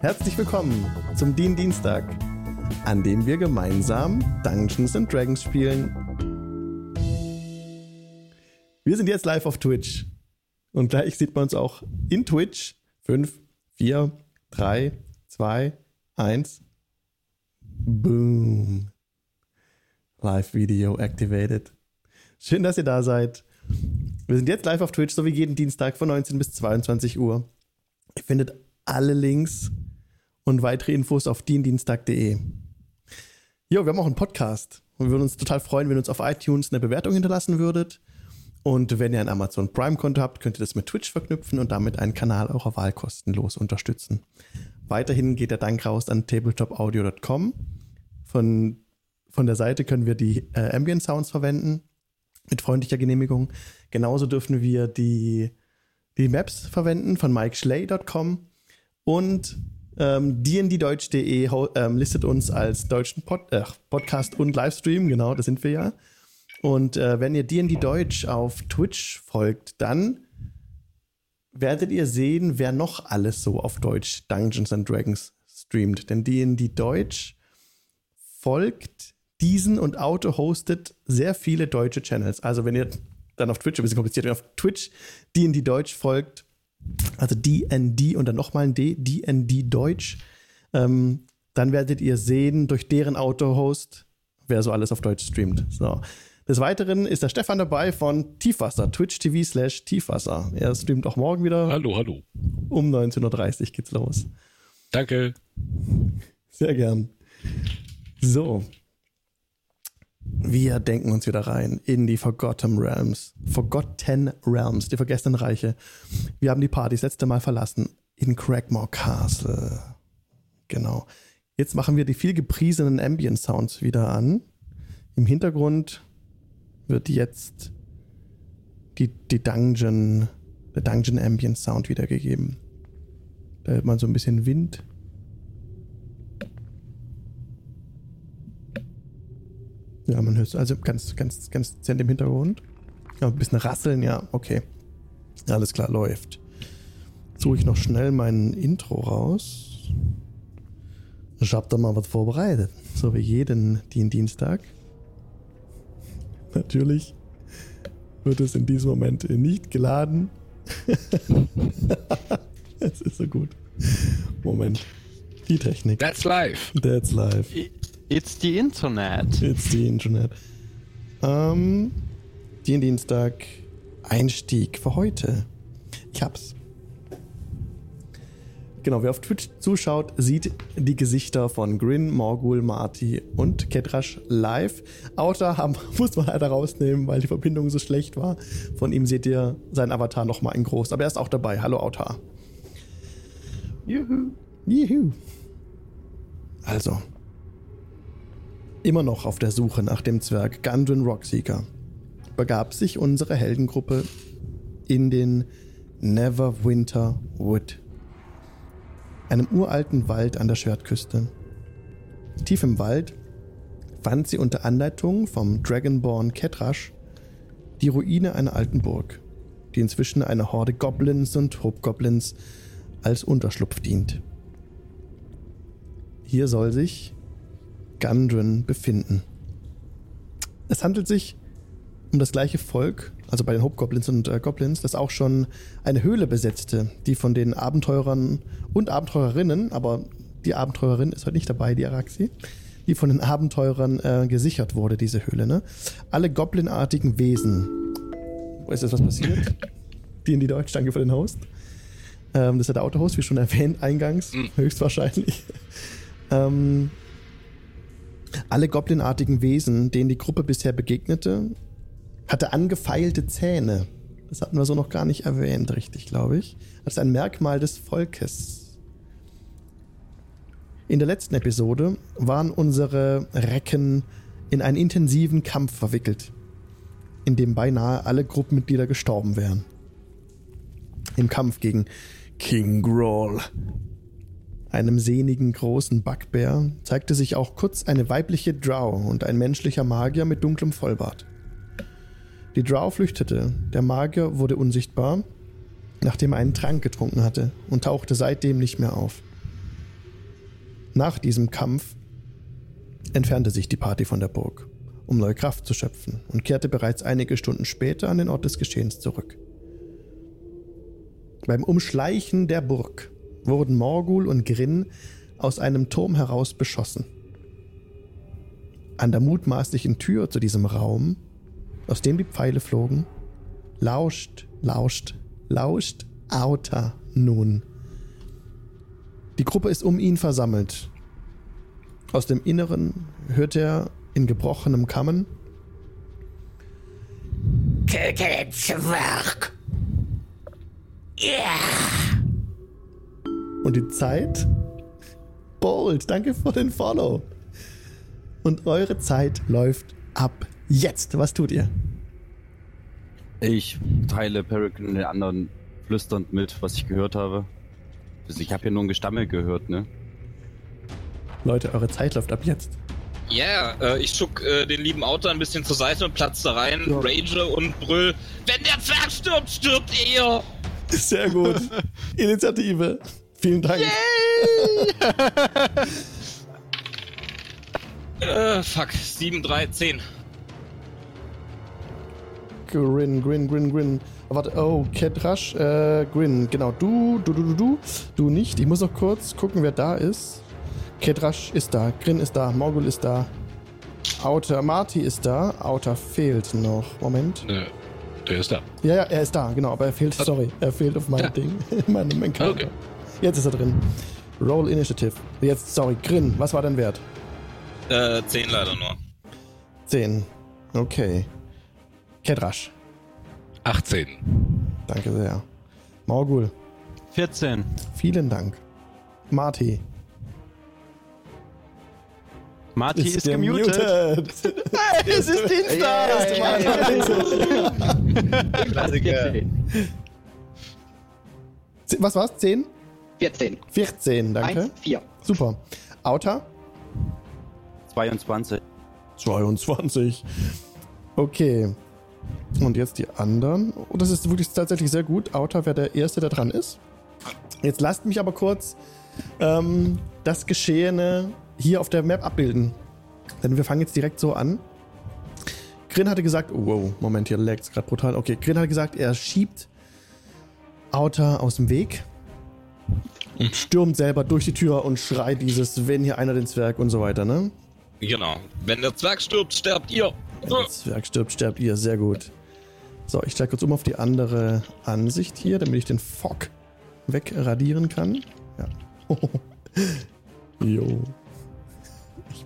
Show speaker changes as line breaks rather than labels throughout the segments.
Herzlich willkommen zum Dien Dienstag, an dem wir gemeinsam Dungeons and Dragons spielen. Wir sind jetzt live auf Twitch und gleich sieht man uns auch in Twitch. 5, 4, 3, 2, 1. Boom. Live Video activated. Schön, dass ihr da seid. Wir sind jetzt live auf Twitch, so wie jeden Dienstag von 19 bis 22 Uhr. Ihr findet alle Links und weitere Infos auf diendienstag.de. Jo, wir haben auch einen Podcast. wir würden uns total freuen, wenn ihr uns auf iTunes eine Bewertung hinterlassen würdet. Und wenn ihr ein Amazon Prime-Konto habt, könnt ihr das mit Twitch verknüpfen und damit einen Kanal eurer Wahl kostenlos unterstützen. Weiterhin geht der Dank raus an tabletopaudio.com. Von, von der Seite können wir die äh, Ambient Sounds verwenden mit freundlicher Genehmigung. Genauso dürfen wir die, die Maps verwenden von MikeSchley.com und ähm, dnddeutsch.de ähm, listet uns als deutschen Pod äh, Podcast und Livestream, genau, das sind wir ja. Und äh, wenn ihr DND Deutsch auf Twitch folgt, dann werdet ihr sehen, wer noch alles so auf Deutsch Dungeons and Dragons streamt. Denn DND Deutsch folgt diesen und auto-hostet sehr viele deutsche Channels. Also wenn ihr dann auf Twitch, ein bisschen kompliziert, wenn ihr auf Twitch D&D Deutsch folgt, also DND und dann nochmal ein D, DND Deutsch, ähm, dann werdet ihr sehen, durch deren Auto-Host, wer so alles auf Deutsch streamt. So. Des Weiteren ist der Stefan dabei von Tiefwasser, Twitch TV slash Tiefwasser. Er streamt auch morgen wieder.
Hallo, hallo.
Um 19.30 Uhr geht's los.
Danke.
Sehr gern. So, wir denken uns wieder rein in die Forgotten Realms. Forgotten Realms, die vergessenen Reiche. Wir haben die Party das letzte Mal verlassen in Craigmore Castle. Genau. Jetzt machen wir die viel gepriesenen Ambient Sounds wieder an. Im Hintergrund wird jetzt die, die Dungeon, der Dungeon Ambient Sound wiedergegeben. Da hört man so ein bisschen Wind Ja, man hört also ganz, ganz, ganz dezent im Hintergrund. Ja, ein bisschen rasseln, ja, okay. Alles klar, läuft. Suche ich noch schnell mein Intro raus. Ich hab da mal was vorbereitet. So wie jeden Dienstag. Natürlich wird es in diesem Moment nicht geladen. Es ist so gut. Moment. Die Technik.
That's live.
That's live.
It's the Internet.
It's the Internet. Ähm, den Dienstag Einstieg für heute. Ich hab's. Genau, wer auf Twitch zuschaut, sieht die Gesichter von Grin, Morgul, Marty und Ketrash live. Autor haben, muss man leider rausnehmen, weil die Verbindung so schlecht war. Von ihm seht ihr seinen Avatar nochmal in groß. Aber er ist auch dabei. Hallo Autor. Juhu. Juhu. Also, Immer noch auf der Suche nach dem Zwerg Gundren Rockseeker begab sich unsere Heldengruppe in den Neverwinter Wood, einem uralten Wald an der Schwertküste. Tief im Wald fand sie unter Anleitung vom Dragonborn Ketrash die Ruine einer alten Burg, die inzwischen einer Horde Goblins und Hobgoblins als Unterschlupf dient. Hier soll sich Gundren befinden. Es handelt sich um das gleiche Volk, also bei den Hobgoblins und äh, Goblins, das auch schon eine Höhle besetzte, die von den Abenteurern und Abenteurerinnen, aber die Abenteurerin ist heute nicht dabei, die Araxi, die von den Abenteurern äh, gesichert wurde, diese Höhle. Ne? Alle goblinartigen Wesen. Wo ist jetzt was passiert? die in die Deutsch, danke für den Host. Ähm, das ist ja der Autohost, wie schon erwähnt, eingangs, mhm. höchstwahrscheinlich. ähm, alle goblinartigen Wesen, denen die Gruppe bisher begegnete, hatte angefeilte Zähne. Das hatten wir so noch gar nicht erwähnt, richtig, glaube ich. Ist ein Merkmal des Volkes. In der letzten Episode waren unsere Recken in einen intensiven Kampf verwickelt, in dem beinahe alle Gruppenmitglieder gestorben wären. Im Kampf gegen King Grawl, einem sehnigen großen Backbär, zeigte sich auch kurz eine weibliche Drow und ein menschlicher Magier mit dunklem Vollbart. Die Drow flüchtete, der Magier wurde unsichtbar, nachdem er einen Trank getrunken hatte und tauchte seitdem nicht mehr auf. Nach diesem Kampf entfernte sich die Party von der Burg, um neue Kraft zu schöpfen und kehrte bereits einige Stunden später an den Ort des Geschehens zurück. Beim Umschleichen der Burg wurden Morgul und Grin aus einem Turm heraus beschossen. An der mutmaßlichen Tür zu diesem Raum, aus dem die Pfeile flogen, lauscht, lauscht, lauscht Auta nun. Die Gruppe ist um ihn versammelt. Aus dem Inneren hört er in gebrochenem Kammen.
Töte den Zwerg! Ja!
Und die Zeit? Bold, danke für den Follow. Und eure Zeit läuft ab jetzt. Was tut ihr?
Ich teile Peregrine den anderen flüsternd mit, was ich gehört habe. Also ich habe hier nur ein Gestammel gehört, ne?
Leute, eure Zeit läuft ab jetzt.
Ja, yeah, äh, ich schuck äh, den lieben Auto ein bisschen zur Seite und platze da rein,
Ja.
rage und brüll. Wenn der Zwerg stirbt, stirbt ihr!
Sehr gut. Initiative. Vielen Dank.
Äh, fuck, 7, 3, 10.
Grin, Grin, Grin, Grin. Warte, oh, Cat Rush, äh, Grin. Genau, du, du, du, du, du. Du nicht. Ich muss noch kurz gucken, wer da ist. Cat Rush ist da. Grin ist da. Morgul ist da. Outer Marty ist da. Outer fehlt noch. Moment.
Nö, der ist da.
Ja, ja, er ist da, genau, aber er fehlt, sorry, er fehlt auf meinem
Ja.
Ding, in meinem Encounter.
Okay.
Jetzt ist er drin. Roll Initiative. Jetzt, sorry, Grin, was war dein Wert?
Äh, 10 leider nur.
10. Okay. Kedrasch.
18.
Danke sehr. Morgul.
14.
Vielen Dank. Marty.
Marty ist, gemutet.
es ist Dienstag.
Klassiker.
Was war's? 10?
14.
14, danke.
1, 4.
Super. Outer?
22.
22. Okay. Und jetzt die anderen. Und das ist wirklich tatsächlich sehr gut. Outer wäre der Erste, der dran ist. Jetzt lasst mich aber kurz ähm, das Geschehene hier auf der Map abbilden. Denn wir fangen jetzt direkt so an. Grin hatte gesagt, oh, wow, Moment, hier laggt es gerade brutal. Okay, Grin hat gesagt, er schiebt Outer aus dem Weg und stürmt selber durch die Tür und schreit dieses, wenn hier einer den Zwerg und so weiter, ne?
Genau. Wenn der Zwerg stirbt, sterbt ihr.
Wenn der Zwerg stirbt, sterbt ihr. Sehr gut. So, ich steige kurz um auf die andere Ansicht hier, damit ich den Fock wegradieren kann. Ja. Jo.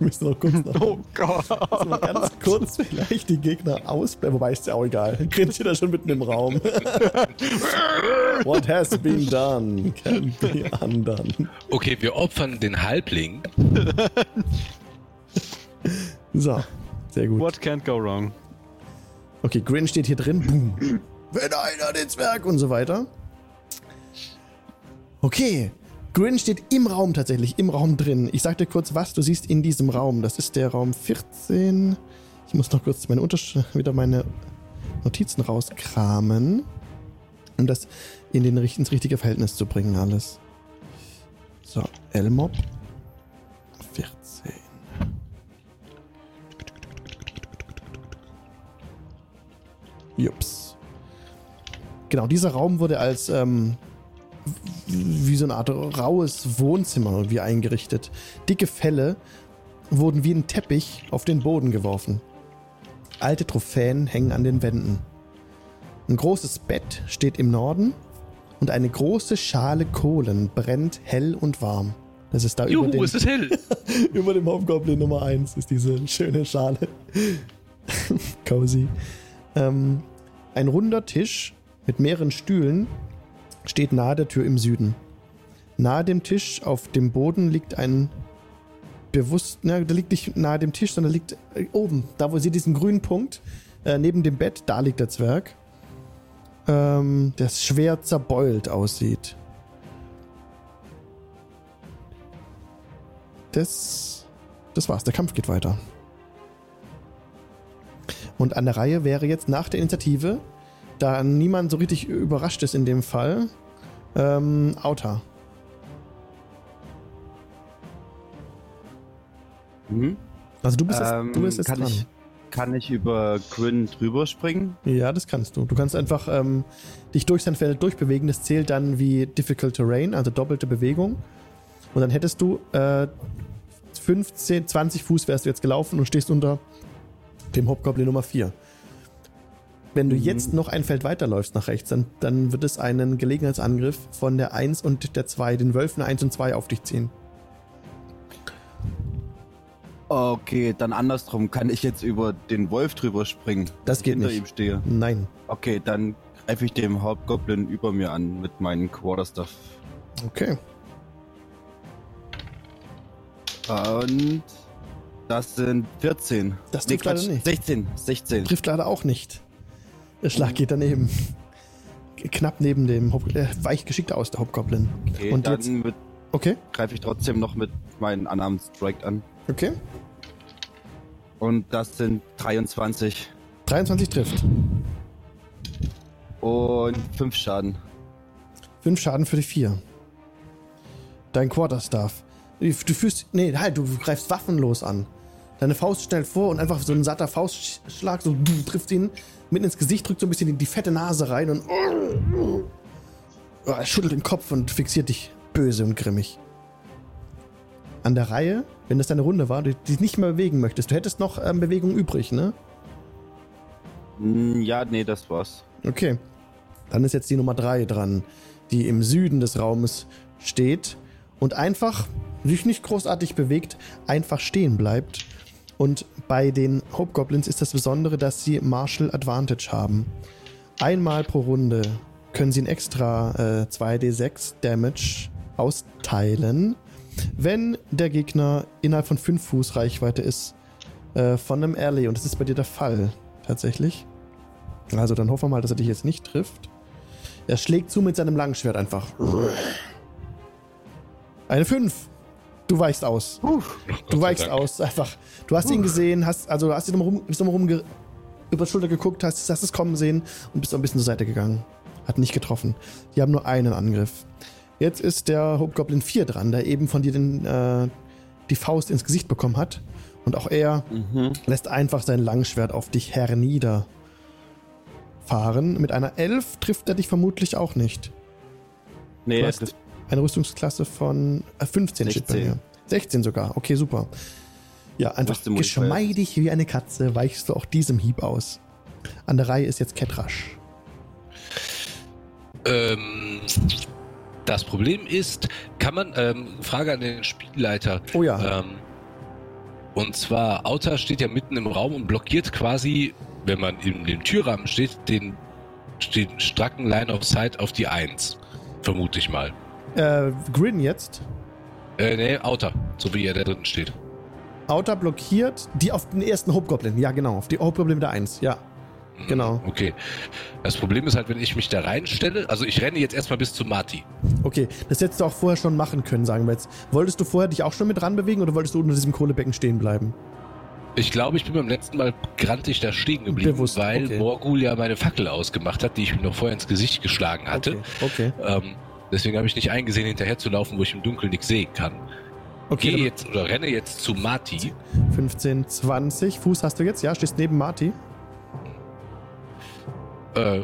Müsste noch kurz noch,
Oh Gott.
also mal ganz kurz vielleicht die Gegner ausblenden. Wobei ist ja auch egal. Grinst ihr da schon mitten im Raum. What has been done can be undone.
Okay, wir opfern den Halbling.
So, sehr gut.
What can't go wrong?
Okay, Grin steht hier drin. Boom. Wenn einer den Zwerg und so weiter. Okay. Grin steht im Raum tatsächlich, im Raum drin. Ich sag dir kurz, was du siehst in diesem Raum. Das ist der Raum 14. Ich muss noch kurz meine Untersch wieder meine Notizen rauskramen, um das in den, ins richtige Verhältnis zu bringen, alles. So, Elmob 14. Jups. Genau, dieser Raum wurde als ähm, wie so eine Art raues Wohnzimmer irgendwie eingerichtet. Dicke Felle wurden wie ein Teppich auf den Boden geworfen. Alte Trophäen hängen an den Wänden. Ein großes Bett steht im Norden und eine große Schale Kohlen brennt hell und warm. Das ist da über,
Juhu,
den,
es ist hell.
über dem Hobgoblin Nummer 1 ist diese schöne Schale. Cozy. Ähm, ein runder Tisch mit mehreren Stühlen steht nahe der Tür im Süden. Nahe dem Tisch auf dem Boden liegt ein bewusst, na, der liegt nicht nahe dem Tisch, sondern liegt äh, oben, da wo sie diesen grünen Punkt, äh, neben dem Bett, da liegt der Zwerg, ähm, der schwer zerbeult aussieht. Das, das war's, der Kampf geht weiter. Und an der Reihe wäre jetzt nach der Initiative, da niemand so richtig überrascht ist in dem Fall, ähm, Auta.
Mhm.
Also du bist, jetzt,
Ähm,
du bist jetzt
kann,
dran.
ich, kann ich über Quinn drüber springen?
Ja, das kannst du. Du kannst einfach ähm, dich durch sein Feld durchbewegen. Das zählt dann wie Difficult Terrain, also doppelte Bewegung. Und dann hättest du äh, 15, 20 Fuß wärst du jetzt gelaufen und stehst unter dem Hobgoblin Nummer 4. Wenn du jetzt noch ein Feld weiterläufst nach rechts, dann, dann wird es einen Gelegenheitsangriff von der 1 und der 2, den Wölfen 1 und 2 auf dich ziehen.
Okay, dann andersrum. Kann ich jetzt über den Wolf drüber springen?
Das geht
hinter
nicht.
ihm stehe.
Nein.
Okay, dann greife ich dem Hauptgoblin über mir an mit meinem Quarterstaff.
Okay.
Und das sind 14.
Das
Nee,
trifft leider
Quatsch,
nicht.
16. 16.
Trifft leider auch nicht. Der Schlag geht daneben. Knapp neben dem Hob äh, weich geschickt aus, der Hobgoblin.
Okay,
Und
dann
jetzt-
mit-
Okay,
greife ich trotzdem noch mit meinem Unarmed Strike an.
okay.
Und das sind 23
23 trifft.
und 5 Schaden.
5 Schaden für die 4. Dein Quarterstaff. Du du fühlst. Nee, halt, du greifst waffenlos an. Deine Faust schnell vor und einfach so ein satter Faustschlag, so trifft ihn mitten ins Gesicht, drückt so ein bisschen die, die fette Nase rein und. Oh, er schüttelt den Kopf und fixiert dich böse und grimmig. An der Reihe, wenn das deine Runde war, du dich nicht mehr bewegen möchtest, du hättest noch ähm, Bewegung übrig, ne?
Hm, Ja, nee, das war's.
Okay. Dann ist jetzt die Nummer 3 dran, die im Süden des Raumes steht und einfach sich nicht großartig bewegt, einfach stehen bleibt. Und bei den Hobgoblins ist das Besondere, dass sie Martial Advantage haben. Einmal pro Runde können sie ein extra äh, 2d6 Damage austeilen, wenn der Gegner innerhalb von 5 Fuß Reichweite ist äh, von einem Alley. Und das ist bei dir der Fall, tatsächlich. Also dann hoffen wir mal, dass er dich jetzt nicht trifft. Er schlägt zu mit seinem Langschwert einfach. Eine 5. Du weichst aus. Du weichst
Dank.
aus, einfach. Du hast ihn gesehen, hast, also hast ihn rum, bist nochmal rum über die Schulter geguckt, hast, hast es kommen sehen und bist so ein bisschen zur Seite gegangen. Hat nicht getroffen. Die haben nur einen Angriff. Jetzt ist der Hobgoblin 4 dran, der eben von dir den, äh, die Faust ins Gesicht bekommen hat. Und auch er
Mhm.
lässt einfach sein Langschwert auf dich hernieder fahren. Mit einer 11 trifft er dich vermutlich auch nicht.
Nee,
Du hast eine Rüstungsklasse von äh, 15 steht bei
16.
mir. 16 sogar. Okay, super. Ja, einfach geschmeidig wie eine Katze weichst du auch diesem Hieb aus. An der Reihe ist jetzt Ketrasch.
Ähm, das Problem ist, kann man, ähm, Frage an den Spielleiter.
Oh ja.
Ähm, und zwar, Auta steht ja mitten im Raum und blockiert quasi, wenn man in dem Türrahmen steht, den, den stracken Line of Sight auf die 1. Vermute ich mal.
Äh, Grin jetzt.
Äh, nee, Auta, so wie er da drin steht.
Outer blockiert die auf den ersten Hobgoblin. Ja, genau. Auf die Hobgoblin der 1. Ja.
Mhm,
Genau.
Okay. Das Problem ist halt, wenn ich mich da reinstelle, also ich renne jetzt erstmal bis zu Marty.
Okay, das hättest du auch vorher schon machen können, sagen wir jetzt. Wolltest du vorher dich auch schon mit ranbewegen oder wolltest du unter diesem Kohlebecken stehen bleiben?
Ich glaube, ich bin beim letzten Mal grantig da stehen geblieben,
Bewusst,
weil
okay.
Morgul ja meine Fackel ausgemacht hat, die ich mir noch vorher ins Gesicht geschlagen hatte.
Okay. Okay.
Ähm, deswegen habe ich nicht eingesehen, hinterher zu laufen, wo ich im Dunkeln nichts sehen kann.
okay
Gehe jetzt oder renne jetzt zu
dann 15, 20 Fuß hast du jetzt, ja? Stehst neben Marty.
äh,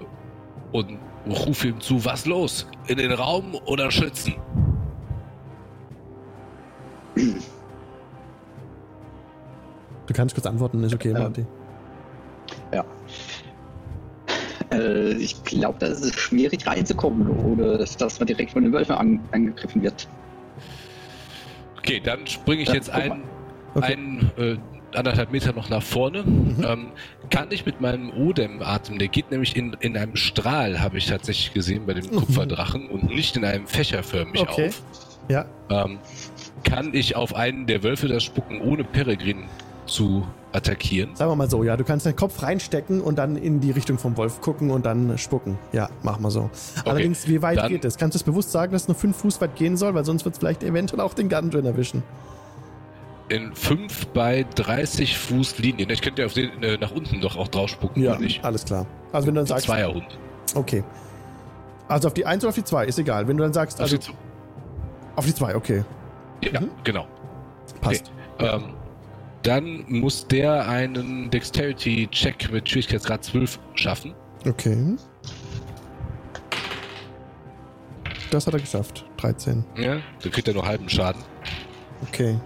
und rufe ihm zu, was los? In den Raum oder schützen?
Du kannst kurz antworten, ist okay,
Ja.
Marty.
Ja. Äh, ich glaube, da ist es schwierig reinzukommen oder dass, man direkt von den Wölfen an, angegriffen wird.
Okay, dann springe ich jetzt ein.
Okay.
ein äh, anderthalb Meter noch nach vorne.
Mhm.
Ähm, kann ich mit meinem Odem-Atem, der geht nämlich in, in einem Strahl, habe ich tatsächlich gesehen bei dem Kupferdrachen und nicht in einem Fächer förmig
Okay.
auf.
Ja,
Ähm, kann ich auf einen der Wölfe das spucken, ohne Peregrin zu attackieren?
sagen wir mal so, ja. Du kannst deinen Kopf reinstecken und dann in die Richtung vom Wolf gucken und dann spucken. Ja, mach mal so. Allerdings, wie weit
dann-
geht es? Kannst du es bewusst sagen, dass es nur 5 Fuß weit gehen soll? Weil sonst wird es vielleicht eventuell auch den Gundren erwischen.
In 5 bei 30 Fuß Linien. Ich könnte ja auf den äh, nach unten doch auch drauf spucken,
Ja, alles klar. Also wenn du dann sagst,
Zweierhund.
okay. Also auf die 1 oder auf die 2, ist egal. Wenn du dann sagst, also
Auf die
auf die 2, okay.
Ja,
Mhm.
genau.
Passt.
Ähm, Dann muss der einen Dexterity-Check mit Schwierigkeitsgrad 12 schaffen.
Okay. Das hat er geschafft. 13.
Ja, dann kriegt er nur halben Schaden.
Okay.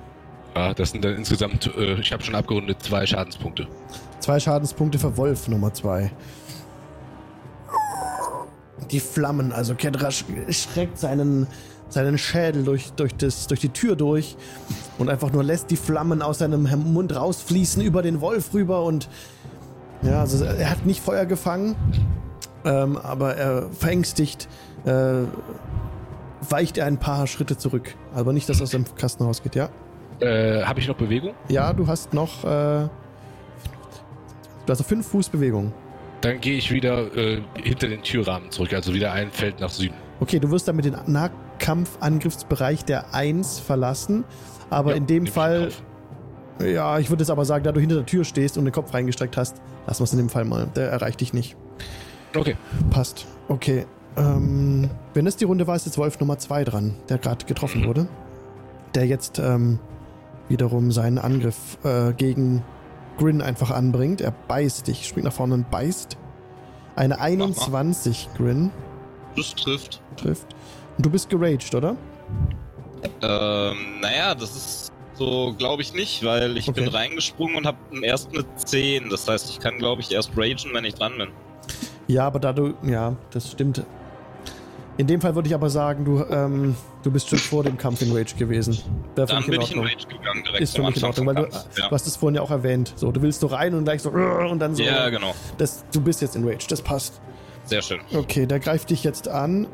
Ja, das sind dann insgesamt, äh, ich habe schon abgerundet, zwei Schadenspunkte.
Zwei Schadenspunkte für Wolf Nummer zwei. Die Flammen, also Kedrasch schreckt seinen, seinen Schädel durch, durch, das, durch die Tür durch und einfach nur lässt die Flammen aus seinem Mund rausfließen über den Wolf rüber und ja, also er hat nicht Feuer gefangen, ähm, aber er verängstigt äh, weicht er ein paar Schritte zurück. Aber nicht, dass er aus dem Kasten rausgeht, ja?
Äh, habe ich noch Bewegung?
Ja, du hast noch. Äh, du hast noch fünf Fuß Bewegung.
Dann gehe ich wieder äh, hinter den Türrahmen zurück, also wieder ein Feld nach Süden.
Okay, du wirst damit den Nahkampfangriffsbereich der 1 verlassen. Aber
Ja,
in dem Fall. Ja, ich würde jetzt aber sagen, da du hinter der Tür stehst und den Kopf reingestreckt hast, lassen wir es in dem Fall mal. Der erreicht dich nicht.
Okay.
Passt. Okay. Ähm, wenn es die Runde war, ist jetzt Wolf Nummer 2 dran, der gerade getroffen
Mhm.
wurde. Der jetzt ähm, wiederum seinen Angriff äh, gegen Grin einfach anbringt. Er beißt dich, springt nach vorne und beißt. Eine 21 Grin
Das trifft.
trifft. Und du bist geraged, oder?
Ähm, naja, das ist so, glaube ich nicht, weil ich
Okay.
bin reingesprungen und habe erst eine 10. Das heißt, ich kann, glaube ich, erst ragen, wenn ich dran bin.
Ja, aber da du. Ja, das stimmt. In dem Fall würde ich aber sagen, du, ähm, du bist schon vor dem Kampf in Rage gewesen. Wäre
Dann bin ich in. Rage gegangen direkt
Ist für mich in Ordnung, weil du,
Kampf.
du hast es vorhin ja auch erwähnt. So, du willst so rein und gleich so und dann so.
Ja, genau.
Das, du bist jetzt in Rage, das passt.
Sehr schön.
Okay, der greift dich jetzt an.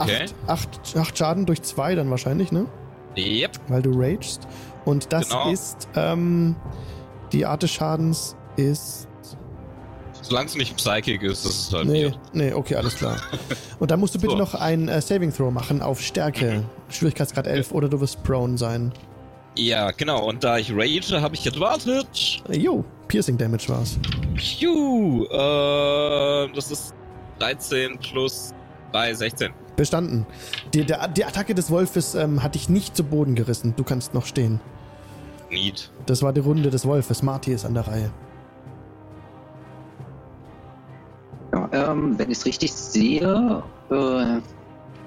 Okay.
Acht, acht, acht Schaden durch zwei dann wahrscheinlich, ne?
Yep.
Weil du ragest. Und das
Genau.
ist, ähm, die Art des Schadens ist.
Solange es nicht Psychic ist, ist es halt
Nee,
weird.
nee, okay, alles klar. Und dann musst du bitte
So.
noch ein äh, Saving Throw machen auf Stärke. Schwierigkeitsgrad 11 oder du wirst prone sein.
Ja, genau. Und da ich rage, habe ich.
Äh, Jo, Piercing Damage war's.
Piu. Äh, das ist 13 plus 3, 16.
Bestanden. Die, der, die Attacke des Wolfes ähm, hat dich nicht zu Boden gerissen. Du kannst noch stehen.
Neat.
Das war die Runde des Wolfes. Marty ist an der Reihe.
Ja, ähm, wenn ich es richtig sehe, äh,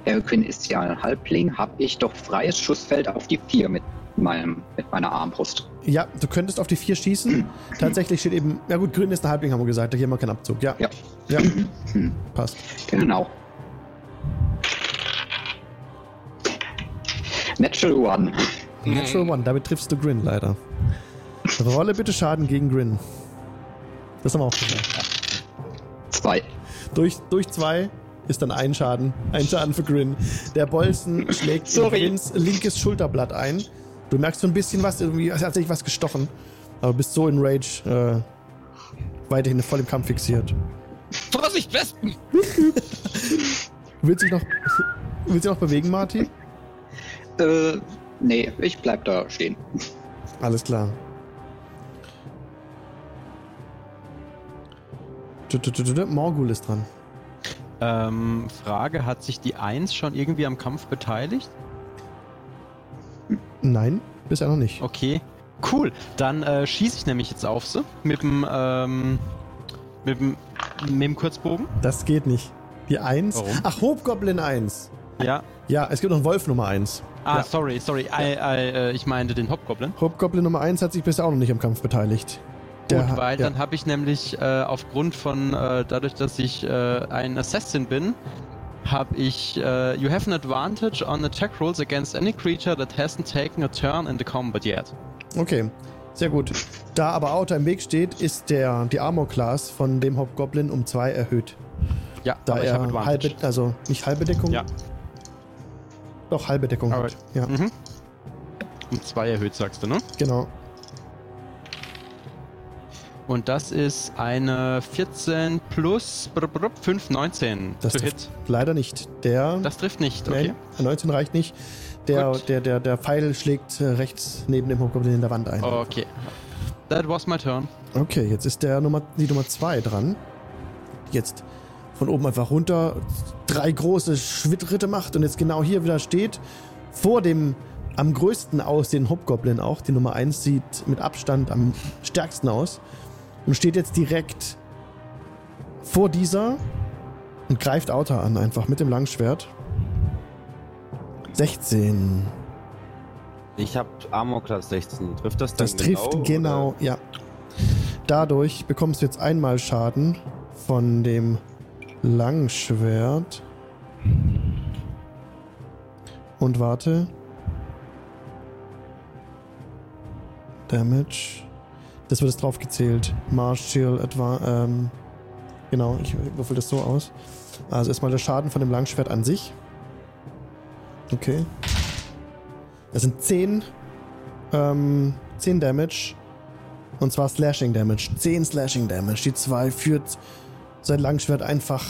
Erwin ist ja ein Halbling, habe ich doch freies Schussfeld auf die 4 mit, meinem, mit meiner Armbrust.
Ja, du könntest auf die vier schießen. Tatsächlich steht eben. Ja, gut, grün ist ein Halbling, haben wir gesagt. Da geben wir keinen Abzug. Ja.
Ja.
Ja. Passt.
Genau. Natural One.
Natural One. Damit triffst du Grin leider. Rolle bitte Schaden gegen Grin. Das haben wir auch gesagt.
Zwei.
Durch, durch zwei ist dann ein Schaden. Ein Schaden für Grin. Der Bolzen schlägt. Grins linkes Schulterblatt ein. Du merkst so ein bisschen was, irgendwie es hat sich was gestochen. Aber bist so in Rage äh, weiterhin voll im Kampf fixiert.
Vorsicht, Wespen!
Willst du dich noch, willst du dich noch bewegen, Marty?
Äh, nee, ich bleib da stehen.
Alles klar. Morgul ist dran.
Ähm, Frage, hat sich die 1 schon irgendwie am Kampf beteiligt?
Nein, bisher noch nicht.
Okay, cool. Dann äh, schieße ich nämlich jetzt auf sie mit dem, ähm, mit dem, mit dem Kurzbogen.
Das geht nicht. Die 1.
Warum?
Ach, Hobgoblin 1.
Ja.
Ja, es gibt noch einen Wolf Nummer 1.
Ah,
Ja.
sorry, sorry. I, I, äh, ich meinte den Hobgoblin.
Hobgoblin Nummer 1 hat sich bisher auch noch nicht am Kampf beteiligt. Der
Gut,
hat-
weil
ja.
dann habe ich nämlich äh, aufgrund von, äh, dadurch, dass ich äh, ein Assassin bin, habe ich, äh, you have an advantage on attack rolls against any creature that hasn't taken a turn in the combat yet.
Okay, sehr gut. Da aber Auto im Weg steht, ist der, die Armor Class von dem Hobgoblin um 2 erhöht.
Ja,
Da er halbe, also nicht halbe Deckung,
Ja.
Doch halbe Deckung
Aber-
hat. Ja,
Mhm. Um zwei erhöht, sagst du, ne?
genau.
Und das ist eine 14 plus brr, brr, 5, 19
Das
zu
trifft
Hit.
leider nicht. Der,
Das trifft nicht, okay.
Nein, 19 reicht nicht. Der,
Gut.
der, der, der Pfeil schlägt äh, rechts neben dem Hobgoblin in der Wand ein.
Okay. That was my turn.
Okay, jetzt ist der Nummer, die Nummer 2 dran. Jetzt von oben einfach runter, drei große Schwittritte macht und jetzt genau hier wieder steht, vor dem am größten aus, den Hobgoblin auch. Die Nummer 1 sieht mit Abstand am stärksten aus. Und steht jetzt direkt vor dieser und greift Auta an, einfach mit dem Langschwert. 16.
Ich habe Armor Class 16. Trifft das dann
Das trifft genau,
oder?
ja. Dadurch bekommst du jetzt einmal Schaden von dem Langschwert. Und warte. Damage. Das wird jetzt drauf gezählt. Martial Adva ähm, Genau, ich würfel das so aus. Also erstmal der Schaden von dem Langschwert an sich. Okay. Das sind 10, ähm, 10 Damage. Und zwar Slashing Damage. 10 Slashing Damage. Die 2 führt sein Langschwert einfach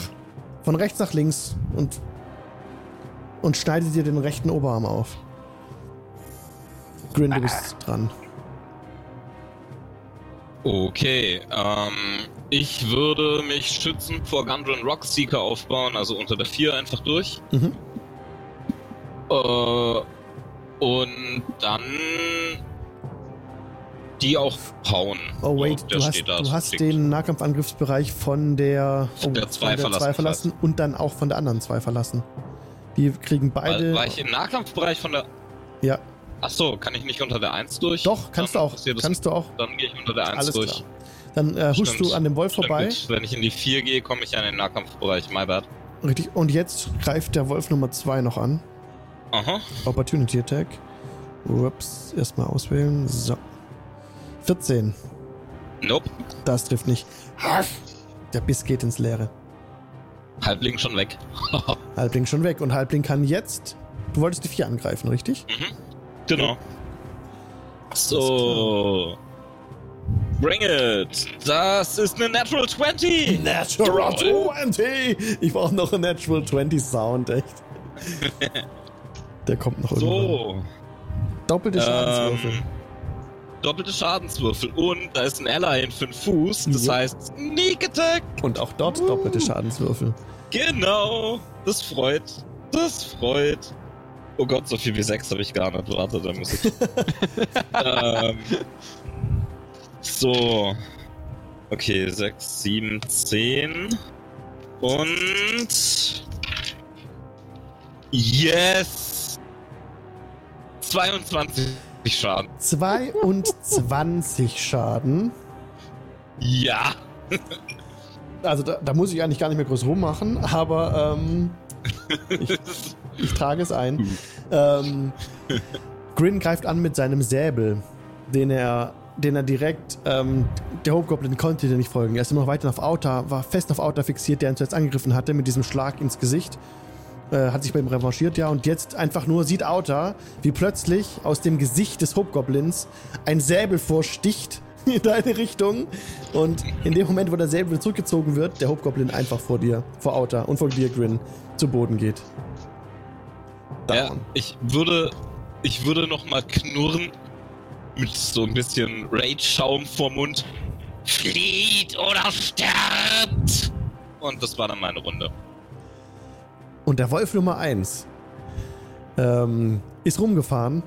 von rechts nach links und, und schneidet dir den rechten Oberarm auf. Grin, du bist dran.
Okay, ähm, ich würde mich schützend vor Gundren Rockseeker aufbauen, also unter der 4 einfach durch.
Mhm.
Äh, und dann die auch hauen.
Oh wait,
der
du hast,
da,
du hast den Nahkampfangriffsbereich von der,
zwei verlassen,
zwei verlassen und dann auch von der anderen zwei verlassen. Die kriegen beide.
War, war ich im Nahkampfbereich von der.
ja,
Achso, kann ich nicht unter der 1 durch?
doch, kannst
Dann
du auch. Kannst du auch.
Dann gehe ich unter der 1
Alles
durch.
klar. Dann äh,
Stimmt.
du an dem Wolf
Stimmt,
vorbei.
Wenn ich in die 4 gehe, komme ich an den Nahkampfbereich. My bad.
Richtig. Und jetzt greift der Wolf Nummer 2 noch an.
Aha.
Opportunity Attack. Ups, erstmal auswählen. So. 14.
Nope.
Das trifft nicht. Der Biss geht ins Leere.
Halbling schon weg.
Halbling schon weg. Und Halbling kann jetzt. Du wolltest die 4 angreifen, richtig?
Genau. So. Bring it. Das ist eine Natural 20.
Natural 20! Ich brauche noch einen Natural 20 Sound, echt. Der kommt noch irgendwann.
So.
Doppelte Schadenswürfel.
Ähm, doppelte Schadenswürfel. Und da ist ein Ally in 5 Fuß. Das
Ja.
heißt, Sneak Attack.
Und auch dort doppelte Schadenswürfel.
Genau. Das freut. Das freut. Oh Gott, so viel wie 6 habe ich gar nicht. Warte, da muss ich. ähm, so. Okay, 6, 7, 10. Und. Yes! 22 Schaden.
22 Schaden.
Ja!
Also da, da muss ich eigentlich gar nicht mehr groß rummachen, aber ähm, ich, ich trage es ein. Ähm, Grin greift an mit seinem Säbel, den er, den er direkt, ähm, der Hobgoblin konnte dir nicht folgen. Er ist immer noch weiter auf Auta, war fest auf Auta fixiert, der ihn zuerst angegriffen hatte mit diesem Schlag ins Gesicht. Äh, hat sich bei ihm revanchiert, ja, und jetzt einfach nur sieht Auta, wie plötzlich aus dem Gesicht des Hobgoblins ein Säbel vorsticht in deine Richtung. Und in dem Moment, wo der Säbel zurückgezogen wird, der Hobgoblin einfach vor dir, vor Auta und vor dir, Grin, zu Boden geht.
Ja, ich würde, ich würde noch mal knurren mit so ein bisschen Rage-Schaum vor Mund. Flieht oder sterbt! Und das war dann meine Runde.
Und der Wolf Nummer 1 ähm, ist rumgefahren,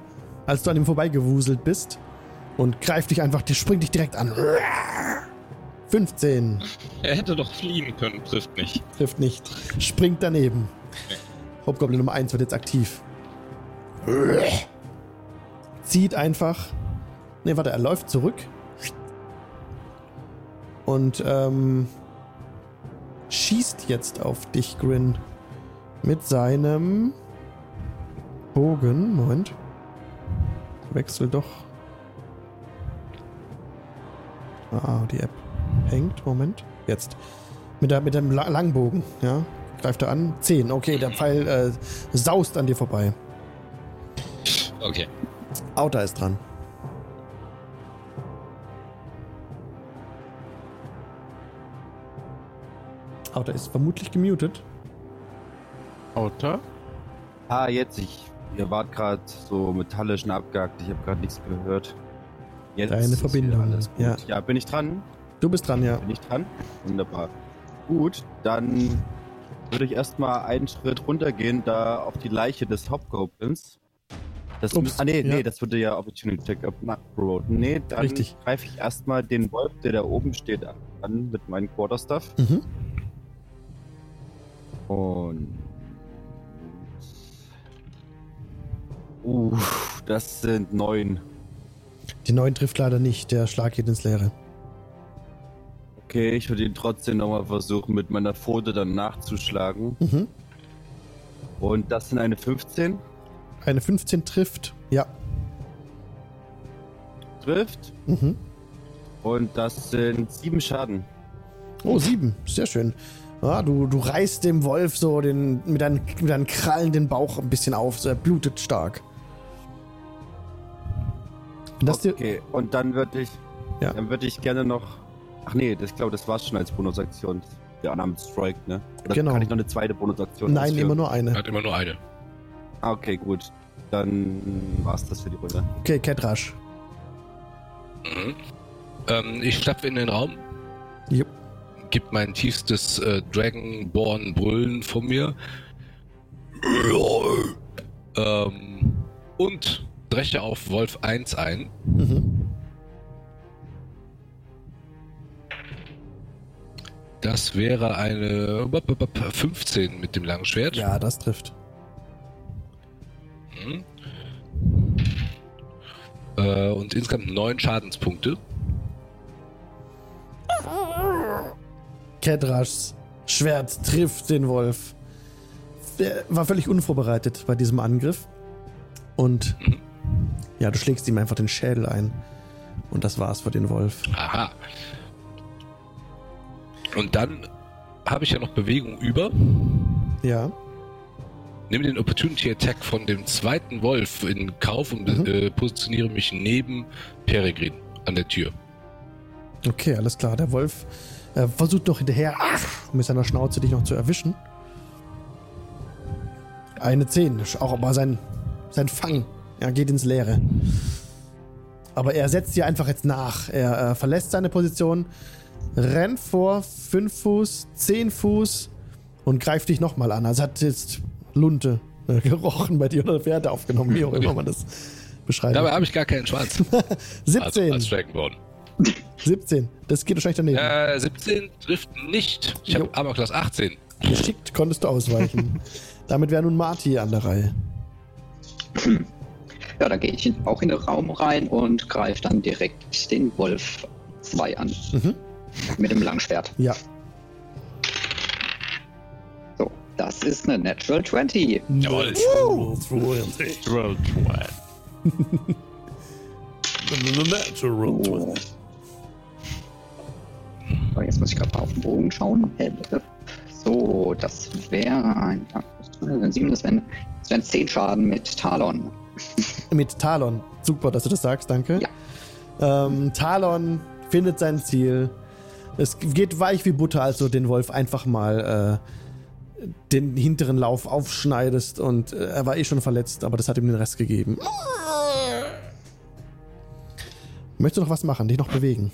als du an ihm vorbeigewuselt bist und greift dich einfach, der springt dich direkt an. 15
Er hätte doch fliehen können, trifft nicht.
trifft nicht. Springt daneben. Hobgoblin Nummer 1 wird jetzt aktiv. Zieht einfach. Ne, warte, er läuft zurück. Und ähm, schießt jetzt auf dich, Grin. Mit seinem Bogen. Moment. Wechsel doch. Ah, die App hängt. Moment. Jetzt. Mit, der, mit dem La- Langbogen, ja. Greift er an. 10. Okay, der Pfeil äh, saust an dir vorbei.
Okay.
Auta ist dran. Auta ist vermutlich gemutet.
Outer?
Ah, jetzt, ich, ihr wart gerade so metallisch und abgehackt. Ich habe gerade nichts gehört. Jetzt
Deine Verbindung,
Alles gut.
ja.
ja, bin ich dran?
Du bist dran, ja.
Bin ich dran? Wunderbar. Gut, dann würde ich erstmal einen Schritt runtergehen, da auf die Leiche des Hobgoblins. Das,
Ups,
ah, nee,
ja.
nee, das würde ja Opportunity Check abroten. Nee, dann
Richtig.
greife ich erstmal den Wolf, der da oben steht, an mit meinem Quarterstaff.
Mhm.
Und. Uh, das sind neun.
Die neuen trifft leider nicht. Der Schlag geht ins Leere.
Okay, ich würde ihn trotzdem nochmal versuchen, mit meiner Pfote dann nachzuschlagen.
Mhm.
Und das sind eine 15.
Eine 15 trifft. Ja.
Trifft.
Mhm.
Und das sind sieben Schaden.
Oh, sieben. Sehr schön. Ja, du, du reißt dem Wolf so den, mit, deinen, mit deinen Krallen den Bauch ein bisschen auf. So, er blutet stark.
Okay, und dann würde ich.
Ja.
Dann würde ich gerne noch. Ach nee, das, ich glaube, das war's schon als Bonusaktion. Der Unarmed Strike, ne? Oder
Genau.
kann ich noch eine zweite Bonusaktion
nein,
ausführen?
immer nur eine.
Hat immer nur eine.
Ah, okay, gut. Dann war's das für die Runde.
Okay, Cat Rush.
Mhm. Ähm, ich stapfe in den Raum,
Jupp.
gib mein tiefstes äh, Dragonborn-Brüllen von mir. Ähm, und breche auf Wolf 1 ein.
Mhm.
Das wäre eine 15 mit dem langen Schwert.
Ja, das trifft.
Mhm. Äh, und insgesamt neun Schadenspunkte.
Cat Rushs Schwert trifft den Wolf. Der war völlig unvorbereitet bei diesem Angriff. Und
Mhm.
Ja, du schlägst ihm einfach den Schädel ein. Und das war's für den Wolf.
Aha. Und dann habe ich ja noch Bewegung über.
Ja.
Nehme den Opportunity Attack von dem zweiten Wolf in Kauf und
Mhm.
äh, positioniere mich neben Peregrin an der Tür.
Okay, alles klar. Der Wolf äh, versucht noch hinterher mit seiner Schnauze dich noch zu erwischen. Eine 10. Auch aber sein, sein Fang er geht ins Leere. Aber er setzt dir einfach jetzt nach. Er äh, verlässt seine Position, rennt vor 5 Fuß, 10 Fuß und greift dich nochmal an. Also hat jetzt Lunte äh, gerochen bei dir oder Werte aufgenommen, wie auch immer man das beschreibt.
Dabei habe ich gar keinen Schwanz. Also
17.
als Dragonborn.
17. Das geht wahrscheinlich daneben.
Äh, 17 trifft nicht. Ich habe aber Class 18.
Geschickt konntest du ausweichen. Damit wäre nun Marty an der Reihe.
Ja, da gehe ich auch in den Raum rein und greife dann direkt den Wolf 2 an.
Mhm.
Mit dem Langschwert.
Ja.
So, das ist eine Natural 20.
Jawohl.
Natural 20. Natural 20.
Oh. So, jetzt muss ich gerade mal auf den Bogen schauen. So, das wäre ein. das wären 10 Schaden mit Talon.
Mit Talon. Super, dass du das sagst, danke. Ähm, Talon findet sein Ziel. Es geht weich wie Butter, als du den Wolf einfach mal äh, den hinteren Lauf aufschneidest und äh, er war eh schon verletzt, aber das hat ihm den Rest gegeben. Möchtest du noch was machen? Dich noch bewegen?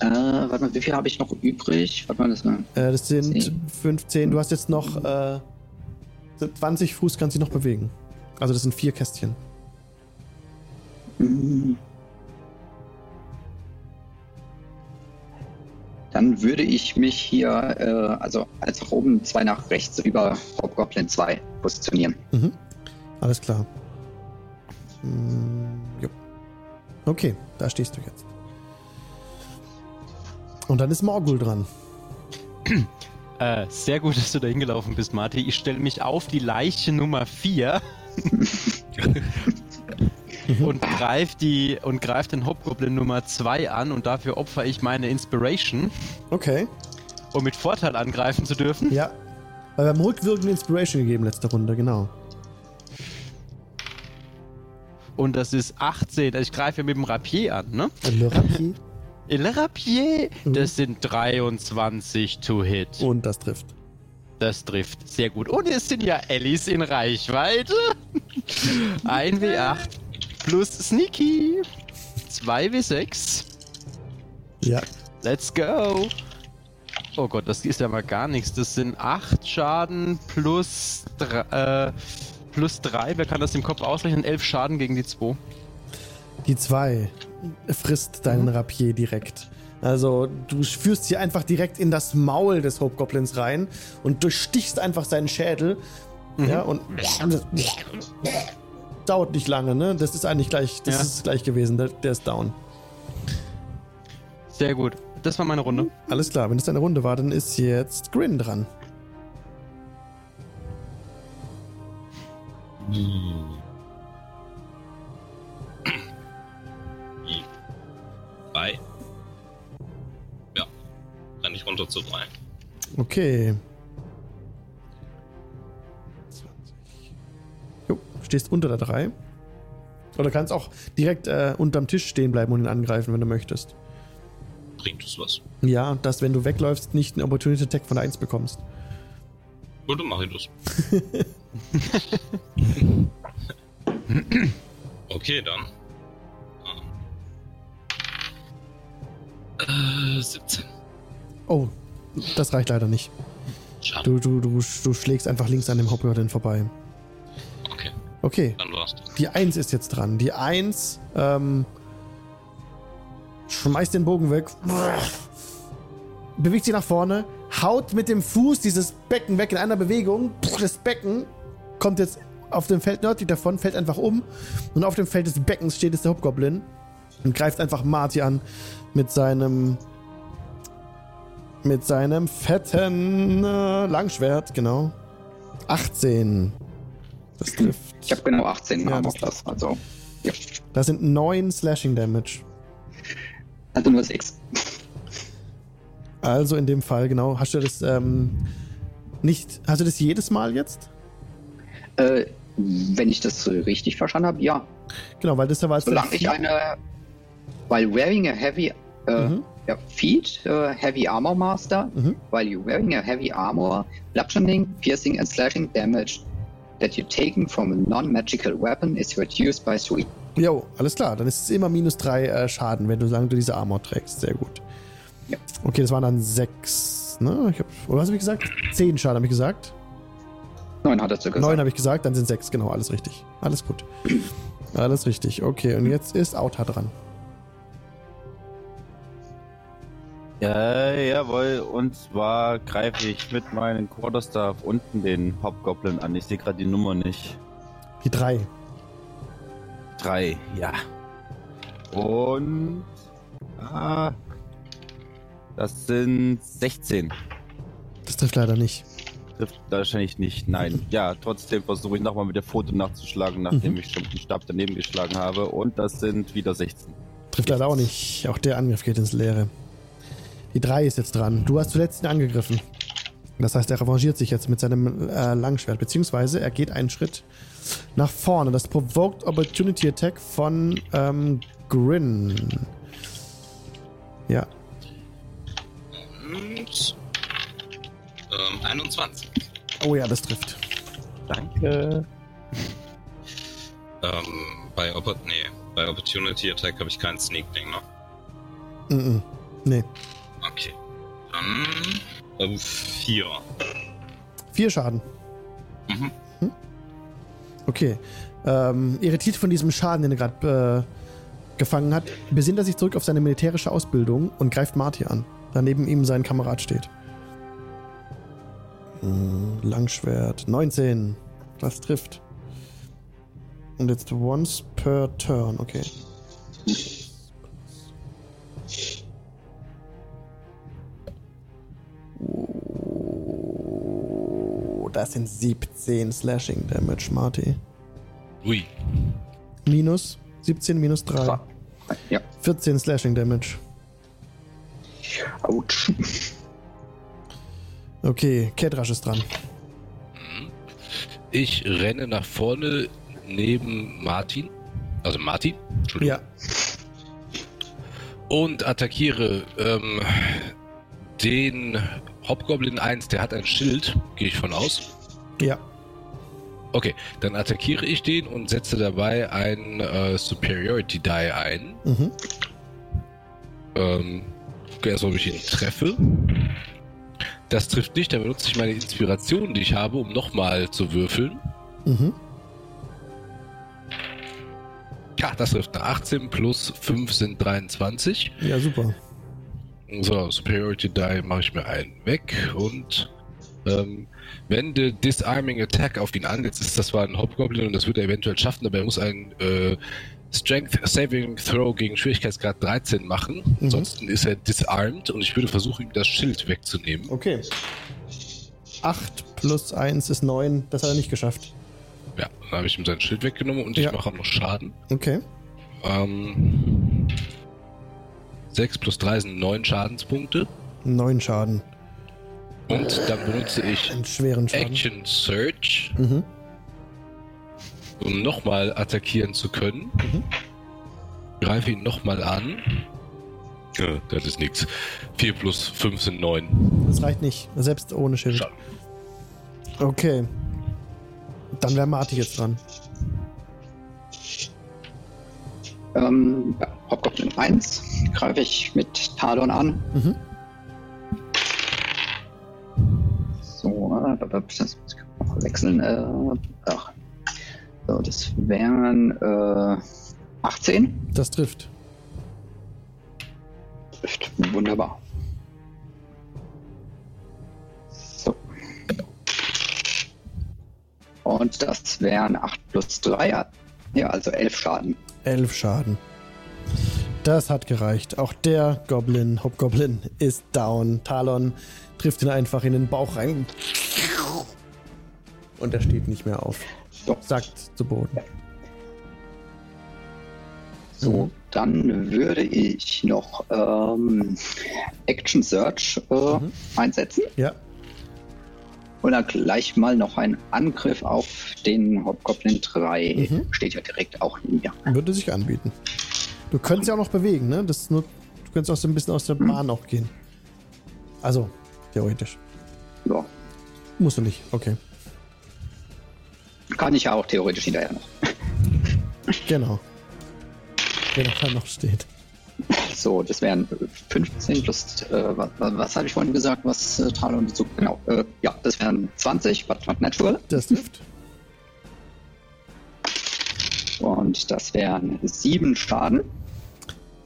Äh, warte mal, wie viel habe ich noch übrig? Warte mal, das war.
Äh, das sind
Zehn.
15. Du hast jetzt noch äh, 20 Fuß, kannst du dich noch bewegen. Also das sind vier Kästchen.
Dann würde ich mich hier, äh, also als nach oben, zwei nach rechts über Hobgoblin 2 positionieren.
Mhm. Alles klar. Hm, jo. Okay, da stehst du jetzt. Und dann ist Morgul dran.
Äh, sehr gut, dass du da hingelaufen bist, Marty. Ich stelle mich auf die Leiche Nummer 4 und greife die und greif den Hobgoblin Nummer 2 an und dafür opfer ich meine Inspiration,
Okay.
um mit Vorteil angreifen zu dürfen.
Ja. Weil wir haben rückwirkende Inspiration gegeben letzte Runde, genau.
Und das ist 18. Also ich greife mit dem Rapier an, ne?
Le Rapier.
Le Rapier,
Mhm.
das sind 23 to hit.
Und das trifft.
Das trifft. Sehr gut. Und es sind ja Ellis in Reichweite. 1w8 plus Sneaky. 2w6.
Ja.
Let's go. Oh Gott, das ist ja mal gar nichts. Das sind 8 Schaden plus, dr- äh, plus 3, wer kann das im Kopf ausrechnen? 11 Schaden gegen die 2.
Die 2 frisst deinen Rapier direkt. Also du führst sie einfach direkt in das Maul des Hobgoblins rein und durchstichst einfach seinen Schädel. Ja, und dauert nicht lange, ne? Das ist eigentlich gleich, das
Ja.
ist gleich gewesen, der, der ist down.
Sehr gut. Das war meine Runde.
Alles klar, wenn es deine Runde war, dann ist jetzt Grin dran.
Drei. Ja. Renn ich runter zu drei.
Okay. 20. Jo, stehst unter der 3. Oder kannst auch direkt äh, unterm Tisch stehen bleiben und ihn angreifen, wenn du möchtest.
Bringt es was?
Ja, dass wenn du wegläufst, nicht einen Opportunity Attack von der 1 bekommst.
Gut, dann mach ich das. okay, dann. Äh, 17.
Oh, das reicht leider nicht.
Schade.
Du, du, du, du schlägst einfach links an dem Hobgoblin vorbei.
Okay,
Okay,
dann war's
die 1 ist jetzt dran. Die 1 ähm, schmeißt den Bogen weg, bewegt sich nach vorne, haut mit dem Fuß dieses Becken weg in einer Bewegung. Das Becken kommt jetzt auf dem Feld nördlich davon, fällt einfach um. Und auf dem Feld des Beckens steht jetzt der Hobgoblin und greift einfach Marty an mit seinem mit seinem fetten äh, Langschwert, genau. 18. Das trifft.
Ich habe genau 18
Ja,
Armor
das-
Class, also. Ja.
Das sind 9 Slashing Damage.
Also nur 6.
Also in dem Fall, genau. Hast du das ähm, nicht. Hast du das jedes Mal jetzt?
Äh, wenn ich das richtig verstanden habe, ja.
Genau, weil das da war.
Solange ich eine. Weil wearing a heavy. Äh,
Mhm.
ja, feat, äh, heavy armor master.
Mhm.
While you wearing a heavy armor, bludgeoning, piercing and slashing damage that you taken from a non-magical weapon is reduced by 3.
Jo, alles klar. Dann ist es immer minus 3 äh, Schaden, wenn du solange du diese Armor trägst. Sehr gut.
Ja.
Okay, das waren dann 6. Ne? Ich hab, oder was habe ich gesagt? 10 Schaden habe ich gesagt.
9 hat er gesagt.
9 habe ich gesagt, dann sind 6. Genau, alles richtig. Alles gut. Alles richtig. Okay, und jetzt ist Auta dran.
Ja, jawohl. Und zwar greife ich mit meinem Quarterstaff unten den Hobgoblin an. Ich sehe gerade die Nummer nicht.
Die 3.
Drei, ja. Und. Ah. Das sind 16.
Das trifft leider nicht.
Trifft wahrscheinlich nicht. Nein. Ja, trotzdem versuche ich nochmal mit der Foto nachzuschlagen, nachdem
Mhm.
ich schon den Stab daneben geschlagen habe. Und das sind wieder 16.
Trifft leider auch nicht. Auch der Angriff geht ins Leere. Die 3 ist jetzt dran. Du hast zuletzt ihn angegriffen. Das heißt, er revanchiert sich jetzt mit seinem äh, Langschwert, beziehungsweise er geht einen Schritt nach vorne. Das Provoked Opportunity Attack von ähm, Grin. Ja,
Und. Ähm, 21.
oh ja, das trifft.
Danke.
Ähm, bei, Oppor nee, bei Opportunity Attack habe ich keinen Sneak Ding, ne?
Mm -mm. Nee.
Okay. Dann. Ähm, 4.
Vier Schaden.
Mhm.
Okay. Ähm, irritiert von diesem Schaden, den er gerade äh, gefangen hat, besinnt er sich zurück auf seine militärische Ausbildung und greift Marty an. Da neben ihm sein Kamerad steht. Hm, Langschwert. 19. Das trifft. Und jetzt once per turn. Okay. Oh, das sind 17 Slashing Damage, Marty.
Ui.
Minus 17 minus 3.
Ja.
14 Slashing Damage.
Autsch.
Okay, Kedrash ist dran.
Ich renne nach vorne neben Martin. Also Martin. Entschuldigung.
Ja.
Und attackiere ähm, den Hobgoblin 1, der hat ein Schild, gehe ich von aus.
Ja.
Okay, dann attackiere ich den und setze dabei ein äh, Superiority Die ein.
Mhm.
Ähm, erst ob ich ihn treffe. Das trifft nicht, dann benutze ich meine Inspiration, die ich habe, um nochmal zu würfeln.
Mhm.
Ja, das trifft eine 18 plus 5 sind 23.
Ja, super.
So, Superiority Die mache ich mir einen weg und ähm, wenn der Disarming Attack auf ihn angeht, ist das zwar ein Hobgoblin und das wird er eventuell schaffen, aber er muss einen äh, Strength Saving Throw gegen Schwierigkeitsgrad 13 machen.
Mhm.
Ansonsten ist er disarmed und ich würde versuchen, ihm das Schild wegzunehmen.
Okay. 8 plus 1 ist 9. Das hat er nicht geschafft.
Ja, dann habe ich ihm sein Schild weggenommen und
Ja.
ich mache auch noch Schaden.
Okay.
Ähm, 6 plus 3 sind 9 Schadenspunkte.
9 Schaden.
Und dann benutze ich
Einen schweren Schaden.
Action Search,
Mhm.
um nochmal attackieren zu können.
Mhm.
Greife ihn nochmal an. Äh, das ist nix. 4 plus 5 sind 9.
Das reicht nicht. Selbst ohne Schild.
Schaden.
Okay. Dann wäre Marty jetzt dran.
Ähm, ja, Hobgoblin 1 greife ich mit Talon an.
Mhm.
So, äh, das muss ich noch wechseln. Äh, ach. So, das wären äh, 18.
Das trifft.
Trifft. Wunderbar. So. Und das wären 8 plus 3. Ja, also 11 Schaden.
11 Schaden. Das hat gereicht. Auch der Goblin, Hobgoblin, ist down. Talon trifft ihn einfach in den Bauch rein. Und er steht nicht mehr auf.
So.
Sackt zu Boden.
So, dann würde ich noch ähm, Action Search äh,
Mhm.
einsetzen
Ja,
dann gleich mal noch einen Angriff auf den Hobgoblin 3.
Mhm.
Steht ja direkt auch neben mir.
würde sich anbieten. Du könntest ja auch noch bewegen, ne? Das nur, du könntest auch so ein bisschen aus der Bahn auch gehen. Also, theoretisch.
Ja,
Musst du nicht. Okay.
kann ich ja auch theoretisch hinterher noch.
Genau. Wer noch da noch steht.
So, das wären 15 plus, äh, was, was habe ich vorhin gesagt, was äh, Talon dazu, genau, äh, ja, das wären 20, was not natural.
Das trifft.
Und das wären 7 Schaden.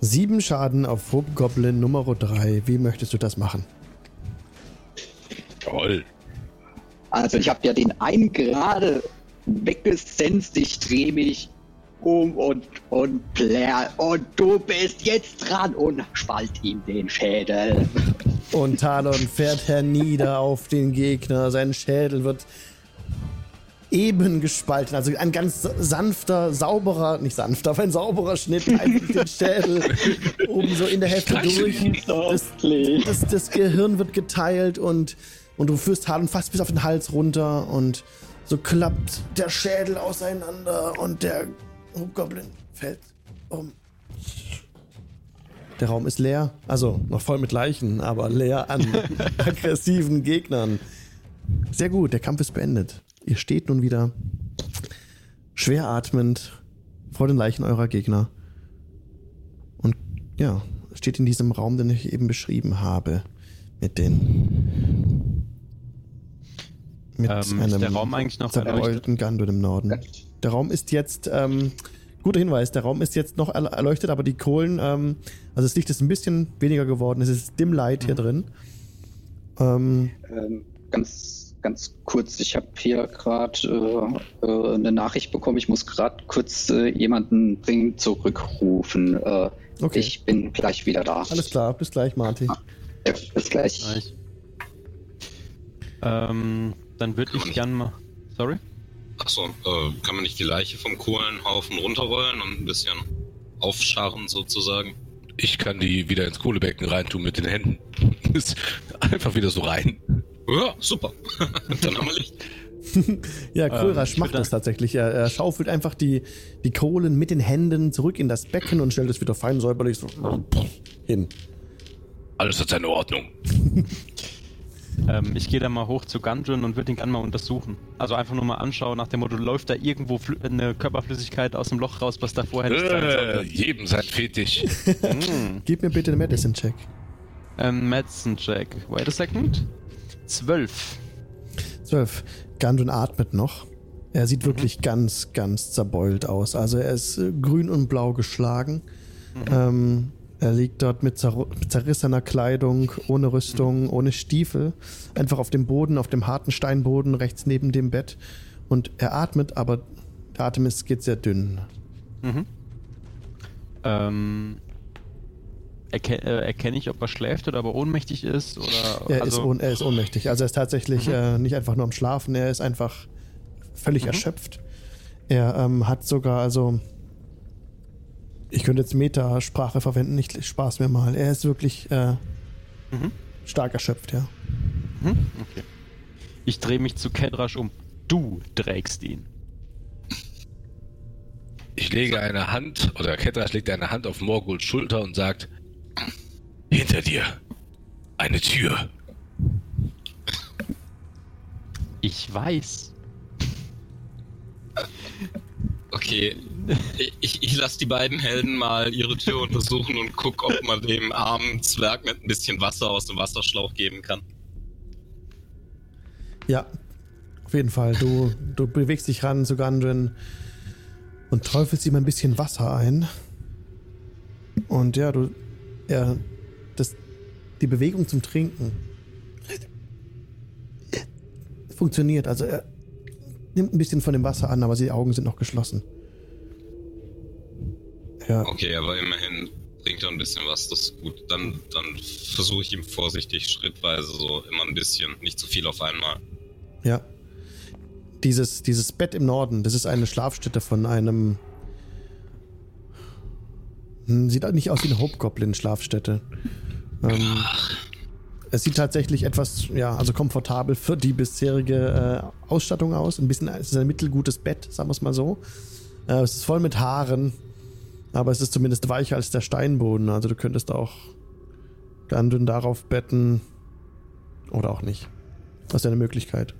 Sieben Schaden auf Hobgoblin Nummer 3. Wie möchtest du das machen?
Toll.
Also ich habe ja den einen gerade weggesenzt, ich drehe mich um und, und plär, und du bist jetzt dran und spalt ihm den Schädel.
Und Talon fährt hernieder auf den Gegner. Sein Schädel wird eben gespalten. Also ein ganz sanfter, sauberer, nicht sanfter, aber ein sauberer Schnitt einfach den Schädel oben so in der Hälfte durch. Das, das, das Gehirn wird geteilt und, und du führst Talon fast bis auf den Hals runter und so klappt der Schädel auseinander und der Hobgoblin fällt um. Der Raum ist leer, also noch voll mit Leichen, aber leer an aggressiven Gegnern. Sehr gut, der Kampf ist beendet. Ihr steht nun wieder schwer atmend vor den Leichen eurer Gegner. Und ja, steht in diesem Raum, den ich eben beschrieben habe. Mit den. Mit
Ähm, ist der Raum eigentlich noch erleuchtet?
zerbeulten Gandun im Norden. Der Raum ist jetzt. Ähm, guter Hinweis, der Raum ist jetzt noch erl- erleuchtet, aber die Kohlen. Ähm, also das Licht ist ein bisschen weniger geworden. Es ist Dim Light hier drin. Ähm,
Ähm, ganz, ganz kurz, ich habe hier gerade äh, äh, eine Nachricht bekommen, ich muss gerade kurz äh, jemanden dringend zurückrufen. Äh,
Okay.
Ich bin gleich wieder da.
alles klar, bis gleich, Marty.
Ja, bis gleich.
Nice. Ähm, dann würde ich gern mal. Sorry?
Achso, äh, kann man nicht die Leiche vom Kohlenhaufen runterrollen und ein bisschen aufscharren sozusagen?
Ich kann die wieder ins Kohlebecken reintun mit den Händen. Ist Einfach wieder so rein.
Ja, super. Dann haben wir Licht.
Ja, Kohlrasch
ich
macht das tatsächlich. Er, er schaufelt einfach die, die Kohlen mit den Händen zurück in das Becken und stellt es wieder fein säuberlich so hin.
Alles hat seine Ordnung.
Ähm, ich gehe da mal hoch zu Gundren und würde ihn gerne mal untersuchen. Also einfach nur mal anschauen, nach dem Motto, läuft da irgendwo eine Körperflüssigkeit aus dem Loch raus, was da vorher nicht sein
Äh,
sollte.
jedem sein Fetisch.
Mm.
Gib mir bitte einen Medicine-Check.
Ähm, Medicine Check. Wait a second. Zwölf.
12. Gandun atmet noch. Er sieht wirklich ganz, ganz zerbeult aus. Also er ist äh, grün und blau geschlagen. Ähm, er liegt dort mit, zer mit zerrissener Kleidung, ohne Rüstung, ohne Stiefel. Einfach auf dem Boden, auf dem harten Steinboden, rechts neben dem Bett. Und er atmet, aber der Atem ist, geht sehr dünn.
Ähm, erke äh, erkenne ich, ob er schläft oder ob er ohnmächtig ist? Oder,
Er, ist,
also,
ohn er ist ohnmächtig. Also er ist tatsächlich äh, nicht einfach nur am Schlafen, er ist einfach völlig erschöpft. Er ähm, hat sogar, also ich könnte jetzt Metasprache verwenden, nicht Spaß mir mal. Er ist wirklich äh, stark erschöpft, ja.
Hm? Okay. Ich drehe mich zu Kedrasch um. Du trägst ihn.
Ich lege eine Hand, oder Ketrasch legt eine Hand auf Morguls Schulter und sagt, hinter dir, eine Tür.
Ich weiß.
Okay, ich, ich lasse die beiden Helden mal ihre Tür untersuchen und guck, ob man dem armen Zwerg mit ein bisschen Wasser aus dem Wasserschlauch geben kann.
Ja, auf jeden Fall. Du, du bewegst dich ran zu Gundren und träufelst ihm ein bisschen Wasser ein. Und ja, du. Er. Das, die Bewegung zum Trinken funktioniert. Also er nimmt ein bisschen von dem Wasser an, aber die Augen sind noch geschlossen. Ja,
Okay, aber immerhin bringt er ein bisschen was, das ist gut. Dann, dann versuche ich ihm vorsichtig, schrittweise so immer ein bisschen, nicht zu viel auf einmal.
ja. Dieses, dieses Bett im Norden, das ist eine Schlafstätte von einem. Hm, Sieht auch nicht aus wie eine Hobgoblin-Schlafstätte. Ähm, es sieht tatsächlich etwas, ja, also komfortabel für die bisherige äh, Ausstattung aus. Ein bisschen, es ist ein mittelgutes Bett, sagen wir es mal so. Äh, es ist voll mit Haaren, aber es ist zumindest weicher als der Steinboden. Also du könntest auch ganz dünn darauf betten oder auch nicht. Das ist ja eine Möglichkeit.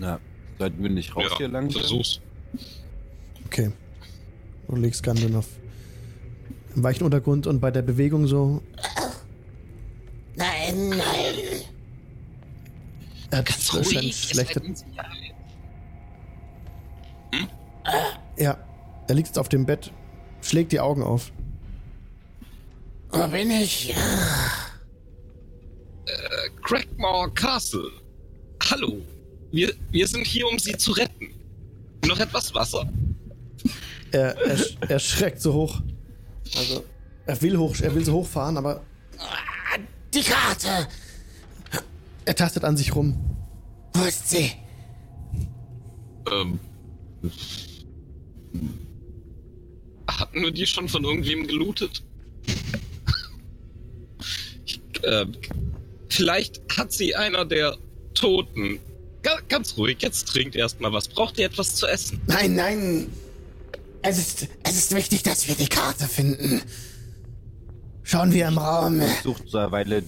Na, sollten wir nicht raus
ja,
hier lang?
versuch's.
Okay. Du legst Gundren auf weichen Untergrund und bei der Bewegung so.
Nein, nein.
Er hat
Ganz ruhig,
schlechte,
ein-
Ja, er liegt jetzt auf dem Bett, schlägt die Augen auf.
Wo bin ich?
Crackmore Castle. Hallo. Wir, wir sind hier, um Sie zu retten. Noch etwas Wasser.
Er, er, sch- er schreckt so hoch. Also, er will hoch, er will so hochfahren, aber
Die Karte.
er tastet an sich rum.
Wo ist sie?
Ähm. Hatten wir die schon von irgendwem gelootet? Ich, äh, vielleicht hat sie einer der Toten. Ga- Ganz ruhig, jetzt trinkt erstmal was. Braucht ihr etwas zu essen?
Nein, nein. Es ist, es ist wichtig, dass wir die Karte finden. Schauen wir im Raum.
Ich suche eine Weile.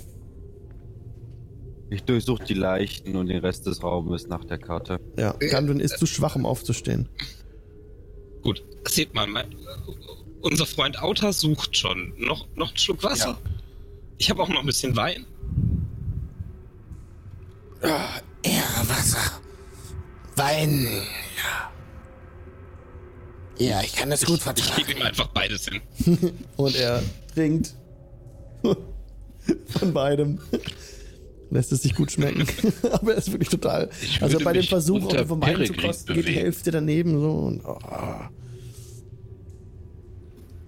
Ich durchsuche die Leichen und den Rest des Raumes nach der Karte.
Ja, Gundren ist zu schwach, um aufzustehen.
Gut, seht mal, mein, unser Freund Auta sucht schon. Noch, noch einen Schluck Wasser. Ich habe auch noch ein bisschen Wein.
Ja, Wasser. Wein. Ja. Ich kann das gut
Ich
vertragen.
gebe ihm einfach beides hin.
Und er trinkt von beidem. Lässt es sich gut schmecken. Aber er ist wirklich total.
Ich
Also bei dem Versuch,
unter
vom Wein zu kosten, geht die. Hälfte daneben so. Und, oh.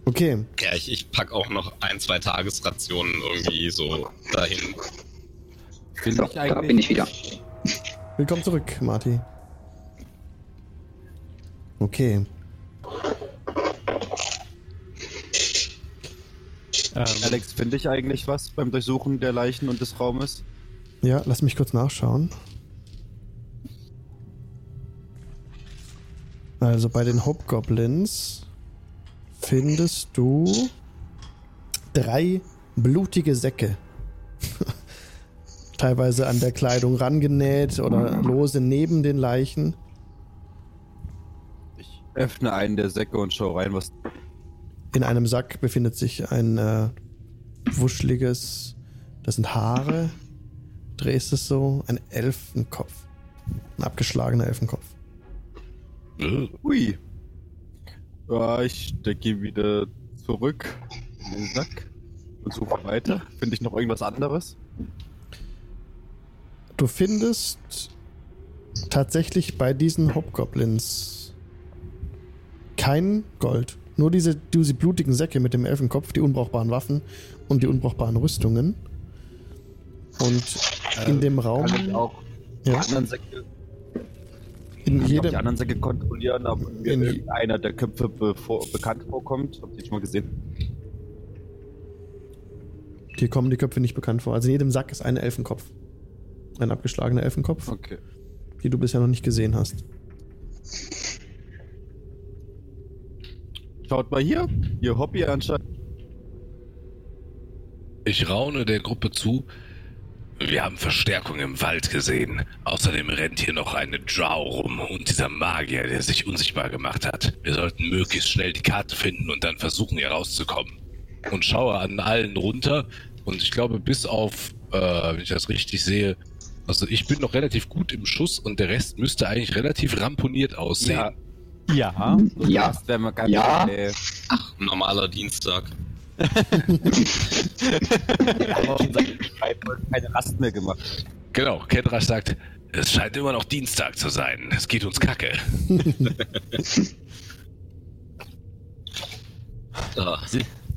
Okay,
Ja, ich, ich pack auch noch ein, zwei Tagesrationen irgendwie so dahin.
Finde
So,
ich
da bin ich wieder.
willkommen zurück, Marty. Okay.
Ähm,
Alex, finde ich eigentlich was beim Durchsuchen der Leichen und des Raumes?
Ja, lass mich kurz nachschauen. Also bei den Hobgoblins findest du drei blutige Säcke. Teilweise an der Kleidung rangenäht oder lose neben den Leichen.
Ich öffne einen der Säcke und schaue rein, was.
In einem Sack befindet sich ein äh, wuscheliges, das sind Haare, drehst es so, ein Elfenkopf. Ein abgeschlagener Elfenkopf.
Äh,
Hui. Ja, ich stecke wieder zurück in den Sack und suche weiter. Finde ich noch irgendwas anderes?
Du findest tatsächlich bei diesen Hobgoblins kein Gold. Nur diese, diese blutigen Säcke mit dem Elfenkopf, die unbrauchbaren Waffen und die unbrauchbaren Rüstungen. Und in dem Raum,
Kann ich auch die
ja,
anderen Säcke,
in
auch die
jedem,
anderen Säcke kontrollieren, ob
In
irgendeiner der Köpfe bevor, bekannt vorkommt? Habt ihr schon mal gesehen?
hier kommen die Köpfe nicht bekannt vor. Also in jedem Sack ist ein Elfenkopf. Ein abgeschlagener Elfenkopf,
Okay.
die du bisher noch nicht gesehen hast.
Schaut mal hier, ihr Hobby anscheinend.
Ich raune der Gruppe zu. Wir haben Verstärkung im Wald gesehen. Außerdem rennt hier noch eine Drow rum und dieser Magier, der sich unsichtbar gemacht hat. Wir sollten möglichst schnell die Karte finden und dann versuchen, hier rauszukommen. Und schaue an allen runter und ich glaube, bis auf, äh, wenn ich das richtig sehe, also ich bin noch relativ gut im Schuss und der Rest müsste eigentlich relativ ramponiert aussehen.
Ja.
Ja,
Das wäre mal ganz
Ja.
okay.
Ein normaler Dienstag.
Wurde keine Rast mehr gemacht.
Genau, Kendrasch sagt, es scheint immer noch Dienstag zu sein. Es geht uns kacke.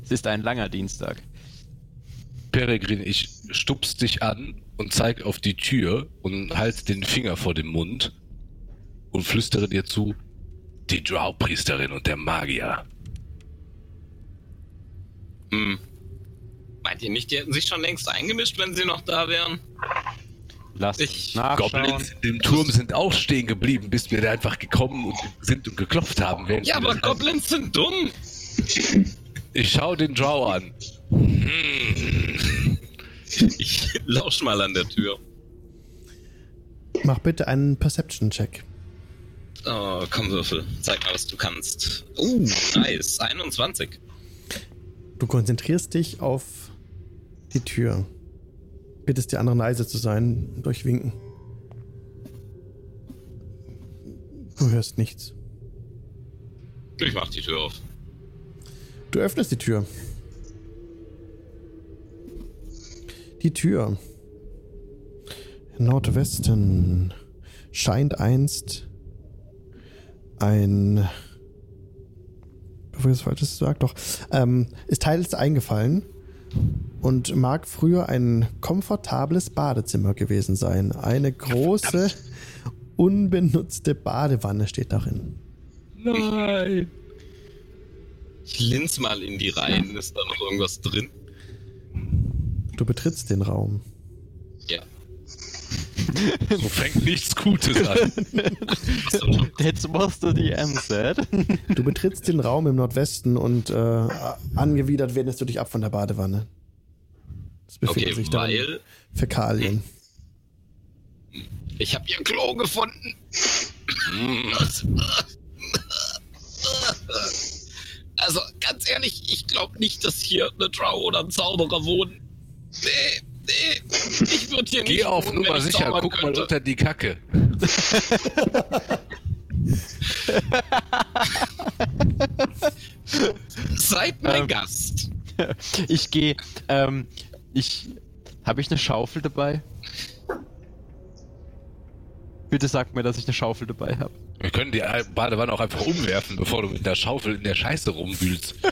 Es ist ein langer Dienstag.
Peregrin, ich stups dich an und zeig auf die Tür und halt den Finger vor dem Mund und flüstere dir zu, die Drow-Priesterin und der Magier.
Hm. Meint ihr nicht, die hätten sich schon längst eingemischt, wenn sie noch da wären?
Lass
Ich-
nachschauen.
Goblins in dem Turm sind auch stehen geblieben, bis wir da einfach gekommen und sind und geklopft haben.
Ja, aber Goblins sind dumm.
Ich schau den Drow an.
Ich lausch mal an der Tür.
Mach bitte einen Perception-Check.
Oh, komm, Würfel. Zeig mal, was du kannst. Uh, nice. 21.
Du konzentrierst dich auf die Tür. Bittest die anderen leise zu sein, durch Winken. Du hörst nichts.
Ich mach die Tür auf.
Du öffnest die Tür. Die Tür Nordwesten scheint einst ein. Bevor ich das Falsches sage, doch. Ähm, ist teils eingefallen und mag früher ein komfortables Badezimmer gewesen sein. Eine große, unbenutzte Badewanne steht darin.
Nein.
Ich linz mal in die Reihen. Ist da noch irgendwas drin?
Du betrittst den Raum.
Ja.
So fängt nichts Gutes an.
That's what the DM said.
Du betrittst den Raum im Nordwesten und äh, angewidert wendest du dich ab von der Badewanne. Es befindet
Okay,
sich
weil
Fäkalien.
ich habe ihr Klo gefunden. Also, ganz ehrlich, ich glaube nicht, dass hier eine Drow oder ein Zauberer wohnen. Nee, nee. Ich würde hier
Geh
nicht
auf
wohnen,
Nummer
ich
sicher, guck mal
könnte.
unter die Kacke.
Seid mein
Ähm.
Gast.
Ich gehe. Ähm, ich. Habe ich eine Schaufel dabei? Bitte sag mir, dass ich eine Schaufel dabei habe.
Wir können die Badewanne auch einfach umwerfen, bevor du mit der Schaufel in der Scheiße rumwühlst.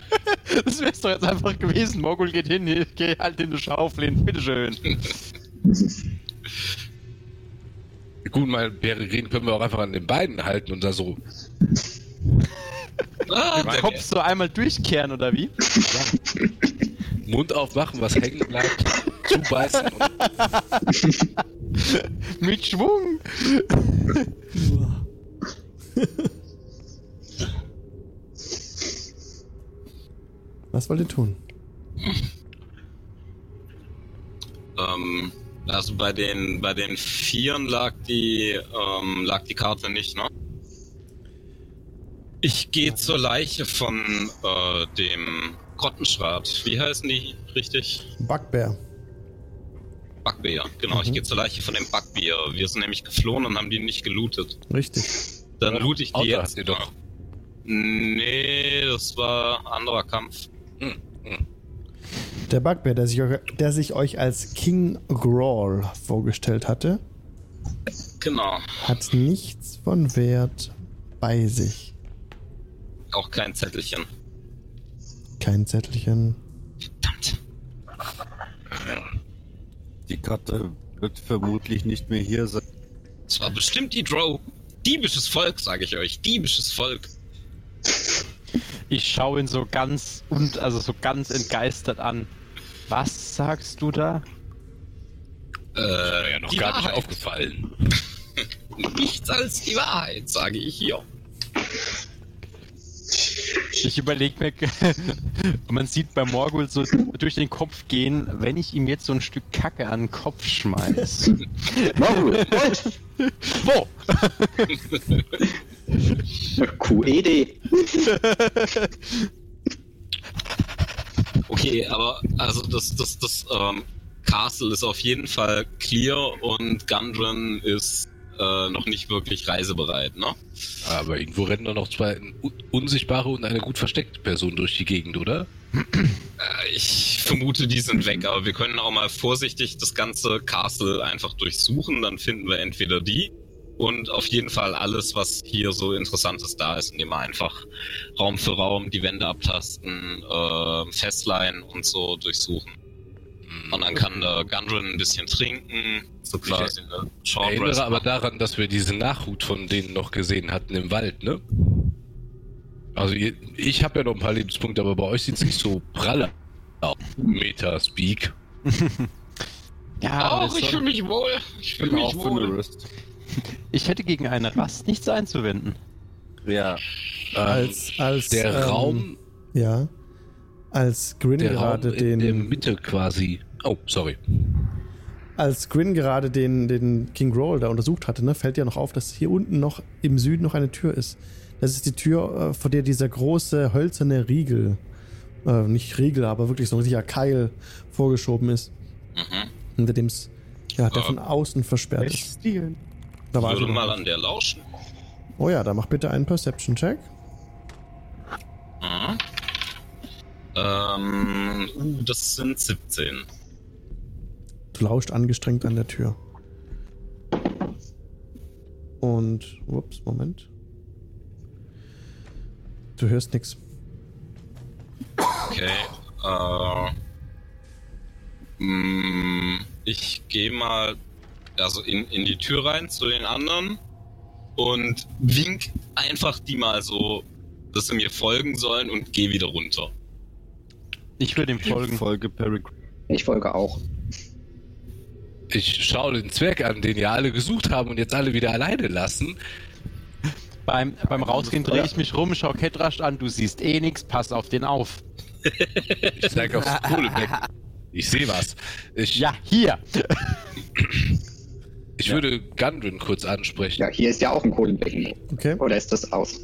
Das wär's doch jetzt einfach gewesen. Mogul geht hin, geh halt in die Schaufel hin. Bitteschön.
Gut, mal Peregrin können wir auch einfach an den Beinen halten und da so.
Ah,
Den Kopf so einmal durchkehren oder wie?
Mund aufmachen, was hängen bleibt, zubeißen
Mit Schwung.
Was wollt ihr tun?
Ähm, also bei den bei den Vieren lag die ähm, lag die Karte nicht, ne? Ich gehe zur Leiche von äh, dem Grottenschrat. Wie heißen die richtig?
Bugbear.
Bugbear, genau. Ich gehe zur Leiche von dem Bugbear. Wir sind nämlich geflohen und haben die nicht gelootet.
Richtig.
Dann loot ich die
Auto
jetzt.
ihr doch.
Nee, das war anderer Kampf.
Der Bugbear, der sich, euch- der sich euch als King Grawl vorgestellt hatte,
Genau.
hat nichts von Wert bei sich.
Auch kein Zettelchen.
Kein Zettelchen.
Verdammt.
Die Karte wird vermutlich nicht mehr hier sein.
Das war bestimmt die Drow. Diebisches Volk, sage ich euch. Diebisches Volk.
Ich schaue ihn so ganz und also so ganz entgeistert an. Was sagst du da?
Äh,
Ja, noch
die
gar nicht
Wahrheit.
aufgefallen.
Nichts als die Wahrheit, sage ich hier.
Ich überlege mir, man sieht bei Morgul so durch den Kopf gehen, wenn ich ihm jetzt so ein Stück Kacke an den Kopf schmeiß.
Morgul,
Wo?
QED.
Okay, aber also das, das, das ähm, Castle ist auf jeden Fall clear und Gundren ist äh, noch nicht wirklich reisebereit, ne?
Aber irgendwo rennen doch noch zwei un- unsichtbare und eine gut versteckte Person durch die Gegend, oder?
Äh, ich vermute, die sind weg, aber wir können auch mal vorsichtig das ganze Castle einfach durchsuchen, dann finden wir entweder die und auf jeden Fall alles, was hier so Interessantes da ist, indem wir einfach Raum für Raum die Wände abtasten, äh, Festleihen und so durchsuchen. Und dann kann der Gundren ein bisschen trinken, so eine
Ich erinnere
Rest
aber
machen.
daran, dass wir diese Nachhut von denen noch gesehen hatten im Wald, ne? Also ihr, ich habe ja noch ein paar Lebenspunkte, aber bei euch sieht's nicht so pralle aus. Meta-Speak.
Ja,
Auch, ich fühle mich wohl. Ich fühle mich wohl.
Ich hätte gegen eine Rast nichts einzuwenden.
Ja.
Als, als
Der
ähm,
Raum,
Ja. Als Grin
der
gerade
Raum in der
den.
Mitte quasi. Oh, sorry.
Als Grin gerade den, den King Grawl da untersucht hatte, ne, fällt ja noch auf, dass hier unten noch im Süden noch eine Tür ist. Das ist die Tür, äh, vor der dieser große hölzerne Riegel, äh, nicht Riegel, aber wirklich so ein richtiger Keil vorgeschoben ist,
Mhm.
hinter dem es, ja, der
Ja.
von außen versperrt ist. Da war
Ich würde mal an der lauschen.
Oh ja, da mach bitte einen Perception-Check.
Mhm. Ähm, uh, das sind 17.
Du lauscht angestrengt an der Tür. Und, ups, Moment. Du hörst nichts.
Okay. Äh, mm, ich gehe mal also in, in die Tür rein zu den anderen und wink einfach die mal so, dass sie mir folgen sollen und gehe wieder runter.
Ich würde ihm folgen.
Folge Perry.
Ich folge auch.
Ich schaue den Zwerg an, den ja alle gesucht haben und jetzt alle wieder alleine lassen.
Beim, beim Rausgehen drehe ich mich rum, schau Ketrasch an, du siehst eh nichts, pass auf den auf.
Ich zeige aufs Kohlebecken. Ich sehe was. Ich,
Ja, hier.
ich würde Gundren kurz ansprechen.
Ja, hier ist ja auch ein Kohlenbecken.
Okay.
Oder ist das aus?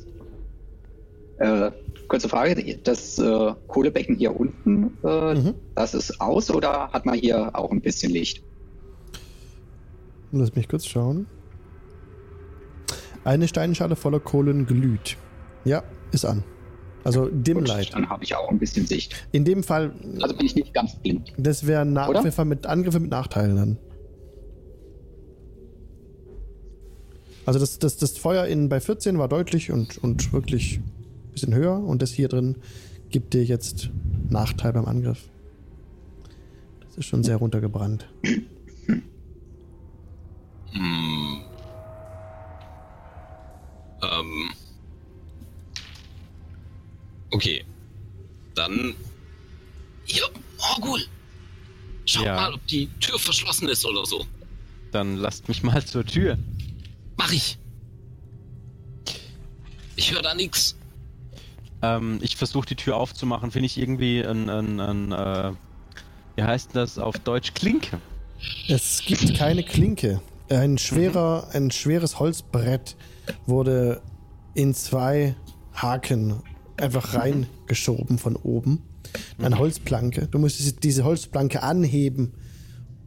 Äh, kurze Frage, das äh, Kohlebecken hier unten, äh,
Mhm.
das ist aus oder hat man hier auch ein bisschen Licht?
Lass mich kurz schauen. Eine Steinschale voller Kohlen glüht. Ja, ist an. Also Dim
Gut. Dann habe ich auch ein bisschen Sicht.
In dem Fall,
Also bin ich nicht ganz blind.
das wären? Angriffe mit, Angriffe mit Nachteilen dann. Also das, das, das Feuer in, bei 14 war deutlich und, und wirklich bisschen höher und das hier drin gibt dir jetzt Nachteil beim Angriff. Das ist schon sehr runtergebrannt.
Hm. Ähm. Okay. Dann. Hier, Morgul. Schau
Ja.
mal, ob die Tür verschlossen ist oder so.
Dann lasst mich mal zur Tür.
Mach ich. Ich höre da nix.
Ähm, ich versuche die Tür aufzumachen. Finde ich irgendwie ein, ein, ein äh, wie heißt das auf Deutsch? Klinke.
Es gibt keine Klinke. Ein schwerer, ein schweres Holzbrett wurde in zwei Haken einfach reingeschoben von oben. Eine Holzplanke. Du musstest diese Holzplanke anheben,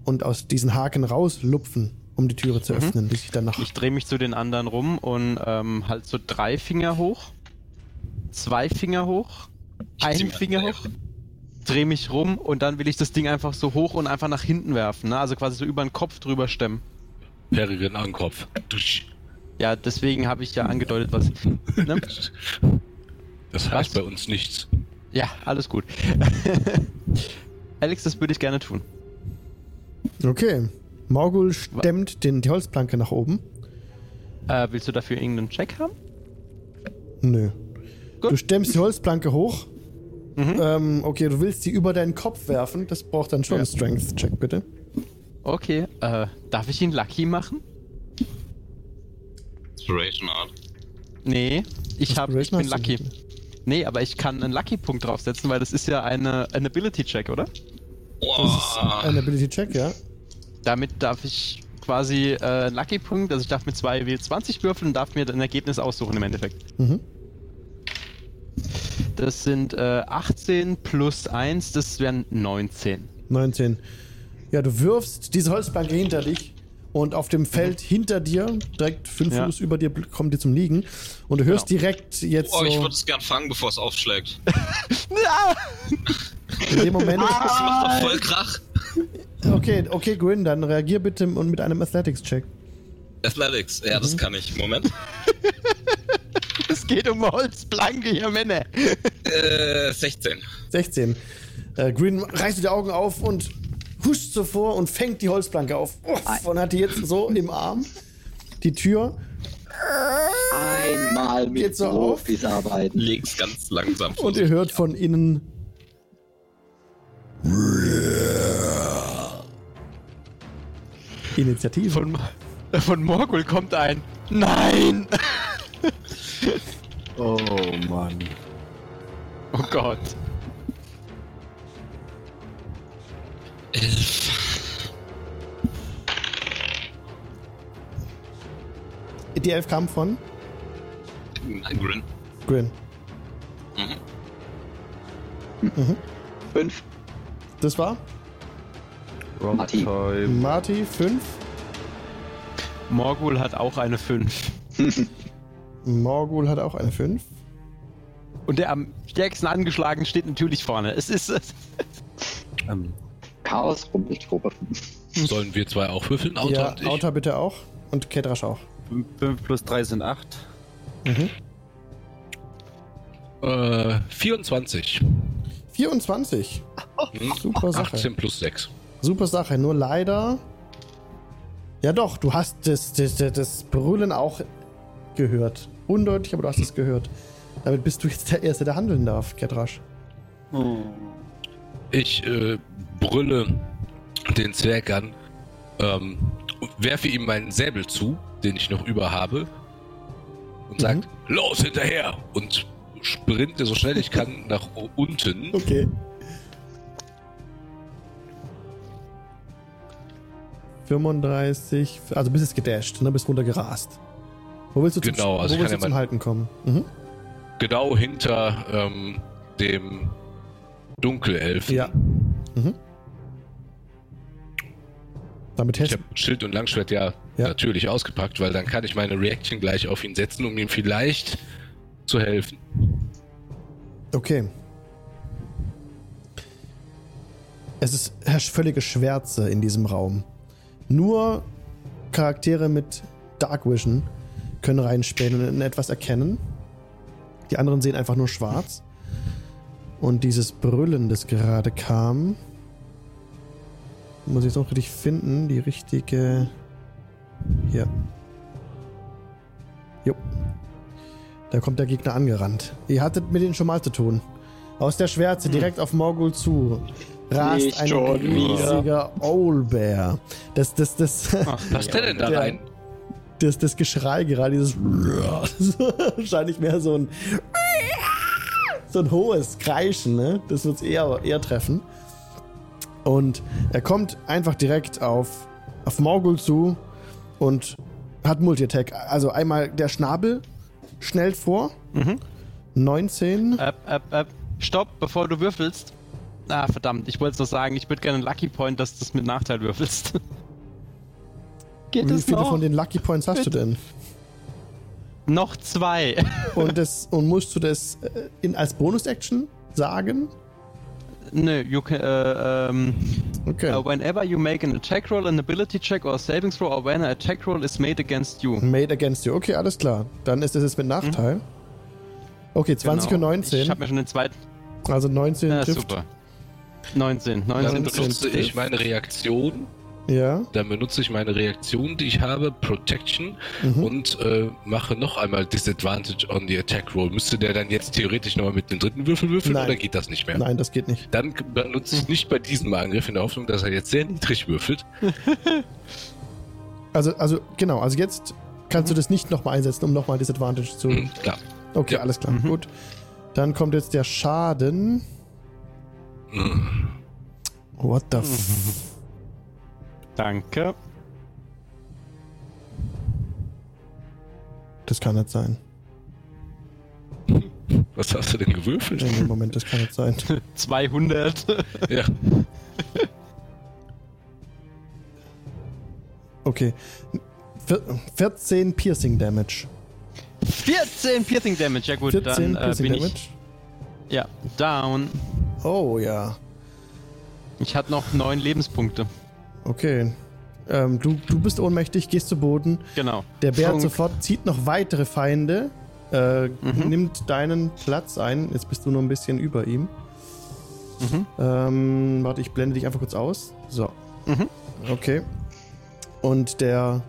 und aus diesen Haken rauslupfen, um die Türe zu öffnen, die sich dann nach.
Ich drehe mich zu den anderen rum und ähm, halt so drei Finger hoch, zwei Finger hoch,
Ich
ein
zieh mir
Finger
einen
hoch, drehe mich rum und dann will ich das Ding einfach so hoch und einfach nach hinten werfen. Ne? Also quasi so über den Kopf drüber stemmen.
Peregrine Ankopf. Dusch.
Ja, deswegen habe ich ja angedeutet, was. Ne?
Das heißt
Was?
bei uns nichts.
Ja, alles gut. Alex, das würde ich gerne tun.
Okay. Morgul stemmt den, die Holzplanke nach oben.
Äh, willst du dafür irgendeinen Check haben?
Nö.
Gut.
Du stemmst die Holzplanke hoch.
Mhm.
Ähm, okay, du willst sie über deinen Kopf werfen. Das braucht dann schon
Ja.
einen Strength-Check, bitte.
Okay, äh, darf ich ihn Lucky machen?
Inspiration Art.
Nee, ich, hab, ich bin Lucky. Nee, aber ich kann einen Lucky-Punkt draufsetzen, weil das ist ja eine, ein Ability-Check, oder?
Das ist ein Ability-Check, ja.
Damit darf ich quasi äh, einen Lucky-Punkt, also ich darf mit zwei W20 würfeln und darf mir ein Ergebnis aussuchen im Endeffekt.
Mhm.
Das sind äh, 18 plus 1, das wären 19.
19. Ja, du wirfst diese Holzplanke hinter dich und auf dem Feld hinter dir, direkt fünf
Ja.
Fuß über dir, kommt dir zum Liegen. Und du hörst direkt jetzt
ich
so
würde es gern fangen, bevor es aufschlägt.
in dem Moment.
Das macht doch voll Krach.
Okay, okay, Grin, dann reagier bitte und mit einem Athletics-Check.
Athletics, ja,
Mhm.
das kann ich. Moment.
Es geht um Holzplanke hier, Männer.
Äh, 16.
16. Äh, Green reißt die Augen auf und huscht so vor und fängt die Holzplanke auf. Uff, und hat die jetzt so im Arm. Die Tür.
Einmal mit
Geht so auf?
Profis arbeiten.
Leg's ganz langsam
Und ihr hört von innen. Initiative.
Von, von Morgul kommt ein Nein!
Oh Mann.
Oh Gott.
Elf.
Die Elf kam von
Grin.
Grin.
Fünf.
Das war
Marty.
Marty 5.
Morgul hat auch eine 5.
Morgul hat auch eine 5.
Und der am stärksten angeschlagen steht natürlich vorne. Es ist.
Ähm,
Chaos Rumpeltruppe.
Sollen wir zwei auch würfeln? Auto
Ja,
und ich?
Auta bitte auch. Und Kedrasch auch.
5 plus 3 sind 8.
Mhm.
Äh, 24.
24.
Hm?
Super Sache.
18 plus 6.
Super Sache. Nur leider. Ja, doch, du hast das, das, das Brüllen auch gehört. Undeutlich, aber du hast es gehört. Damit bist du jetzt der Erste, der handeln darf, Kedrasch.
Ich äh, brülle den Zwerg an, ähm, werfe ihm meinen Säbel zu, den ich noch über habe, und sagt, los hinterher! Und sprinte so schnell ich kann nach unten.
Okay. 35, also bist jetzt gedasht, ne? Bist runtergerast. Wo willst du zum,
Genau, also
willst
kann
du
ja
zum Halten kommen? Mhm.
Genau hinter ähm, dem Dunkelelfen.
Ja. Mhm. Damit
Ich habe Schild und Langschwert ja,
Ja.
natürlich ausgepackt, weil dann kann ich meine Reaction gleich auf ihn setzen, um ihm vielleicht zu helfen.
Okay. Es ist herrscht völlige Schwärze in diesem Raum. Nur Charaktere mit Dark Vision können reinspähen und etwas erkennen. Die anderen sehen einfach nur schwarz. Und dieses Brüllen, das gerade kam, muss ich jetzt noch richtig finden. Die richtige. Hier. Jo. Da kommt der Gegner angerannt. Ihr hattet mit denen schon mal zu tun. Aus der Schwärze direkt auf Morgul zu rast ein riesiger Owlbear. Das, das, das,
Was der denn da
der-
rein?
Das, das Geschrei gerade, dieses wahrscheinlich mehr so ein so ein hohes Kreischen, ne? Das wird es eher, eher treffen. Und er kommt einfach direkt auf, auf Morgul zu und hat Multi-Attack. Also einmal der Schnabel schnellt vor.
Mhm.
19.
Ab, ab, ab. Stopp, bevor du würfelst. Ah, verdammt, ich wollte es noch sagen, ich würde gerne einen Lucky Point, dass du das mit Nachteil würfelst. Geht
Wie viele
noch?
von den Lucky Points hast du denn?
Noch zwei.
Und, das, und musst du das äh, in, als Bonus-Action sagen?
Nö, you can, äh, ähm,
Okay.
uh, whenever you make an attack roll, an ability check or a saving throw, or when an attack roll is made against you.
Made against you. Okay, alles klar. Dann ist das jetzt mit Nachteil. Okay, 20
Genau.
und 19.
Ich habe mir schon den zweiten.
Also 19
Ja,
trifft.
super. 19. 19
Dann benutze ich meine Reaktion.
Ja.
Dann benutze ich meine Reaktion, die ich habe, Protection,
Mhm.
und äh, mache noch einmal Disadvantage on the Attack Roll. Müsste der dann jetzt theoretisch nochmal mit dem dritten Würfel würfeln
Nein.
oder geht das nicht mehr?
Nein, das geht nicht.
Dann benutze ich nicht bei diesem Angriff in der Hoffnung, dass er jetzt sehr niedrig würfelt.
Also, also genau, also jetzt kannst du das nicht nochmal einsetzen, um nochmal Disadvantage zu.
Mhm, klar.
Okay,
Ja.
alles klar.
Mhm.
Gut. Dann kommt jetzt der Schaden.
Mhm.
What the f.
Danke.
Das kann nicht sein.
Was hast du denn gewürfelt?
Nee, nee, Moment, das kann nicht sein.
200.
Ja.
Okay. Vier- 14 Piercing Damage.
14 Piercing Damage. Ja gut,
14
dann äh,
Piercing
bin
Damage.
ich ja down.
Oh ja.
Ich hatte noch 9 Lebenspunkte.
Okay. Ähm, du, du bist ohnmächtig, gehst zu Boden.
Genau.
Der Bär
Funk.
sofort zieht noch weitere Feinde, äh,
Mhm.
nimmt deinen Platz ein. Jetzt bist du nur ein bisschen über ihm.
Mhm.
Ähm, warte, ich blende dich einfach kurz aus. So.
Mhm.
Okay. Und der.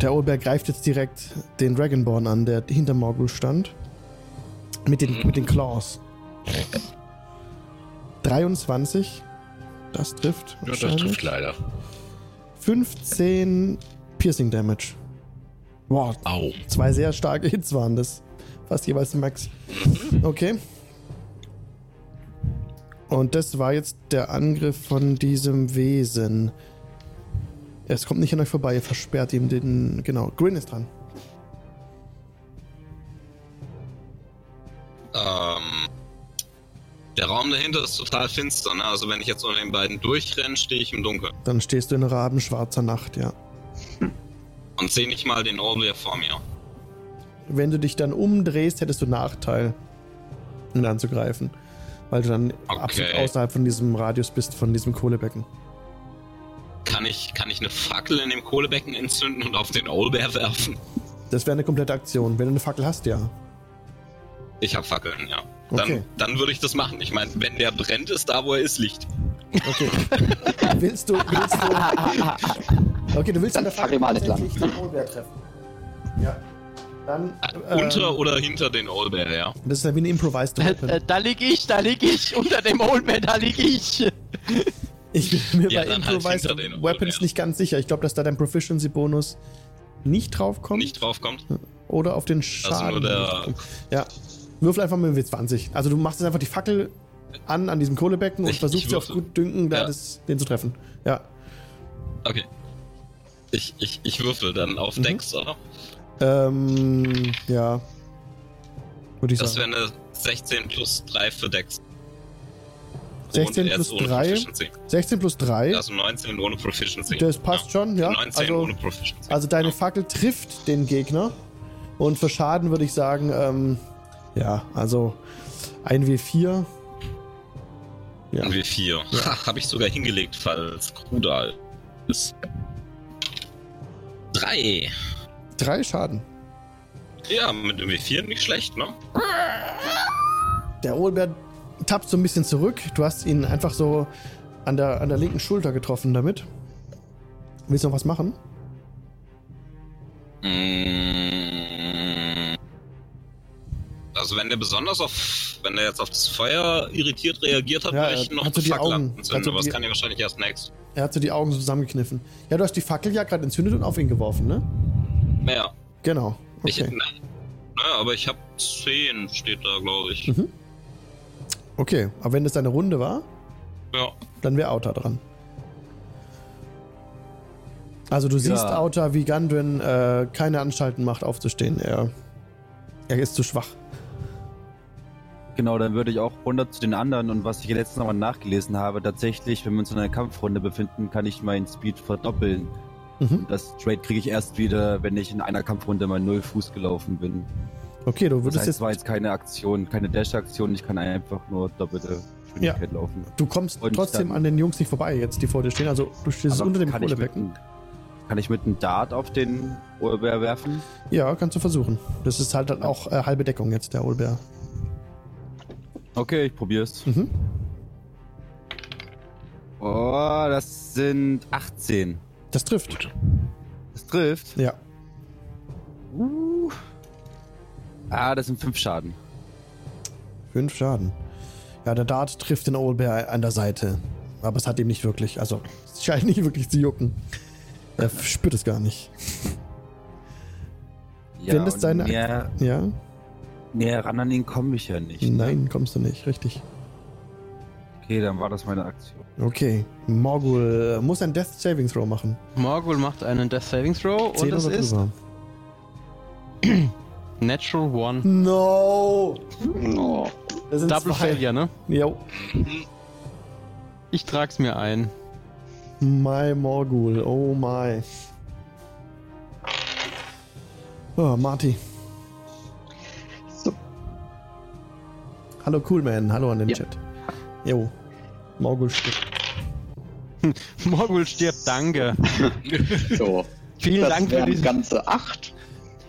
Der Olberg greift jetzt direkt den Dragonborn an, der hinter Morgul stand. Mit den, mit den Claws. 23. Das trifft.
ja, das trifft leider.
15 Piercing Damage. Wow,
Au.
zwei sehr starke Hits waren das. Fast jeweils Max. Okay. Und das war jetzt der Angriff von diesem Wesen. Es kommt nicht an euch vorbei, ihr versperrt ihm den. Genau, Grin ist dran.
Ähm, der Raum dahinter ist total finster, ne? Also wenn ich jetzt unter den beiden durchrenne, stehe ich im Dunkeln.
Dann stehst du in rabenschwarzer Nacht, ja.
Und sehe nicht mal den Orbeer vor mir.
Wenn du dich dann umdrehst, hättest du Nachteil, ihn anzugreifen. Weil du dann
Okay.
absolut außerhalb von diesem Radius bist, von diesem Kohlebecken.
Kann ich, kann ich eine Fackel in dem Kohlebecken entzünden und auf den Owlbear werfen?
Das wäre eine komplette Aktion. Wenn du eine Fackel hast, ja.
Ich habe Fackeln, ja. Dann,
Okay.
dann würde ich das machen. Ich meine, wenn der brennt, ist da, wo er ist, Licht.
Okay. willst du, willst du. Okay, du willst
Dann
an der
fackel mal nicht lang.
tatsächlich den Olbeer treffen. Ja. Dann.
Unter
ähm,
oder hinter den Owlbear, ja.
Das ist ja wie eine Improvised
Äh,
Weapon.
äh, da lieg ich, da lieg ich. Unter dem Oldman, da lieg ich.
Ich bin mir
Ja,
bei
halt
Improvised
den
Weapons nicht ganz sicher. Ich glaube, dass da dein Proficiency-Bonus nicht draufkommt.
Nicht draufkommt.
Oder auf den Schaden.
nur der-.
Ja. Würfel einfach mit W20. Also du machst jetzt einfach die Fackel an, an diesem Kohlebecken und
Ich-
versuchst
ich
sie auf gut Dünken,
Ja.
das, den zu treffen. Ja.
Okay. Ich, ich, ich würfel dann auf
Mhm.
Dex, oder?
Ähm, ja. Würde ich
Das
sagen.
wäre eine 16 plus 3 für Dex.
16
Und er
plus
ist ohne
3?
Proficiency.
16 plus 3.
Also 19 ohne Proficiency.
Das passt schon, ja.
19
Also,
ohne Proficiency.
also deine Fackel trifft den Gegner. Und für Schaden würde ich sagen, ähm, ja, also ein W4. Ja.
Und W4. Ha, Habe ich sogar hingelegt, falls Kruda ist. Drei.
Drei Schaden.
Ja, mit dem W4 nicht schlecht, ne?
Der Olbert tappt so ein bisschen zurück. Du hast ihn einfach so an der, an der linken Schulter getroffen damit. Willst du noch was machen?
Mm. Also wenn der besonders auf, wenn der jetzt auf das Feuer irritiert reagiert hat,
Ja,
würde ich
er
noch
hat so
eine
die
Fackel
Augen-
anzünden,
hat so
aber das kann ja wahrscheinlich erst next.
Er hat so die Augen so zusammengekniffen. Ja, du hast die Fackel ja gerade entzündet und auf ihn geworfen, ne?
Naja,
Genau.
ich,
Okay.
na, naja, aber ich habe 10 steht da, glaube ich.
Mhm. Okay, aber wenn das deine Runde war,
Ja.
dann wäre Auta dran. Also du siehst
Ja.
Auta, wie Gundren äh, keine Anstalten macht, aufzustehen. Er, er ist zu schwach.
Genau, dann würde ich auch runter zu den anderen und was ich letztens nochmal nachgelesen habe, tatsächlich, wenn wir uns in einer Kampfrunde befinden, kann ich meinen Speed verdoppeln.
Mhm.
Das Trade kriege ich erst wieder, wenn ich in einer Kampfrunde mal null Fuß gelaufen bin.
Okay, du
Das
würdest
heißt,
jetzt.
war jetzt keine Aktion, keine Dash-Aktion, ich kann einfach nur doppelte Geschwindigkeit laufen.
Du kommst
Und
trotzdem
dann-
an den Jungs nicht vorbei, jetzt die vor dir stehen. Also du stehst unter dem Kohlebecken.
kann ich mit einem Dart auf den Ohrbeer werfen?
Ja, kannst du versuchen. Das ist halt dann auch äh, halbe Deckung jetzt, der Olbär.
Okay, ich probier's.
Mhm.
Oh, das sind 18.
Das trifft.
Gut.
Das trifft.
Ja.
Uh. Ah, das sind 5 Schaden.
Fünf Schaden. Ja, der Dart trifft den Owlbear an der Seite. Aber es hat ihm nicht wirklich, also es scheint nicht wirklich zu jucken. Er spürt es gar nicht.
Ja,
Wenn das deine-
näher,
Ja?
Näher ran an ihn komme ich ja nicht. ne?
Nein, kommst du nicht, richtig.
Okay, dann war das meine Aktion.
Okay. Morgul muss ein Death Saving Throw machen.
Morgul macht einen Death Saving Throw und
oder
ist
drüber.
Natural One.
No! Das sind
Double
zwei.
Failure, ne?
Jo.
Ich trag's mir ein.
My Morgul, oh my. Oh, Marty. Hallo Coolman, hallo an den
Ja.
Chat. Jo. Morgul stirbt.
Morgul stirbt, danke.
So.
Vielen
das
Dank für diesen.
ganze acht.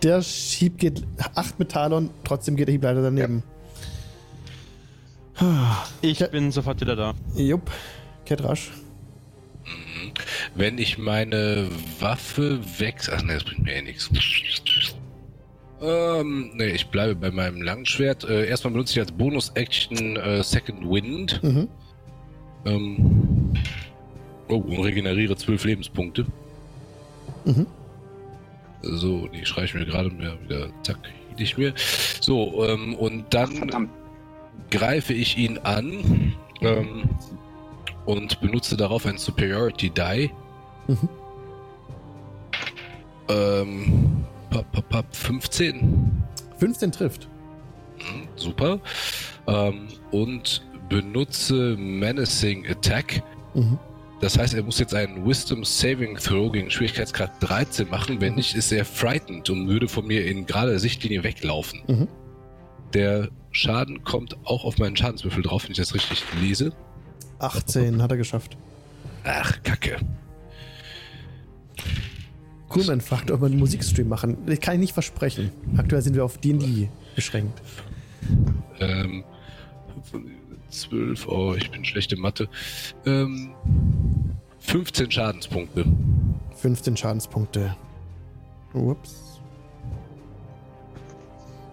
Der Hieb geht 8 mit Talon, trotzdem geht der Hieb leider daneben.
Ich bin sofort wieder da.
Jupp. Ketrasch.
Wenn ich meine Waffe wechsle. Ach ne, das bringt mir eh nichts. Ähm, ne, ich bleibe bei meinem Langschwert. Äh, erstmal benutze ich als Bonus-Action äh, Second Wind.
Mhm.
Ähm, oh, und regeneriere 12 Lebenspunkte.
Mhm.
So, die schreibe ich mir gerade mehr wieder. Zack, ich mir. So, ähm, und dann
Verdammt.
greife ich ihn an ähm, und benutze darauf ein Superiority Die.
Mhm.
Ähm, 15.
15 trifft.
Mhm, Super. Ähm, und benutze Menacing Attack.
Mhm.
Das heißt, er muss jetzt einen Wisdom Saving Throw gegen Schwierigkeitsgrad 13 machen. Wenn nicht, ist er frightened und würde von mir in gerade Sichtlinie weglaufen.
Mhm.
Der Schaden kommt auch auf meinen Schadenswürfel drauf, wenn ich das richtig lese.
18 hat er geschafft.
Ach, Kacke.
Coolman fragt, ob wir einen Musikstream machen. Das kann ich nicht versprechen. Aktuell sind wir auf D&D beschränkt.
Ähm, 12, oh, ich bin schlecht in Mathe. Ähm, 15 Schadenspunkte.
15 Schadenspunkte. Ups.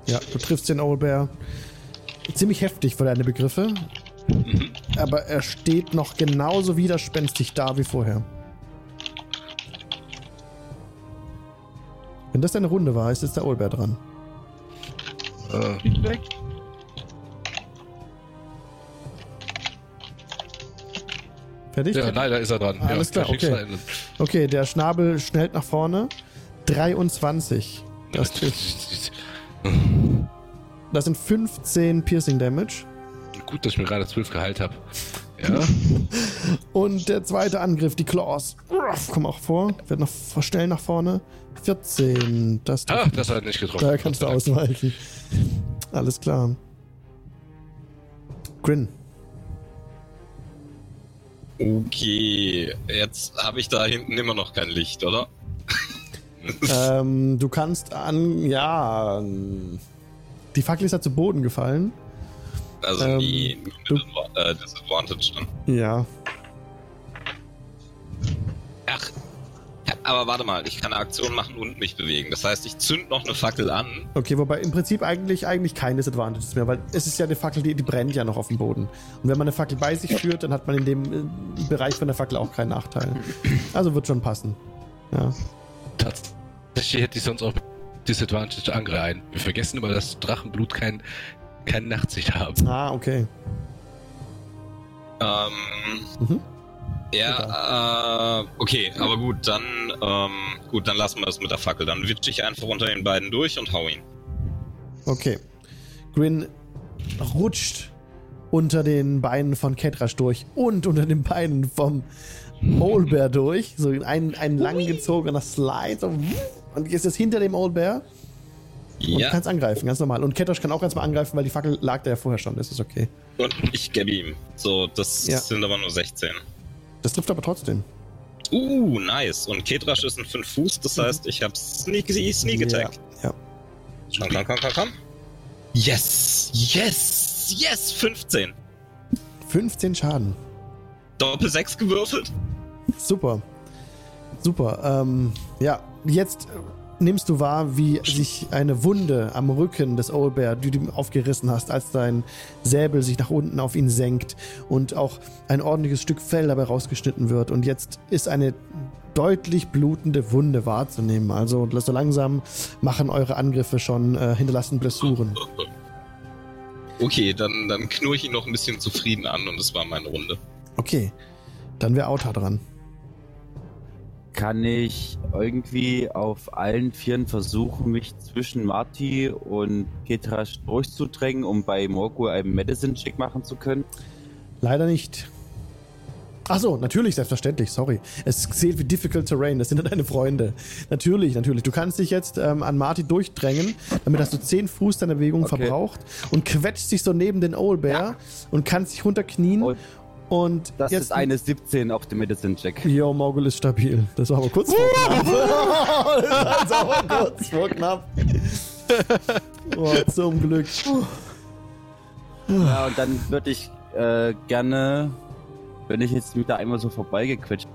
Ja, du triffst den Owlbear. Ziemlich heftig für deine Begriffe.
Mhm.
Aber er steht noch genauso widerspenstig da wie vorher. Wenn das deine Runde war, ist jetzt der Owlbear dran.
Äh,
weg.
Fertig?
ja, leider ist er dran.
Alles
ja,
klar, okay. Okay, der Schnabel schnellt nach vorne. 23. Das trifft. Das sind 15 Piercing Damage.
Gut, dass ich mir gerade 12 geheilt habe. Ja.
Und der zweite Angriff, die Claws. Kommen auch vor. Wird noch verstellen nach vorne. 14. Das
Ah,
trifft.
das hat nicht getroffen.
da kannst du ausweichen. Alles klar. Grin.
Okay, jetzt habe ich da hinten immer noch kein Licht, oder?
ähm, du kannst an. Ja. Die Fackel ist ja zu Boden gefallen.
Also
Ähm,
die
du-
äh, Disadvantage dann.
Ja.
Ach, ja, aber warte mal, ich kann eine Aktion machen und mich bewegen. Das heißt, ich zünd noch eine Fackel an.
Okay, wobei im Prinzip eigentlich, eigentlich keine Disadvantages mehr, weil es ist ja eine Fackel, die, die brennt ja noch auf dem Boden. Und wenn man eine Fackel bei sich führt, dann hat man in dem äh, Bereich von der Fackel auch keinen Nachteil. Also wird schon passen. Ja.
Tatsächlich hätte ich sonst auch Disadvantage angreifen. Wir vergessen immer, dass Drachenblut kein, kein Nachtsicht haben.
Ah, okay.
Ähm,
Mhm.
ja, äh, okay, aber gut, dann, ähm, gut, dann lassen wir es mit der Fackel. Dann witsche ich einfach unter den beiden durch und hau ihn.
Okay. Grin rutscht unter den Beinen von Ketrasch durch und unter den Beinen vom Old Bear durch. So ein, ein langgezogener Slide. So, und jetzt ist hinter dem Old Bear. Und du
Ja,
kannst angreifen, ganz normal. Und Ketrasch kann auch ganz mal angreifen, weil die Fackel lag da ja vorher schon. Das ist okay.
und ich gebe ihm. So, das
Ja.
sind aber nur 16.
Das trifft aber trotzdem.
Uh, nice. Und Kedrasch ist ein 5 Fuß, das heißt, ich habe Sneak, Sneak Attack.
Ja.
Komm, komm, komm, komm, komm. Yes, yes, yes, 15.
15 Schaden.
Doppel 6 gewürfelt.
Super. Super. Ähm, ja, jetzt nimmst du wahr, wie sich eine Wunde am Rücken des Old Bear, die du aufgerissen hast, als dein Säbel sich nach unten auf ihn senkt und auch ein ordentliches Stück Fell dabei rausgeschnitten wird. Und jetzt ist eine deutlich blutende Wunde wahrzunehmen. Also so langsam machen eure Angriffe schon äh, hinterlassen Blessuren.
Okay, dann, dann knurre ich ihn noch ein bisschen zufrieden an und das war meine Runde.
Okay, dann wäre Auta dran.
Kann ich irgendwie auf allen Vieren versuchen, mich zwischen Marty und Ketrasch durchzudrängen, um bei Morgul einen Medicine-Check machen zu können?
Leider nicht. Achso, natürlich, selbstverständlich, sorry. Es zählt wie Difficult Terrain, das sind dann deine Freunde. Natürlich, natürlich. Du kannst dich jetzt ähm, an Marty durchdrängen, damit hast du 10 Fuß deiner Bewegung
Okay.
verbraucht und quetscht dich so neben den Owlbear und kannst dich runterknien
Und
und
das
jetzt
ist eine 17 auf dem Medicine-Check.
Jo, Morgul ist stabil. Das war aber kurz vor knapp. das war aber kurz vor knapp. Oh, zum Glück.
Ja, und dann würde ich äh, gerne, wenn ich jetzt wieder einmal so vorbeigequetscht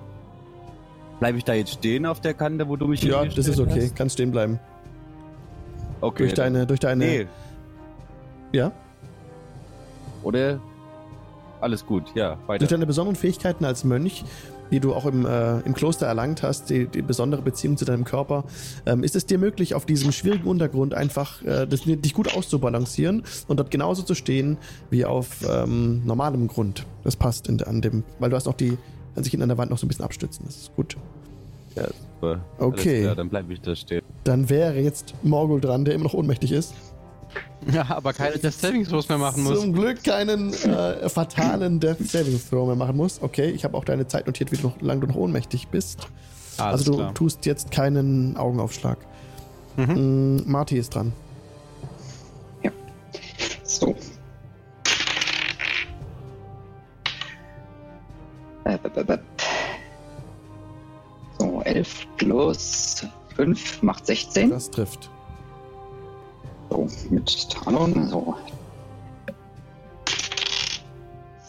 Bleibe ich da jetzt stehen auf der Kante, wo du mich
Ja, das ist okay.
hast?
Kannst stehen bleiben.
Okay.
Durch deine, durch deine.
Nee,
Ja?
oder? Alles gut, ja, weiter.
Durch deine besonderen Fähigkeiten als Mönch, die du auch im, äh, im Kloster erlangt hast, die, die besondere Beziehung zu deinem Körper, ähm, ist es dir möglich, auf diesem schwierigen Untergrund einfach äh, das, dich gut auszubalancieren und dort genauso zu stehen wie auf ähm, normalem Grund. Das passt in, an dem, weil du hast noch die, kann sich an der Wand noch so ein bisschen abstützen. Das ist gut.
Ja, super.
Okay.
Klar, dann bleibe ich da stehen.
Dann wäre jetzt Morgul dran, der immer noch ohnmächtig ist.
Ja, aber keine Death Saving Throws mehr machen muss.
Zum Glück keinen äh, fatalen Death Saving Throw mehr machen muss. Okay, ich habe auch deine Zeit notiert, wie du noch, lang du noch ohnmächtig bist.
Alles
also du
klar.
tust jetzt keinen Augenaufschlag.
Mhm.
Mm, Marty ist dran.
So. Äh, So, 11 plus 5 macht 16.
Das trifft.
So, mit Talon. So.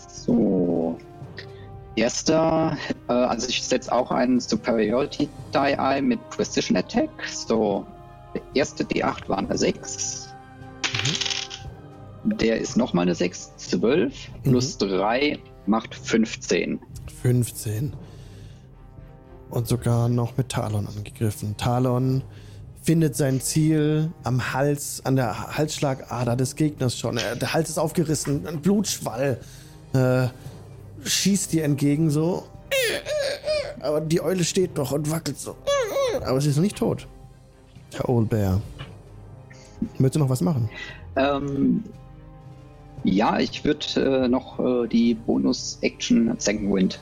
So. Erster, äh, also ich setze auch einen Superiority Die ein mit Precision Attack. So, der erste D8 war eine 6. Der ist nochmal eine 6, 12. Plus 3 macht 15.
15. Und sogar noch mit Talon angegriffen. Talon findet sein Ziel am Hals, an der Halsschlagader des Gegners schon. Er- Der Hals ist aufgerissen, ein Blutschwall. Äh, schießt dir entgegen so. Aber die Eule steht noch und wackelt so. Aber sie ist noch nicht tot. Der Old Bear. Möchtest du noch was machen?
Ähm, ja, ich würde äh, noch äh, die Bonus-Action Second Wind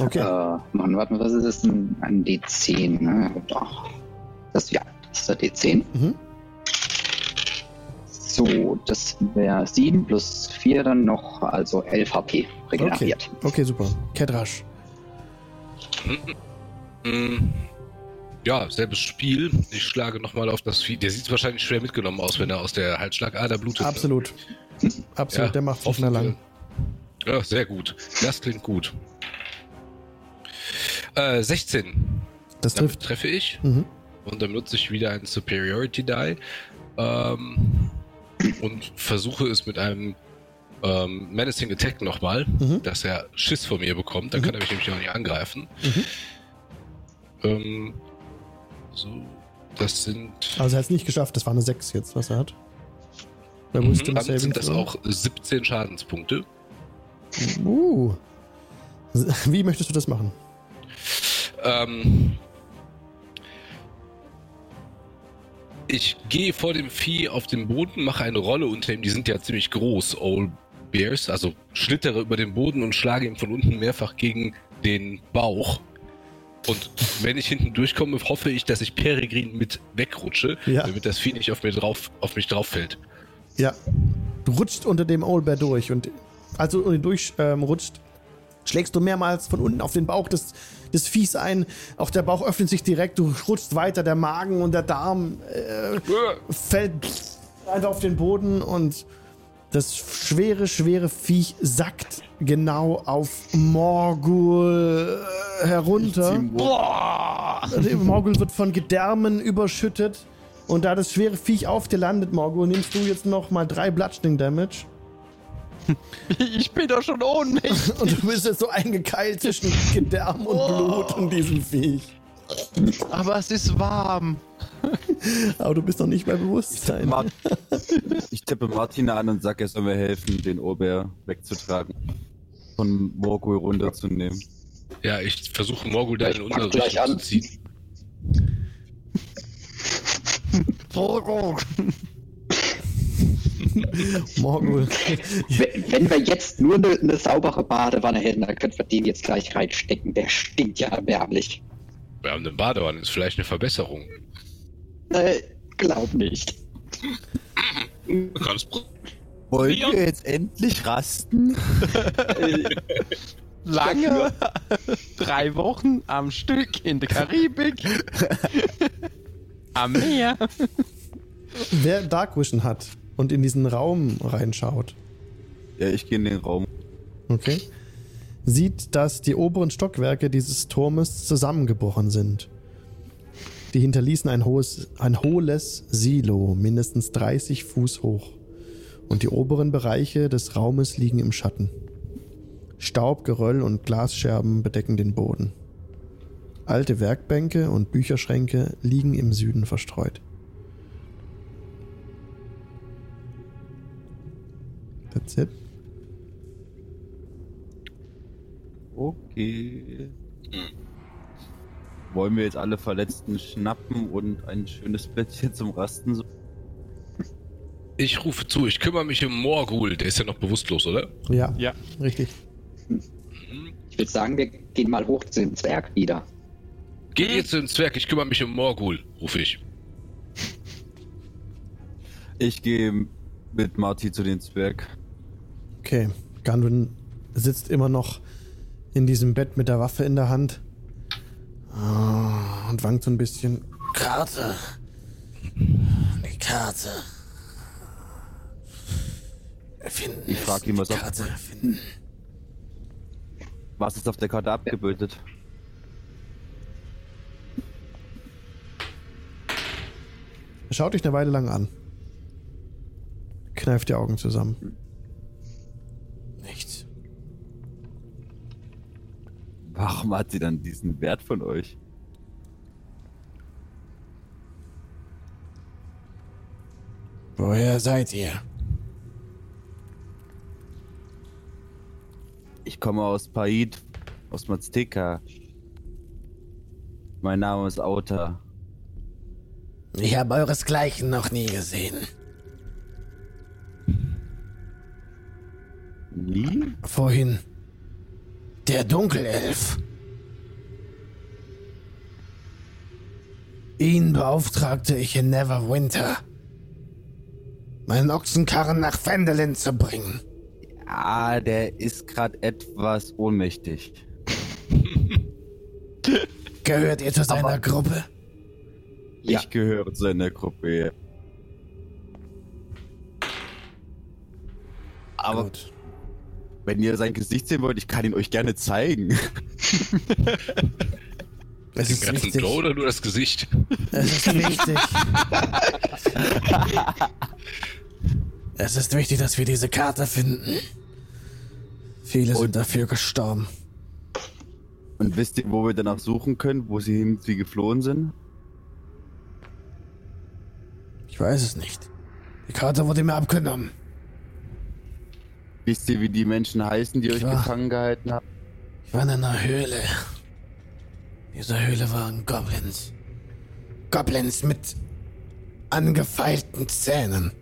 Okay.
äh, machen. Warte mal, was ist das? Ein, ein D10, ne? Doch. Das, ja, das ist der D10.
Mhm.
So, das wäre 7 plus 4 dann noch, also 11 HP
Okay.
regeneriert.
okay, super. Kedrasch.
Mm, Ja, selbes Spiel. Ich schlage nochmal auf das Vieh. Der sieht wahrscheinlich schwer mitgenommen aus, wenn er aus der Halsschlagader blutet.
Absolut. Absolut,
Ja,
der macht mehr lang.
Ja, sehr gut. Das klingt gut. Äh, 16.
Das
Damit
trifft.
treffe ich.
Mhm.
Und dann nutze ich wieder einen Superiority Die. Ähm, und versuche es mit einem ähm, Menacing Attack nochmal,
Mhm.
dass er Schiss vor mir bekommt. Dann
Mhm.
kann er mich nämlich auch nicht angreifen.
Mhm.
Ähm, so, das sind.
Also er hat es nicht geschafft, das war eine 6 jetzt, was er hat. Bei
Mhm,
Saving
sind das auch 17 Schadenspunkte.
Uh. Wie möchtest du das machen?
Ähm, Ich gehe vor dem Vieh auf den Boden, mache eine Rolle unter ihm. Die sind ja ziemlich groß, Old Bears. Also schlittere über den Boden und schlage ihm von unten mehrfach gegen den Bauch. Und wenn ich hinten durchkomme, hoffe ich, dass ich Peregrin mit wegrutsche,
Ja.
damit das Vieh nicht auf, mir drauf, auf mich drauf fällt.
Ja. Du rutscht unter dem Owlbear durch und als du durchrutscht, ähm, rutscht, schlägst du mehrmals von unten auf den Bauch des, des Viehs ein. Auch der Bauch öffnet sich direkt, du rutschst weiter, der Magen und der Darm äh, fällt einfach auf den Boden und das schwere, schwere Viech sackt genau auf Morgul äh, herunter. Der Morgul wird von Gedärmen überschüttet. Und da das schwere Viech auf dir landet, Morgul, nimmst du jetzt noch mal drei Bludgeoning Damage.
Ich bin doch schon ohnmächtig.
Und du bist jetzt so eingekeilt zwischen Gedärm und Blut und diesem Viech.
Aber es ist warm.
Aber du bist noch nicht bei Bewusstsein.
Mart ich tippe Martina an und sag, er soll mir helfen, den Orbär wegzutragen. Von Morgul runterzunehmen.
Ja, ich versuche Morgul da
Ich
in unsere
gleich
Richtung
an.
Morgul.
Wenn, wenn wir jetzt nur eine, eine saubere Badewanne hätten, dann könnten wir den jetzt gleich reinstecken. Der stinkt ja erbärmlich.
Wir haben eine Badewanne, ist vielleicht eine Verbesserung.
Äh, glaub nicht.
Ganz
Wollen
Ja.
wir jetzt endlich rasten?
Lange. Drei Wochen am Stück in der Karibik. am Meer.
Wer Dark Vision hat und in diesen Raum reinschaut,
Ja, ich gehe in den Raum.
okay, sieht, dass die oberen Stockwerke dieses Turmes zusammengebrochen sind. Die hinterließen ein, hohes, ein hohles Silo, mindestens 30 Fuß hoch. Und die oberen Bereiche des Raumes liegen im Schatten. Staub, Geröll und Glasscherben bedecken den Boden. Alte Werkbänke und Bücherschränke liegen im Süden verstreut. That's it.
Okay. Wollen wir jetzt alle Verletzten schnappen und ein schönes Plätzchen zum Rasten suchen?
Ich rufe zu, ich kümmere mich um Morgul. Der ist ja noch bewusstlos, oder?
Ja,
Ja.
richtig.
Ich würde sagen, wir gehen mal hoch zu dem Zwerg wieder.
Geh jetzt zu dem Zwerg, ich kümmere mich um Morgul, rufe ich.
Ich gehe mit Marty zu den Zwerg.
Okay, Gundren sitzt immer noch in diesem Bett mit der Waffe in der Hand Ah, und wankt so ein bisschen.
Karte. Die Karte. Finden.
Ich frag ihn, was
die
auf-
Karte finden.
Was ist auf der Karte abgebildet?
Er schaut dich eine Weile lang an. Kneift die Augen zusammen.
Nichts.
Warum hat sie dann diesen Wert von euch?
Woher seid ihr?
Ich komme aus Paid, aus Mazteca. Mein Name ist Auta.
Ich habe euresgleichen noch nie gesehen.
Nie?
Vorhin. Der Dunkelelf. Ihn beauftragte ich in Neverwinter, meinen Ochsenkarren nach Fendelin zu bringen.
Ah, der ist gerade etwas ohnmächtig.
Gehört ihr zu seiner
Aber-
Gruppe?
Ja.
Ich gehöre zu einer Gruppe. Aber
Gut.
Wenn ihr sein Gesicht sehen wollt, ich kann ihn euch gerne zeigen.
Es
Den
ist
ganzen
wichtig.
Glow oder nur das Gesicht?
Es ist wichtig. es ist wichtig, dass wir diese Karte finden. Viele sind
Und-
dafür gestorben.
Und wisst ihr, wo wir danach suchen können, wo sie irgendwie geflohen sind?
Ich weiß es nicht. Die Karte wurde mir abgenommen.
Wisst ihr, wie die Menschen heißen, die euch
Klar.
gefangen gehalten haben?
Ich war in einer Höhle. Diese Höhle waren Goblins. Goblins mit
angefeilten Zähnen.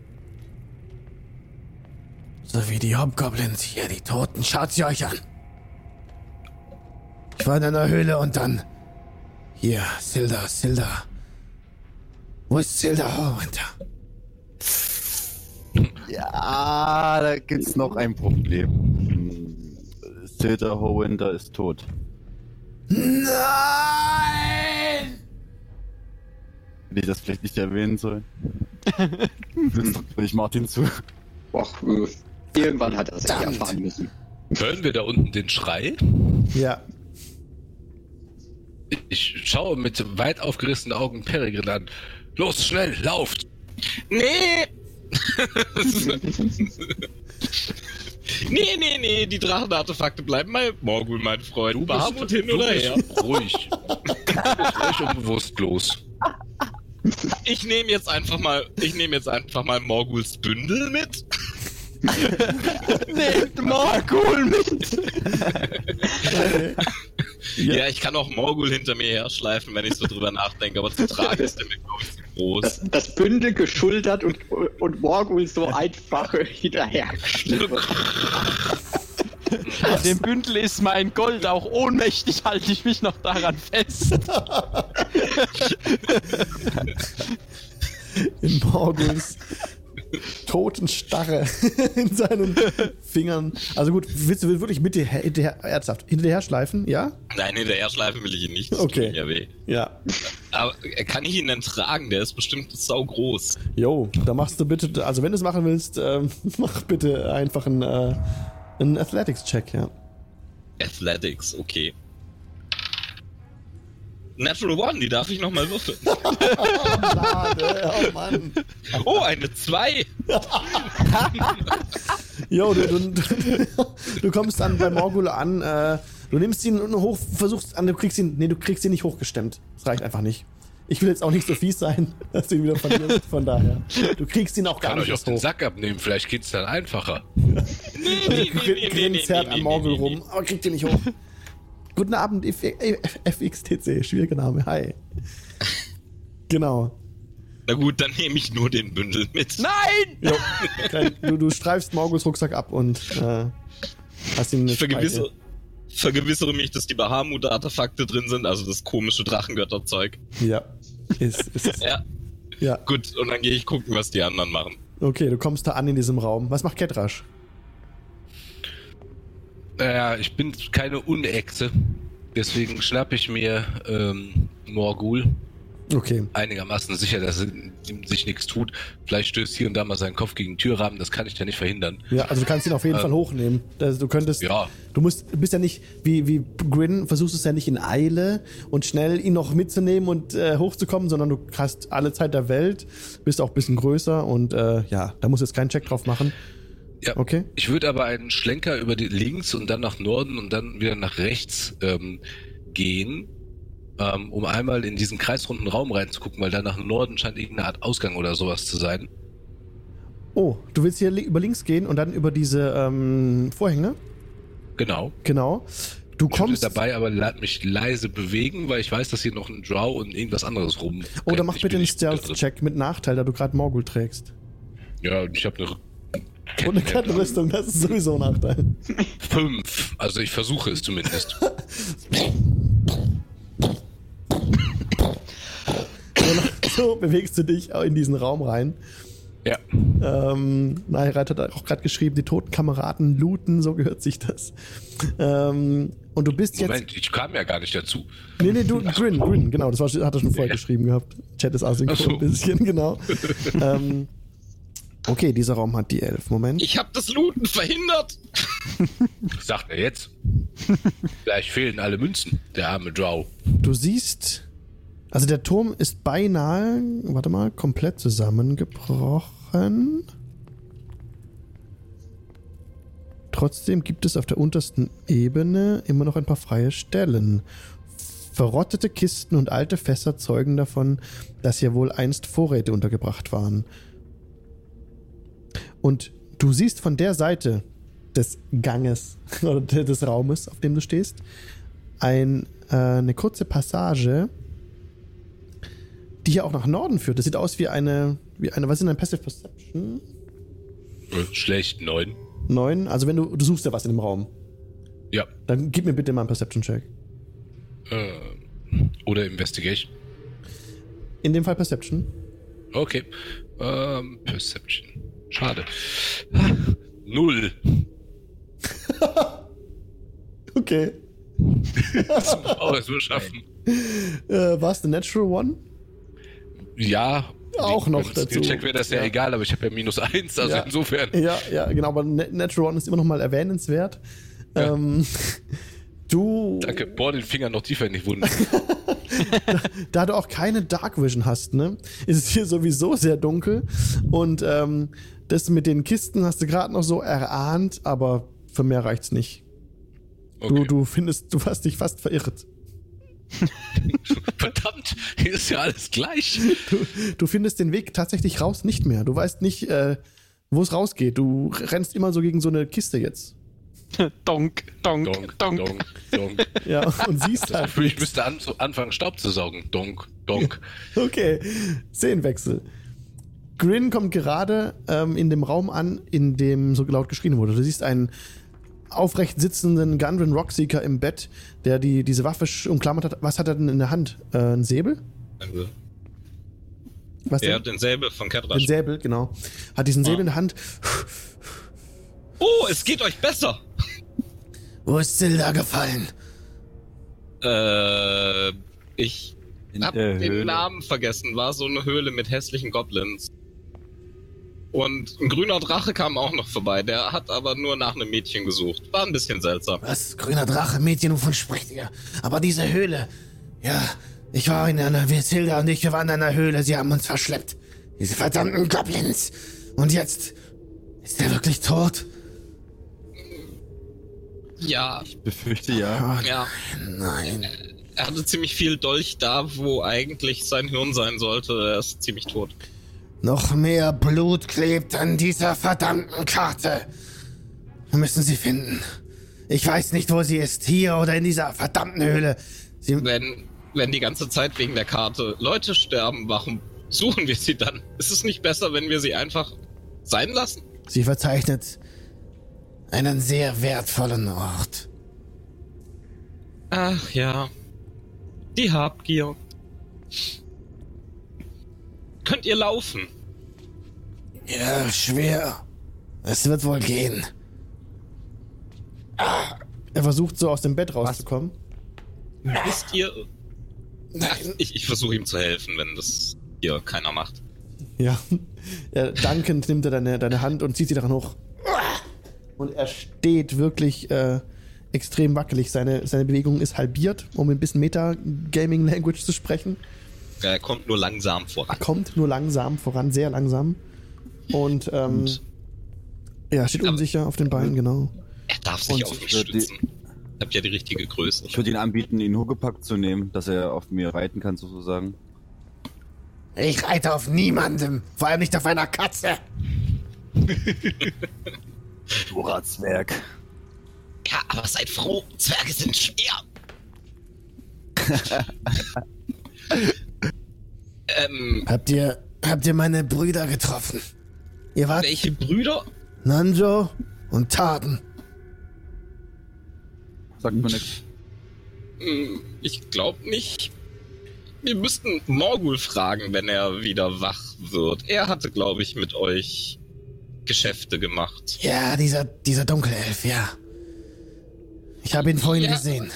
So wie die Hobgoblins hier, die Toten. Schaut sie euch an. Ich war in einer Höhle und dann. Hier, Silda, Silda. Wo ist Silda Horwinter?
Ja, da gibt's noch ein Problem. Silda Horwinter ist tot.
Nein!
Hätte ich das vielleicht nicht erwähnen sollen? Jetzt drückt ich Martin zu.
Och, äh, irgendwann hat er es ja erfahren müssen.
Hören wir da unten den Schrei?
Ja.
Ich schaue mit weit aufgerissenen Augen Peregrin an. Los, schnell, lauft!
Nee! nee, nee, nee, die Drachenartefakte bleiben bei Morgul, mein Freund. Hin
du
oder
bist
her.
ruhig. ruhig und bewusstlos.
Ich nehme jetzt einfach mal, ich nehme jetzt einfach mal Morguls Bündel mit.
Nehmt Morgul mit!
Ja. ich kann auch Morgul hinter mir herschleifen, wenn ich so drüber nachdenke, aber zu tragen ist der mir, glaube ich, zu groß.
Das, das Bündel geschultert und, und Morgul so einfach hinterhergeschliffen.
An dem Bündel ist mein Gold, auch ohnmächtig halte ich mich noch daran fest.
In Morguls Totenstarre in seinen Fingern. Also gut, willst du wirklich mit dir her- hinterher, ernsthaft, hinterher schleifen? Ja?
Nein, hinterher schleifen will ich ihn nicht. Das
Okay.
ja weh.
Ja.
Aber äh, kann ich ihn denn tragen? Der ist bestimmt sau groß.
Jo, da machst du bitte, also wenn du es machen willst, ähm, mach bitte einfach einen, äh, einen Athletics-Check, ja.
Athletics, okay. Natural One, die darf ich nochmal würfeln.
Lade, oh Mann.
Oh, eine 2.
Jo, du, du, du, kommst dann bei Morgul an, äh, du nimmst ihn hoch, versuchst an, du kriegst ihn, nee, du kriegst ihn nicht hochgestemmt. Das reicht einfach nicht. Ich will jetzt auch nicht so fies sein, dass du ihn wieder verlierst, von daher. Du kriegst ihn auch gar
Kann euch
nicht
auch
erst
den
hoch.
Sack abnehmen, vielleicht geht's dann einfacher.
Nee, nee, nee,
Grin zerrt an Morgul rum, aber kriegt ihn nicht hoch. Guten Abend, F- F- FXTC, schwieriger Name, hi. Genau.
Na gut, dann nehme ich nur den Bündel mit.
Nein!
Jo, du, du streifst Morguls Rucksack ab und äh, hast ihn
Ich
jetzt bei
vergewissere, vergewissere mich, dass die Bahamut-Artefakte drin sind, also das komische Drachengötterzeug.
Ja, ist, ist,
Ja,
ja.
gut, und dann gehe ich gucken, was die anderen machen.
Okay, du kommst da an in diesem Raum. Was macht Ketrasch?
Naja, ich bin keine Unechse. Deswegen schnapp ich mir ähm, Morgul.
Okay.
Einigermaßen sicher, dass ihm sich nichts tut. Vielleicht stößt hier und da mal seinen Kopf gegen den Türrahmen. Das kann ich ja nicht verhindern.
Ja, also du kannst ihn auf jeden
Ähm,
Fall hochnehmen. Also du könntest.
Ja.
Du musst, bist ja nicht wie, wie Grin, versuchst es ja nicht in Eile und schnell ihn noch mitzunehmen und äh, hochzukommen, sondern du hast alle Zeit der Welt, bist auch ein bisschen größer und äh, ja, da musst du jetzt keinen Check drauf machen.
Ja.
Okay.
Ich würde aber einen Schlenker über die links und dann nach Norden und dann wieder nach rechts ähm, gehen, ähm, um einmal in diesen kreisrunden Raum reinzugucken, weil da nach Norden scheint irgendeine Art Ausgang oder sowas zu sein.
Oh, du willst hier li über links gehen und dann über diese ähm, Vorhänge?
Genau.
Genau. Du
Ich
kommst.
würde dabei aber mich leise bewegen, weil ich weiß, dass hier noch ein Drow und irgendwas anderes rum.
Oh, dann mach
Ich
bitte einen. Stealth-Check mit Nachteil, da du gerade Morgul trägst.
Ja, ich habe eine
Und eine Kettenrüstung, das ist sowieso ein Nachteil.
fünf. Also ich versuche es zumindest.
So bewegst du dich in diesen Raum rein.
ja.
Ähm, Nairat hat auch gerade geschrieben, die toten Kameraden looten, so gehört sich das. Ähm, und du bist jetzt.
Moment, ich kam ja gar nicht dazu.
Nee, nee, du, Grin, Grin, genau, das war, hat er schon vorher
Ja.
geschrieben gehabt. Chat ist asynchron
so.
ein bisschen, genau. ähm, okay, dieser Raum hat die elf. Moment.
Ich habe das Looten verhindert.
Sagt er jetzt. Vielleicht fehlen alle Münzen, der arme Drow.
Du siehst. Also der Turm ist beinahe, warte mal, komplett zusammengebrochen. Trotzdem gibt es auf der untersten Ebene immer noch ein paar freie Stellen. Verrottete Kisten und alte Fässer zeugen davon, dass hier wohl einst Vorräte untergebracht waren. Und du siehst von der Seite des Ganges oder des Raumes, auf dem du stehst, ein, äh, eine kurze Passage, die hier auch nach Norden führt. Das sieht aus wie eine, wie eine, was ist denn ein Passive Perception?
Äh, Schlecht, neun.
Neun. Also wenn du, du suchst ja was in dem Raum.
Ja.
Dann gib mir bitte mal einen Perception-Check.
Äh, oder Investigation.
In dem Fall Perception.
Okay. Ähm, Perception. Schade. Null.
Okay.
Oh, das wird schaffen.
Äh, war es eine Natural One?
Ja.
Auch noch dazu.
Check wäre das ja,
Ja.
egal, aber ich habe ja minus eins, also
Ja.
insofern.
Ja, ja, genau, aber Na- Natural One ist immer noch mal erwähnenswert.
Ja.
Ähm, du,
Danke, bohr den Finger noch tiefer in die Wunde.
da du auch keine Dark Vision hast, ne, ist es hier sowieso sehr dunkel. Und ähm, das mit den Kisten hast du gerade noch so erahnt, aber für mehr reicht's nicht. Du,
Okay.
du findest, du hast dich fast verirrt.
Verdammt, hier ist ja alles gleich.
Du, du findest den Weg tatsächlich raus nicht mehr. Du weißt nicht, äh, wo es rausgeht. Du rennst immer so gegen so eine Kiste jetzt.
donk, donk,
Donk,
donk.
donk, donk.
Ja, und siehst halt.
Ich müsste an, so anfangen, Staub zu saugen. Donk, donk.
Okay, Szenenwechsel. Grin kommt gerade ähm, in dem Raum an, in dem so laut geschrien wurde. Du siehst einen aufrecht sitzenden Gundren Rockseeker im Bett, der die, diese Waffe umklammert hat. Was hat er denn in der Hand? Äh, ein Säbel?
Also,
Was
er
denn?
hat den Säbel von
Ein
Ketrasch.
Säbel, genau. Hat diesen Säbel in der Hand.
Oh, es geht euch besser!
Wo ist Silda gefallen?
Äh, ich
In
hab den. Namen vergessen. War so eine Höhle mit hässlichen Goblins. Und ein grüner Drache kam auch noch vorbei. Der hat aber nur nach einem Mädchen gesucht. War ein bisschen seltsam.
Was? Grüner Drache, Mädchen, wovon spricht ihr? Aber diese Höhle. Ja, ich war in einer, wir Silda und ich, wir waren in einer Höhle, sie haben uns verschleppt. Diese verdammten Goblins. Und jetzt ist er wirklich tot?
Ja,
Befürchte ja.
Oh,
ja.
Nein.
Er hatte ziemlich viel Dolch da, wo eigentlich sein Hirn sein sollte. Er ist ziemlich tot.
Noch mehr Blut klebt an dieser verdammten Karte. Wir müssen sie finden. Ich weiß nicht, wo sie ist. Hier oder in dieser verdammten Höhle. Sie,
Wenn, wenn die ganze Zeit wegen der Karte Leute sterben, warum suchen wir sie dann? Ist es nicht besser, wenn wir sie einfach sein lassen?
sie verzeichnet einen sehr wertvollen Ort.
Ach ja. Die Habgier. Könnt ihr laufen?
Ja, schwer. Es wird wohl gehen.
Er versucht so aus dem Bett rauszukommen.
Wisst ihr? Ach, ich ich versuche ihm zu helfen, wenn das hier keiner macht.
Ja. ja. Dankend nimmt er deine, deine Hand und zieht sie daran hoch. Und er steht wirklich äh, extrem wackelig. Seine, seine Bewegung ist halbiert, um ein bisschen Meta-Gaming-Language zu sprechen.
Er kommt nur langsam voran.
kommt nur langsam voran, sehr langsam. Und ähm, ja, steht
Aber-
unsicher auf den Beinen, genau.
Er darf sich
Und
auf mich stützen. Ich hab ja die richtige Größe.
Ich würde ihn anbieten, ihn Huckepack zu nehmen, dass er auf mir reiten kann, sozusagen.
Ich reite auf niemandem. Vor allem nicht auf einer Katze.
Du Ratzwerk.
Ja, aber seid froh, Zwerge sind schwer. ähm,
Habt ihr, habt ihr meine Brüder getroffen? Ihr wart
welche Brüder?
Nanjo und Taden.
Sagt mir nichts.
Hm, Ich glaube nicht. Wir müssten Morgul fragen, wenn er wieder wach wird. Er hatte, glaube ich, mit euch Geschäfte gemacht.
Ja, dieser, dieser Dunkelelf, ja. Ich habe ihn vorhin
Ja.
gesehen.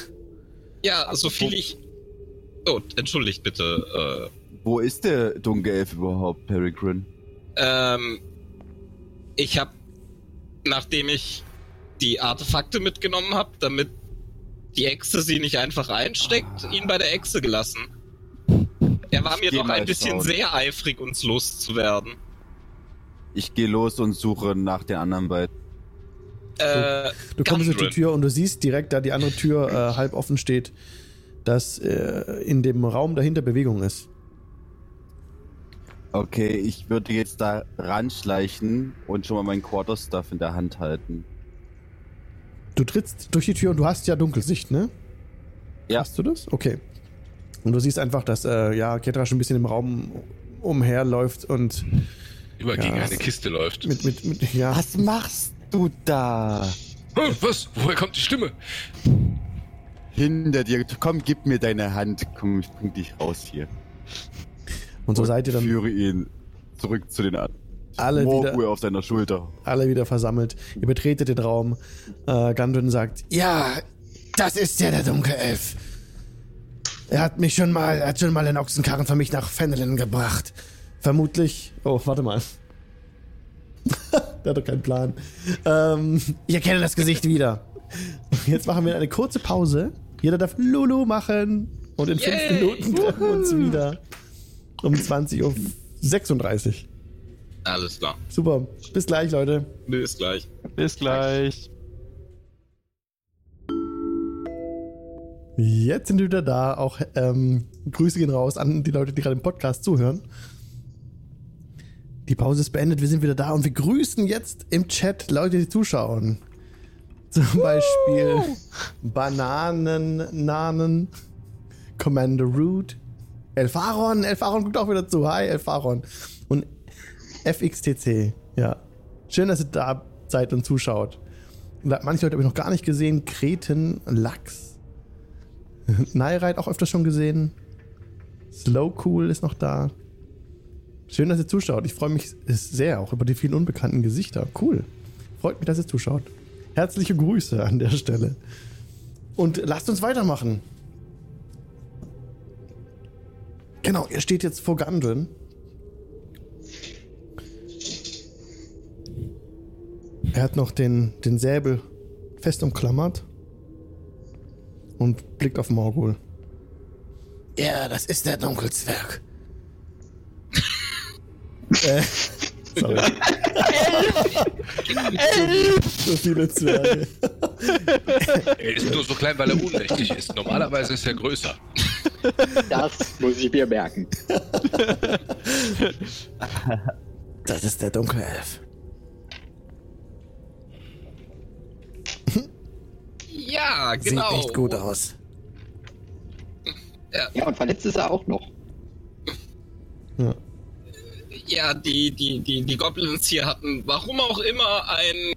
Ja, so viel ich. Oh, entschuldigt bitte.
Wo ist der Dunkelelf überhaupt, Peregrine?
Äh, ähm, ich habe, nachdem ich die Artefakte mitgenommen habe, damit die Echse sie nicht einfach einsteckt, ihn bei der Echse gelassen. Er war
Ich
mir doch ein bisschen
schauen.
sehr eifrig, uns loszuwerden.
Ich gehe los und suche nach den anderen beiden.
Äh,
Du kommst durch die. Tür und du siehst direkt, da die andere Tür äh, halb offen steht, dass äh, in dem Raum dahinter Bewegung ist.
Okay, ich würde jetzt da ranschleichen und schon mal meinen Quarterstaff in der Hand halten.
Du trittst durch die Tür und du hast ja Dunkelsicht, ne?
Ja.
Hast du das? Okay. Und du siehst einfach, dass äh, ja, Ketra schon ein bisschen im Raum umherläuft und
Immer
Ja,
gegen
das-
eine Kiste läuft.
mit, mit, mit ja,
Was machst du da?
Was? Woher kommt die Stimme?
Hinter dir. Komm, gib mir deine Hand. Komm, ich bring dich raus hier.
Und so seid ihr dann
Führe ihn zurück zu den anderen.
alle wieder,
auf seiner Schulter.
alle wieder versammelt. Ihr betretet den Raum. Äh, Gandun sagt,
Ja, das ist ja der Dunkelelf. Er hat mich schon mal, er hat schon mal einen Ochsenkarren für mich nach Fenelin gebracht.
vermutlich. Oh, warte mal. Der hat doch keinen Plan. Ähm,
Ich erkenne das Gesicht wieder.
jetzt machen wir eine kurze Pause. Jeder darf Lulu machen. Und in fünf Minuten treffen wir uns wieder. Um 20.36 Uhr.
Alles klar.
Super. Bis gleich, Leute.
Bis gleich.
Bis gleich.
Jetzt sind wir wieder da. Auch ähm, Grüße gehen raus an die Leute, die gerade im Podcast zuhören. Die Pause ist beendet. Wir sind wieder da und wir grüßen jetzt im Chat Leute, die zuschauen. Zum Beispiel Bananen, Nanen, Commander Root, Elfaron. Elfaron guckt auch wieder zu. Hi, Elfaron. Und FXTC. Ja. Schön, dass ihr da seid und zuschaut. Manche Leute habe ich noch gar nicht gesehen. Kreten, Lachs. Nairite auch öfter schon gesehen. Slow Cool ist noch da. Schön, dass ihr zuschaut. Ich freue mich sehr auch über die vielen unbekannten Gesichter. Cool. Freut mich, dass ihr zuschaut. Herzliche Grüße an der Stelle. Und lasst uns weitermachen. Genau, ihr steht jetzt vor Gandrin. Er hat noch den, den Säbel fest umklammert und blickt auf Morgul.
Ja, das ist der Dunkelzwerg.
Äh, sorry. so viele Zwerge.
Er ist nur so klein, weil er ohnmächtig ist. Normalerweise ist er größer.
Das muss ich mir merken.
Das ist der Dunkelelf.
Ja,
Sieht
genau.
nicht gut aus.
Ja, und verletzt ist er auch noch.
Ja.
Ja, die, die, die, die Goblins hier hatten, warum auch immer, einen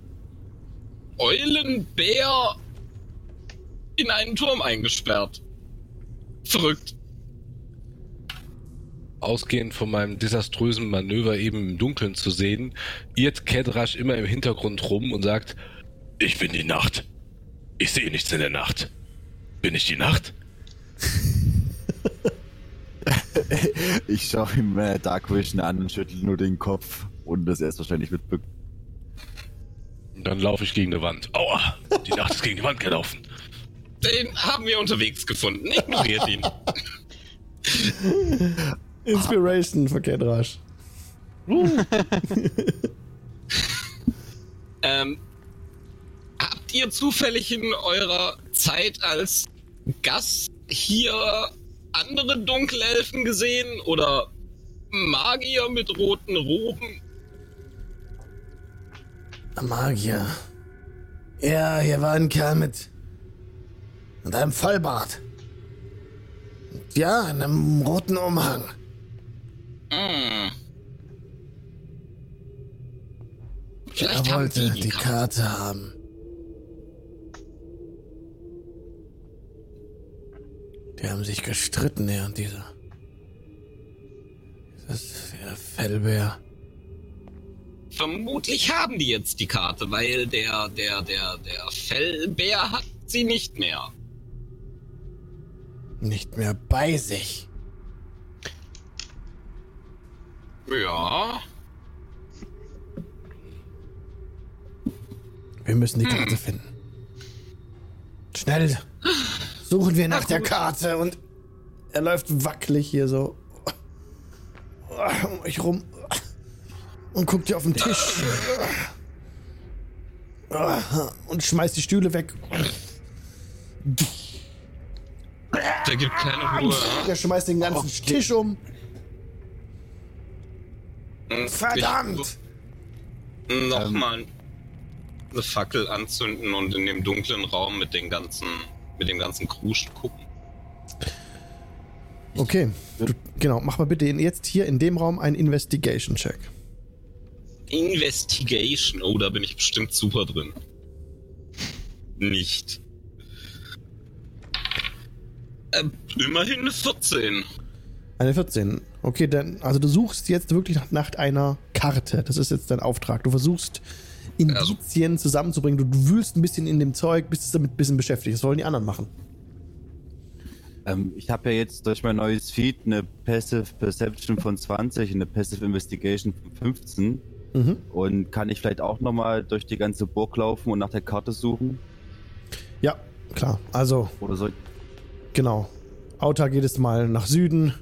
Eulenbär in einen Turm eingesperrt. Verrückt.
Ausgehend von meinem desaströsen Manöver eben im Dunkeln zu sehen, irrt Kedrash immer im Hintergrund rum und sagt, ich bin die Nacht. Ich sehe nichts in der Nacht. Bin ich die Nacht?
Ich schaue ihm äh, Dark Vision an und schüttel nur den Kopf, ohne dass er es wahrscheinlich mitbekommt.
Und dann laufe ich gegen eine Wand. Aua, die Nacht ist gegen die Wand gelaufen.
Den haben wir unterwegs gefunden. Ignoriert ihn.
Inspiration für Kedrash.
ähm, habt ihr zufällig in eurer Zeit als Gast hier andere Dunkelelfen gesehen oder Magier mit roten Roben?
Magier. Ja, hier war ein Kerl mit. Mit einem Vollbart. Und ja, einem roten Umhang. Er
Vielleicht haben
wollte
die
die
Karte.
Karte haben. Die haben sich gestritten, er und dieser. Der Fellbär.
Vermutlich haben die jetzt die Karte, weil der, der, der, der Fellbär hat sie nicht mehr.
Nicht mehr bei sich.
Ja.
Wir müssen die Karte finden. Schnell! Suchen wir nach der Karte und
Er läuft wackelig hier so um euch rum und guckt hier auf den Tisch und schmeißt die Stühle weg.
Der gibt keine Ruhe.
Er schmeißt den ganzen Tisch um.
Verdammt!
Nochmal eine Fackel anzünden und in dem dunklen Raum mit den ganzen, mit dem ganzen Krusch gucken.
Okay, du, genau. Mach mal bitte jetzt hier in dem Raum einen Investigation-Check.
Investigation. Oh, da bin ich bestimmt super drin. Nicht. Ähm, immerhin eine 14.
Eine 14. Okay, dann, also du suchst jetzt wirklich nach, nach einer Karte. Das ist jetzt dein Auftrag. Du versuchst Indizien zusammenzubringen. Du, du wühlst ein bisschen in dem Zeug, bist damit ein bisschen beschäftigt. Das wollen die anderen machen.
Ähm, ich habe ja jetzt durch mein neues Feed eine Passive Perception von 20 und eine Passive Investigation von 15.
Mhm.
Und kann ich vielleicht auch nochmal durch die ganze Burg laufen und nach der Karte suchen?
Ja, klar. Also,
Oder soll
genau. Auta geht es mal nach Süden,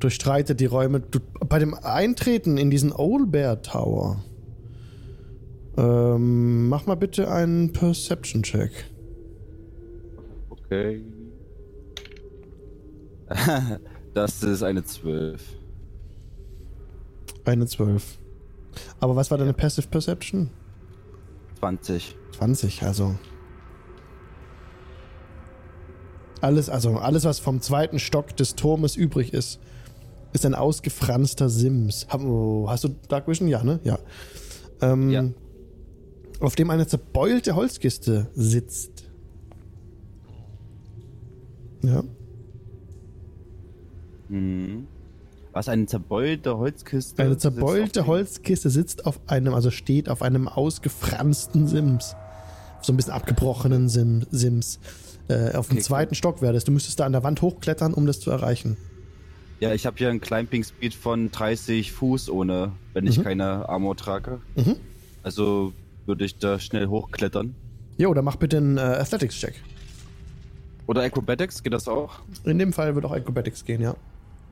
durchstreitet die Räume. Du, bei dem Eintreten in diesen Old Bear Tower, ähm, mach mal bitte einen Perception-Check.
Okay. das ist eine 12.
Eine 12. Aber was war deine Passive Perception?
20.
20, also. Alles, also alles, was vom zweiten Stock des Turmes übrig ist, ist ein ausgefranster Sims. Oh, hast du Dark Vision? Ja, ne? Ja. Ähm,
Ja.
Auf dem eine zerbeulte Holzkiste sitzt. Ja.
Mhm. Was, eine zerbeulte Holzkiste?
Eine zerbeulte Holzkiste sitzt auf einem, also steht auf einem ausgefransten Sims. So ein bisschen abgebrochenen Sim, Sims. Äh, auf dem
Okay,
zweiten Stock wäre das. Du müsstest da an der Wand hochklettern, um das zu erreichen.
Ja, ich habe hier einen Climbing Speed von 30 Fuß ohne, wenn ich
Mhm.
keine Armor trage.
Mhm.
Also würde ich da schnell hochklettern.
Jo, dann mach bitte einen äh, Athletics-Check.
Oder Acrobatics, geht das auch?
In dem Fall wird auch Acrobatics gehen, ja.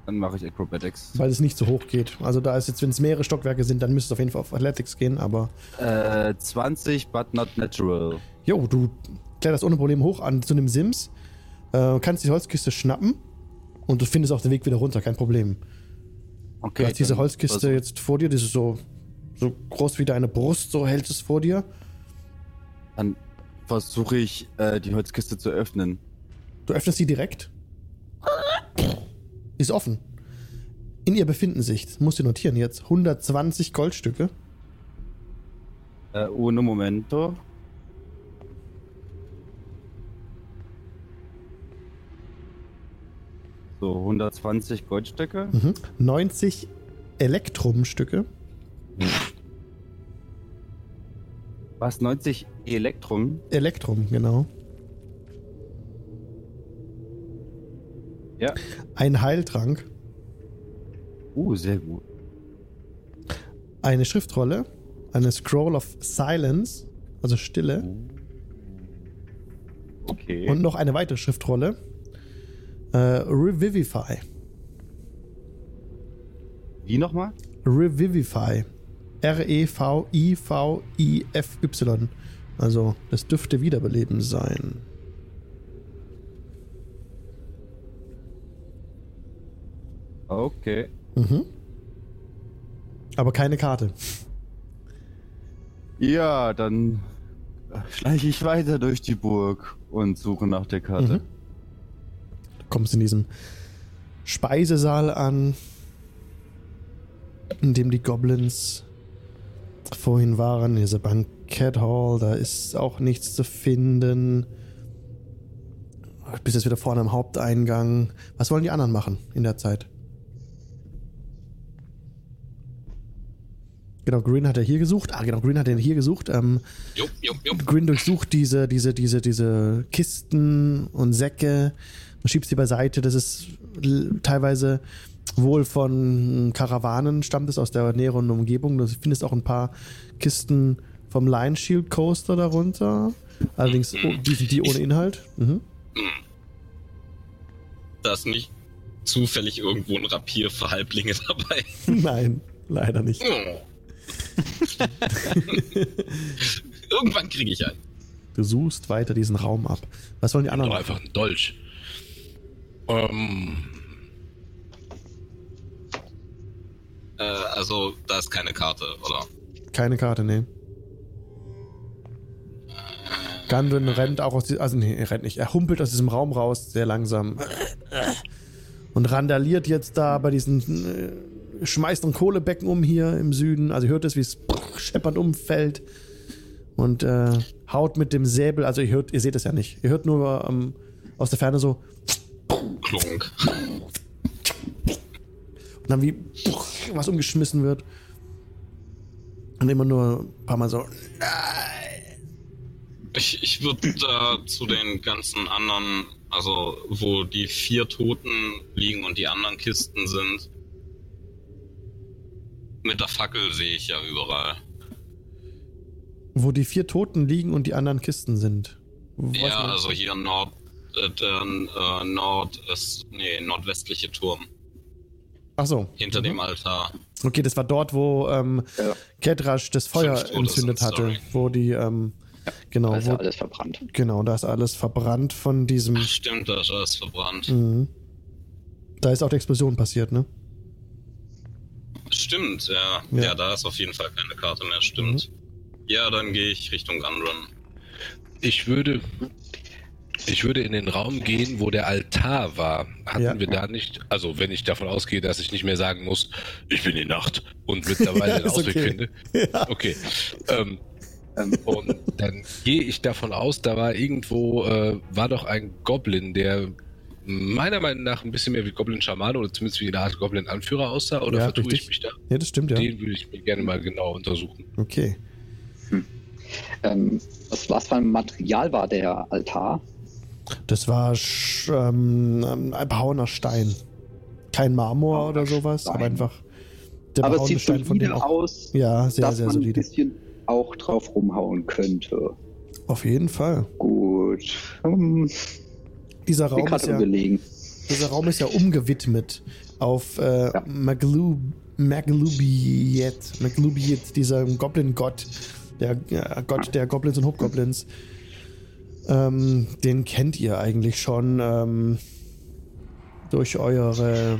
Dann mache ich Acrobatics.
Weil es nicht so hoch geht. Also da ist jetzt, wenn es mehrere Stockwerke sind, dann müsste es auf jeden Fall auf Athletics gehen, aber.
Äh, 20, but not natural.
Jo, du kletterst ohne Probleme hoch an zu einem Sims, äh, kannst die Holzkiste schnappen und du findest auch den Weg wieder runter, kein Problem.
Okay.
Du hast diese Holzkiste
versuch-
jetzt vor dir, das ist so, so groß wie deine Brust, so hält es vor dir.
Dann versuche ich, äh, die Holzkiste zu öffnen.
Du öffnest sie direkt. Die ist offen. In ihr befinden sich, das musst du notieren jetzt, 120 Goldstücke.
Äh, ohne Momento. So, 120 Goldstücke.
Mhm. 90 Elektrumstücke.
Was? 90 Elektrum?
Elektrum, genau.
Ja.
Ein Heiltrank.
Uh, sehr gut.
Eine Schriftrolle. Eine Scroll of Silence, also Stille.
Okay.
Und noch eine weitere Schriftrolle. Äh, Revivify.
Wie nochmal?
Revivify. E R-E-V-I-V-I-F-Y. Also, das dürfte Wiederbeleben sein.
Okay.
Mhm. Aber keine Karte.
Ja, dann schleiche ich weiter durch die Burg und suche nach der Karte.
Mhm. Du kommst in diesem Speisesaal an, in dem die Goblins vorhin waren. Diese Bankett Hall, da ist auch nichts zu finden. Du bist jetzt wieder vorne am Haupteingang. Was wollen die anderen machen in der Zeit? Genau, Green hat er hier gesucht. Ah, genau, Green hat er hier gesucht. Ähm,
Jupp, jupp, jupp.
Grin durchsucht diese, diese, diese, diese Kisten und Säcke und schiebt sie beiseite. Das ist teilweise wohl von Karawanen, stammt es aus der näheren Umgebung. Du findest auch ein paar Kisten vom Line Shield Coaster darunter. Allerdings, oh, die sind die ohne Inhalt. Mhm.
Da ist nicht zufällig irgendwo ein Rapier für Halblinge dabei.
Nein, leider nicht.
Oh. Irgendwann kriege ich einen.
Du suchst weiter diesen Raum ab. Was wollen die anderen
Doch einfach ein Dolch. Ähm,
Äh, also, da ist keine Karte, oder?
Keine Karte, nee. Gundren rennt auch aus diesem, also nee, er rennt nicht, er humpelt aus diesem Raum raus, sehr langsam. und randaliert jetzt da bei diesen, äh, schmeißt ein Kohlebecken um hier im Süden. Also ihr hört es, wie es scheppert umfällt und äh, haut mit dem Säbel, also ihr hört, ihr seht es ja nicht, ihr hört nur ähm, aus der Ferne so
Klunk.
und dann wie was umgeschmissen wird. Und immer nur ein paar Mal so,
Ich, ich würde da zu den ganzen anderen, also wo die vier Toten liegen und die anderen Kisten sind. Mit der Fackel sehe ich ja überall.
wo die vier Toten liegen und die anderen Kisten sind. Was
ja, also hier Nord, der äh, Nord ist, nee, nordwestliche Turm
Ach so.
hinter dem Altar.
Okay, das war dort, wo ähm,
Ja.
Ketrasch das Feuer
Fünf
entzündet
sind,
hatte.
sorry.
Wo die, ähm, genau,
Da ist ja
wo,
alles verbrannt.
genau, da ist alles verbrannt von diesem.
Ach, stimmt, da ist alles verbrannt.
Mhm. Da ist auch die Explosion passiert, ne?
Stimmt, ja.
Ja.
ja. da ist auf jeden Fall keine Karte mehr, stimmt. Ja, dann gehe ich Richtung Gunrun.
Ich würde. Ich würde in den Raum gehen, wo der Altar war. Hatten
Ja.
wir da nicht, also wenn ich davon ausgehe, dass ich nicht mehr sagen muss, ich bin die Nacht und mittlerweile
Ja,
den Ausweg
okay.
finde.
Ja.
Okay. Ähm, und dann gehe ich davon aus, da war irgendwo, äh, war doch ein Goblin, der meiner Meinung nach ein bisschen mehr wie Goblin-Schamane oder zumindest wie eine Art Goblin-Anführer aussah. Oder
Ja,
vertue
richtig.
ich mich da?
Ja, das stimmt, ja.
Den würde ich mir gerne mal genau untersuchen.
Okay.
ähm, was, was für ein Material war der Altar?
Das war ähm, ein behauener Stein. Kein Marmor
Behauener
oder sowas,
Stein.
aber einfach der
Aber
behauene Stein von dem auch.
aus,
Ja, sehr,
dass
sehr
man ein
solide.
bisschen auch drauf rumhauen könnte.
Auf jeden Fall.
Gut. Hm,
Dieser
die
Raum ist ja, dieser Raum ist ja umgewidmet auf äh,
Ja.
Maglu, Maglubiet, Maglubiet, dieser Goblin-Gott, der ja, Gott der Goblins und Hobgoblins. Ähm, den kennt ihr eigentlich schon ähm, durch eure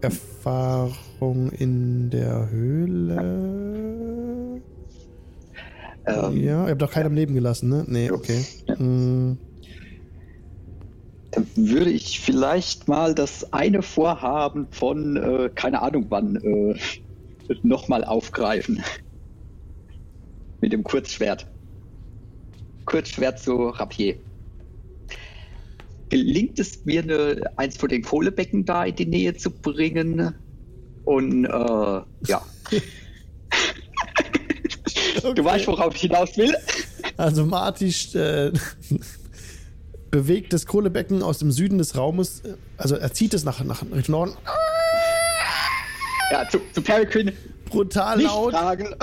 Erfahrung in der Höhle.
Ähm,
ja, ihr habt doch keinen am Leben gelassen, ne? Nee, okay.
Ja.
Mm,
Dann würde ich vielleicht mal das eine Vorhaben von, äh, keine Ahnung wann, äh, nochmal aufgreifen. Mit dem Kurzschwert. Kurzschwert zu Rapier. Gelingt es mir, ne, eins von den Kohlebecken da in die Nähe zu bringen? Und, äh, ja. Du weißt, worauf ich hinaus will?
Also Marty äh, bewegt das Kohlebecken aus dem Süden des Raumes, äh, also er zieht es nach, nach Richtung Norden,
Ja, zu, zu Peregrine
brutal
nicht
laut,
fragen.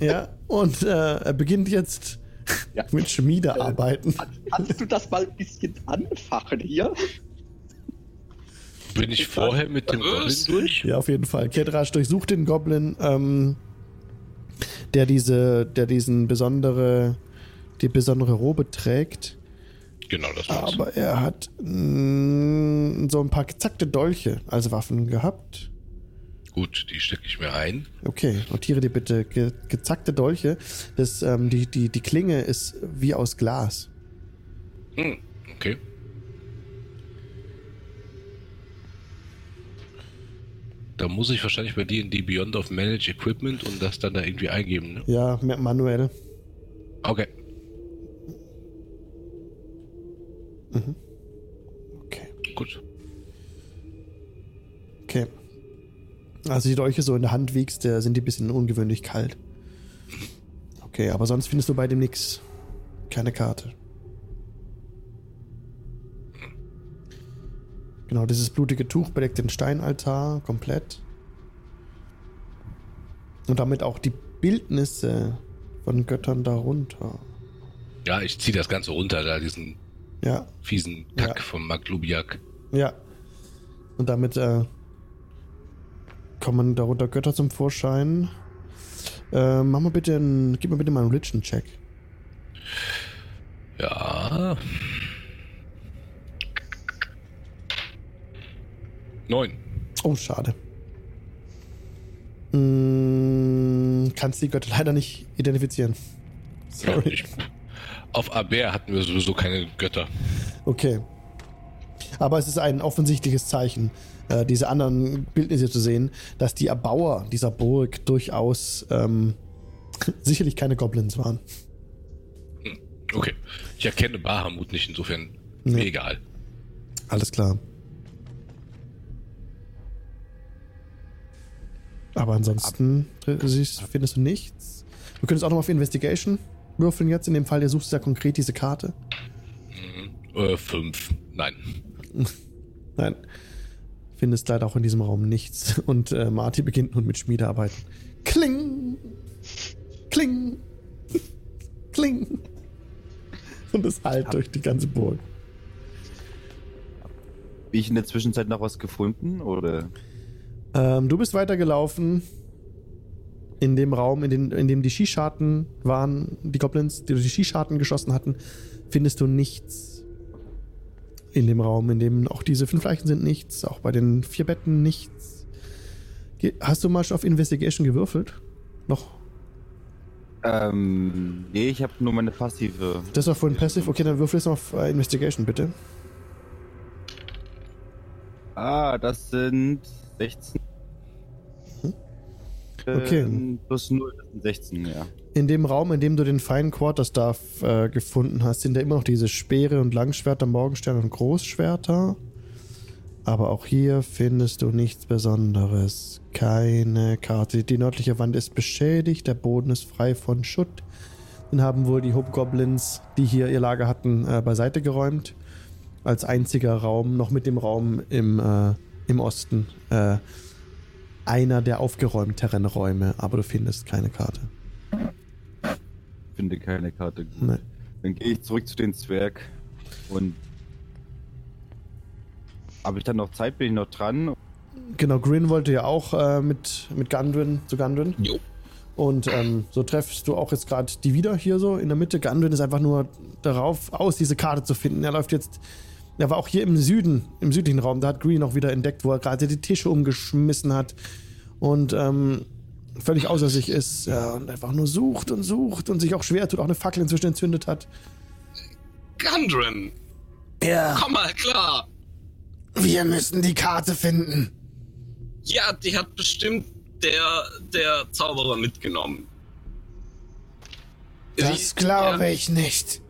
ja, und äh, er beginnt jetzt
Ja.
mit Schmiedearbeiten.
Kannst du das mal ein bisschen anfachen hier?
Bin ich vorher mit dem Goblin durch?
Ja, auf jeden Fall. Kedrash durchsucht den Goblin, ähm, der diese, der diesen besondere, die besondere Robe trägt.
Genau, das war's.
Aber er hat mh, so ein paar gezackte Dolche als Waffen gehabt.
Gut, die stecke ich mir ein.
Okay, notiere dir bitte ge gezackte Dolche. Das, ähm, die, die, die Klinge ist wie aus Glas.
Hm, okay. Da muss ich wahrscheinlich bei dir in die Beyond of Manage Equipment und das dann da irgendwie eingeben, ne?
Ja, ma- manuell.
Okay.
Okay.
Gut.
Okay. Also die Dolche so in der Hand wiegst, äh, sind die ein bisschen ungewöhnlich kalt. Okay, aber sonst findest du bei dem nix. Keine Karte. Genau, dieses blutige Tuch bedeckt den Steinaltar komplett. Und damit auch die Bildnisse von Göttern darunter.
Ja, ich ziehe das Ganze runter, da diesen
Ja,
fiesen Kack
Ja.
vom Maglubiak.
ja. Und damit äh, kommen darunter Götter zum Vorschein. Äh, mach mal bitte einen, gib mal bitte mal einen Religion-Check.
Ja. Neun.
Oh, schade. Mm, kannst die Götter leider nicht identifizieren.
Ja,
Sorry.
ich, auf Aber hatten wir sowieso keine Götter.
Okay. Aber es ist ein offensichtliches Zeichen, äh, diese anderen Bildnisse zu sehen, dass die Erbauer dieser Burg durchaus ähm, sicherlich keine Goblins waren.
Okay. Ich erkenne Bahamut nicht, insofern mir egal.
Alles klar. Aber ansonsten äh, siehst, findest du nichts. Du könntest auch noch auf Investigation würfeln jetzt. In dem Fall, der suchst ja konkret diese Karte.
Äh, fünf. Nein.
Nein. Findest leider auch in diesem Raum nichts. Und äh, Marty beginnt nun mit Schmiedearbeiten. Kling! Kling! Kling! Und es hallt durch die ganze Burg.
Wie ich in der Zwischenzeit noch was gefunden oder?
Ähm, du bist weitergelaufen in dem Raum, in, den, in dem die Skischarten waren, die Goblins, die durch die Skischarten geschossen hatten, findest du nichts. In dem Raum, in dem auch diese fünf Leichen sind, nichts. Auch bei den vier Betten nichts. Hast du mal schon auf Investigation gewürfelt? Noch?
Ähm, nee, ich habe nur meine passive.
Das war vorhin Passive. Okay, dann würfel jetzt mal auf äh, Investigation, bitte.
Ah, das sind 16.
Okay.
Ähm, plus 0, das sind 16, ja.
In dem Raum, in dem du den feinen Quarterstaff äh, gefunden hast, sind da immer noch diese Speere und Langschwerter, Morgensterne und Großschwerter. Aber auch hier findest du nichts Besonderes. Keine Karte. Die nördliche Wand ist beschädigt, der Boden ist frei von Schutt. Den haben wohl die Hobgoblins, die hier ihr Lager hatten, äh, beiseite geräumt. Als einziger Raum, noch mit dem Raum im, äh, im Osten. Äh, einer der aufgeräumteren Räume, aber du findest keine Karte.
Finde keine Karte. Gut.
Nee.
Dann gehe ich zurück zu den Zwerg und. Habe ich dann noch Zeit? Bin ich noch dran?
Genau, Grin wollte ja auch äh, mit, mit Gundren zu Gundren.
Jo.
Und ähm, so treffst du auch jetzt gerade die wieder hier so in der Mitte. Gundren ist einfach nur darauf aus, diese Karte zu finden. Er läuft jetzt. Er war auch hier im Süden, im südlichen Raum. Da hat Green auch wieder entdeckt, wo er gerade die Tische umgeschmissen hat. Und ähm, völlig außer sich ist. Ja, und einfach nur sucht und sucht und sich auch schwer tut, auch eine Fackel inzwischen entzündet hat.
Gundren,
Ja,
komm mal klar.
wir müssen die Karte finden.
Ja, die hat bestimmt der, der Zauberer mitgenommen.
Das glaube ich nicht.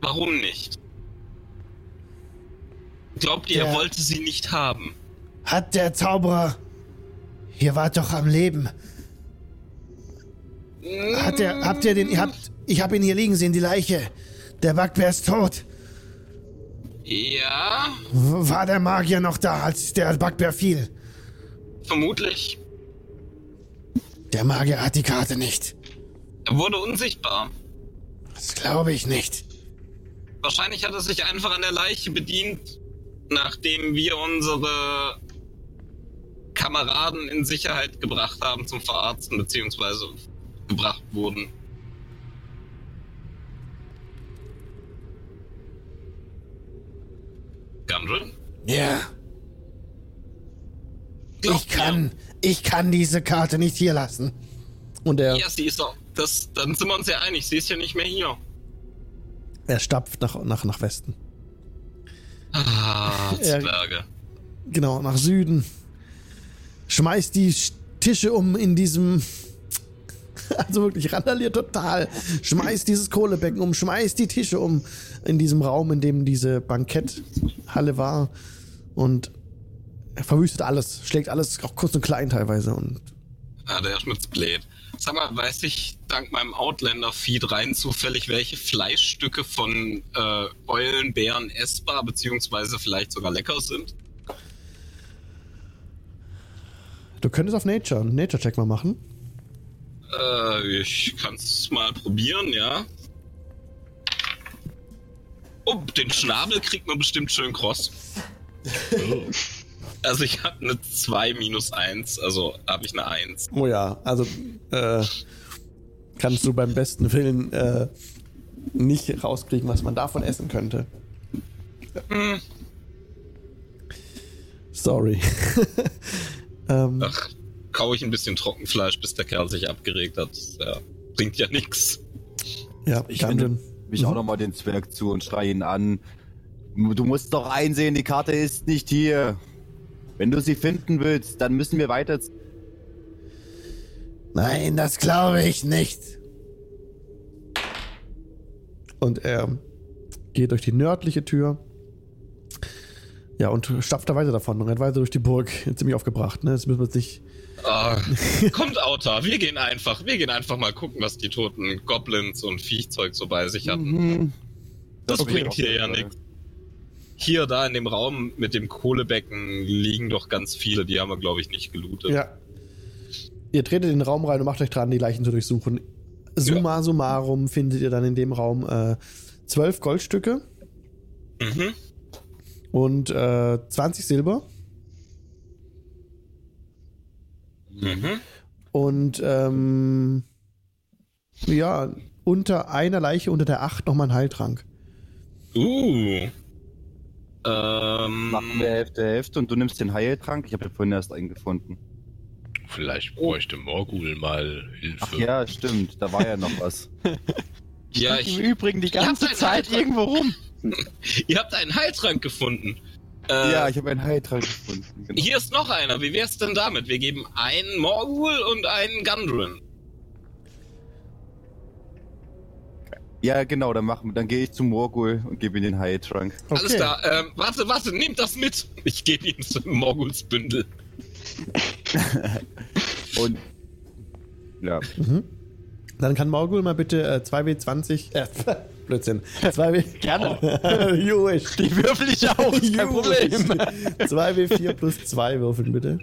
Warum nicht? Glaubt ihr, er wollte sie nicht haben?
Hat der Zauberer. Ihr wart doch am Leben. Hat der, habt ihr den, ihr habt, ich hab ihn hier liegen sehen, die Leiche. Der Backbär ist tot.
Ja,
War der Magier noch da, als der Backbär fiel?
vermutlich.
Der Magier hat die Karte nicht.
Er wurde unsichtbar.
Das glaube ich nicht.
Wahrscheinlich hat er sich einfach an der Leiche bedient, nachdem wir unsere Kameraden in Sicherheit gebracht haben zum Verarzten, beziehungsweise gebracht wurden. Gundren?
Ja, ich kann, ich kann diese Karte nicht hier lassen.
Und er.
Ja, sie ist doch. Das, dann sind wir uns ja einig. Sie ist ja nicht mehr hier.
er stapft nach, nach, nach Westen.
Ah,
Er-
Zwerge.
Genau, nach Süden. Schmeißt die Sch- Tische um in diesem. Also wirklich randaliert total. Schmeißt dieses Kohlebecken um, schmeißt die Tische um in diesem Raum, in dem diese Banketthalle war. Und er verwüstet alles, schlägt alles, auch kurz und klein teilweise. Und
Ah, der Schmitzblät. Sag mal, weiß ich dank meinem Outlander-Feed rein zufällig, welche Fleischstücke von äh, Eulenbären essbar beziehungsweise vielleicht sogar lecker sind?
du könntest auf Nature, einen Nature-Check mal machen.
Äh, ich kann's mal probieren, ja. Oh, den Schnabel kriegt man bestimmt schön kross. Also ich habe eine 2 minus 1, also habe ich eine 1.
Oh ja, also äh, kannst du beim besten Willen äh, nicht rauskriegen, was man davon essen könnte.
Hm,
Sorry. ähm,
ach, kau ich ein bisschen Trockenfleisch, bis der Kerl sich abgeregt hat. Das, ja, bringt ja nix.
ja,
Ich wende mich auch nochmal den Zwerg zu und schreie ihn an. Du musst doch einsehen, die Karte ist nicht hier. Wenn du sie finden willst, dann müssen wir weiter.
Nein, das glaube ich nicht.
Und er geht durch die nördliche Tür. Ja, und stapft da weiter davon und rennt weiter durch die Burg. Ziemlich aufgebracht, ne? Jetzt müssen wir uns nicht.
Ah, kommt, Auta, wir gehen einfach. Wir gehen einfach mal gucken, was die toten Goblins und Viechzeug so bei sich hatten.
Mhm.
Das
Okay.
bringt hier ja nichts. Hier, da in dem Raum mit dem Kohlebecken liegen doch ganz viele, die haben wir, glaube ich, nicht gelootet.
Ja. Ihr tretet in den Raum rein und macht euch dran, die Leichen zu durchsuchen. Summa summarum findet ihr dann in dem Raum äh, zwölf Goldstücke
Mhm.
und äh, 20 Silber
Mhm.
und ähm, ja, unter einer Leiche, unter der acht nochmal ein Heiltrank.
Uh. Ähm,
Machen wir Hälfte, Hälfte und du nimmst den Heiltrank. Ich habe ja vorhin erst einen gefunden.
Vielleicht bräuchte Morgul mal Hilfe.
Ach ja, stimmt. Da war ja noch was.
ja,
Im
ich,
Übrigen die
Ich
ganze Zeit
Heiltrank.
irgendwo rum.
ihr habt einen Heiltrank gefunden. Äh,
ja, ich habe einen Heiltrank gefunden. Genau.
Hier ist noch einer. Wie wär's denn damit? Wir geben einen Morgul und einen Gundren.
Ja, genau, dann machen wir. Dann gehe ich zu Morgul und gebe ihm den Heiltrank.
Alles klar. Ähm, warte, warte, nehmt das mit. Ich gebe ihn zu Morguls Bündel.
Und ja,
Mhm. Dann kann Morgul mal bitte äh, 2W20, äh, Blödsinn, 2W...
Gerne.
Jewish.
Die würfel ich auch, kein Problem.
2W4 plus 2 würfeln bitte.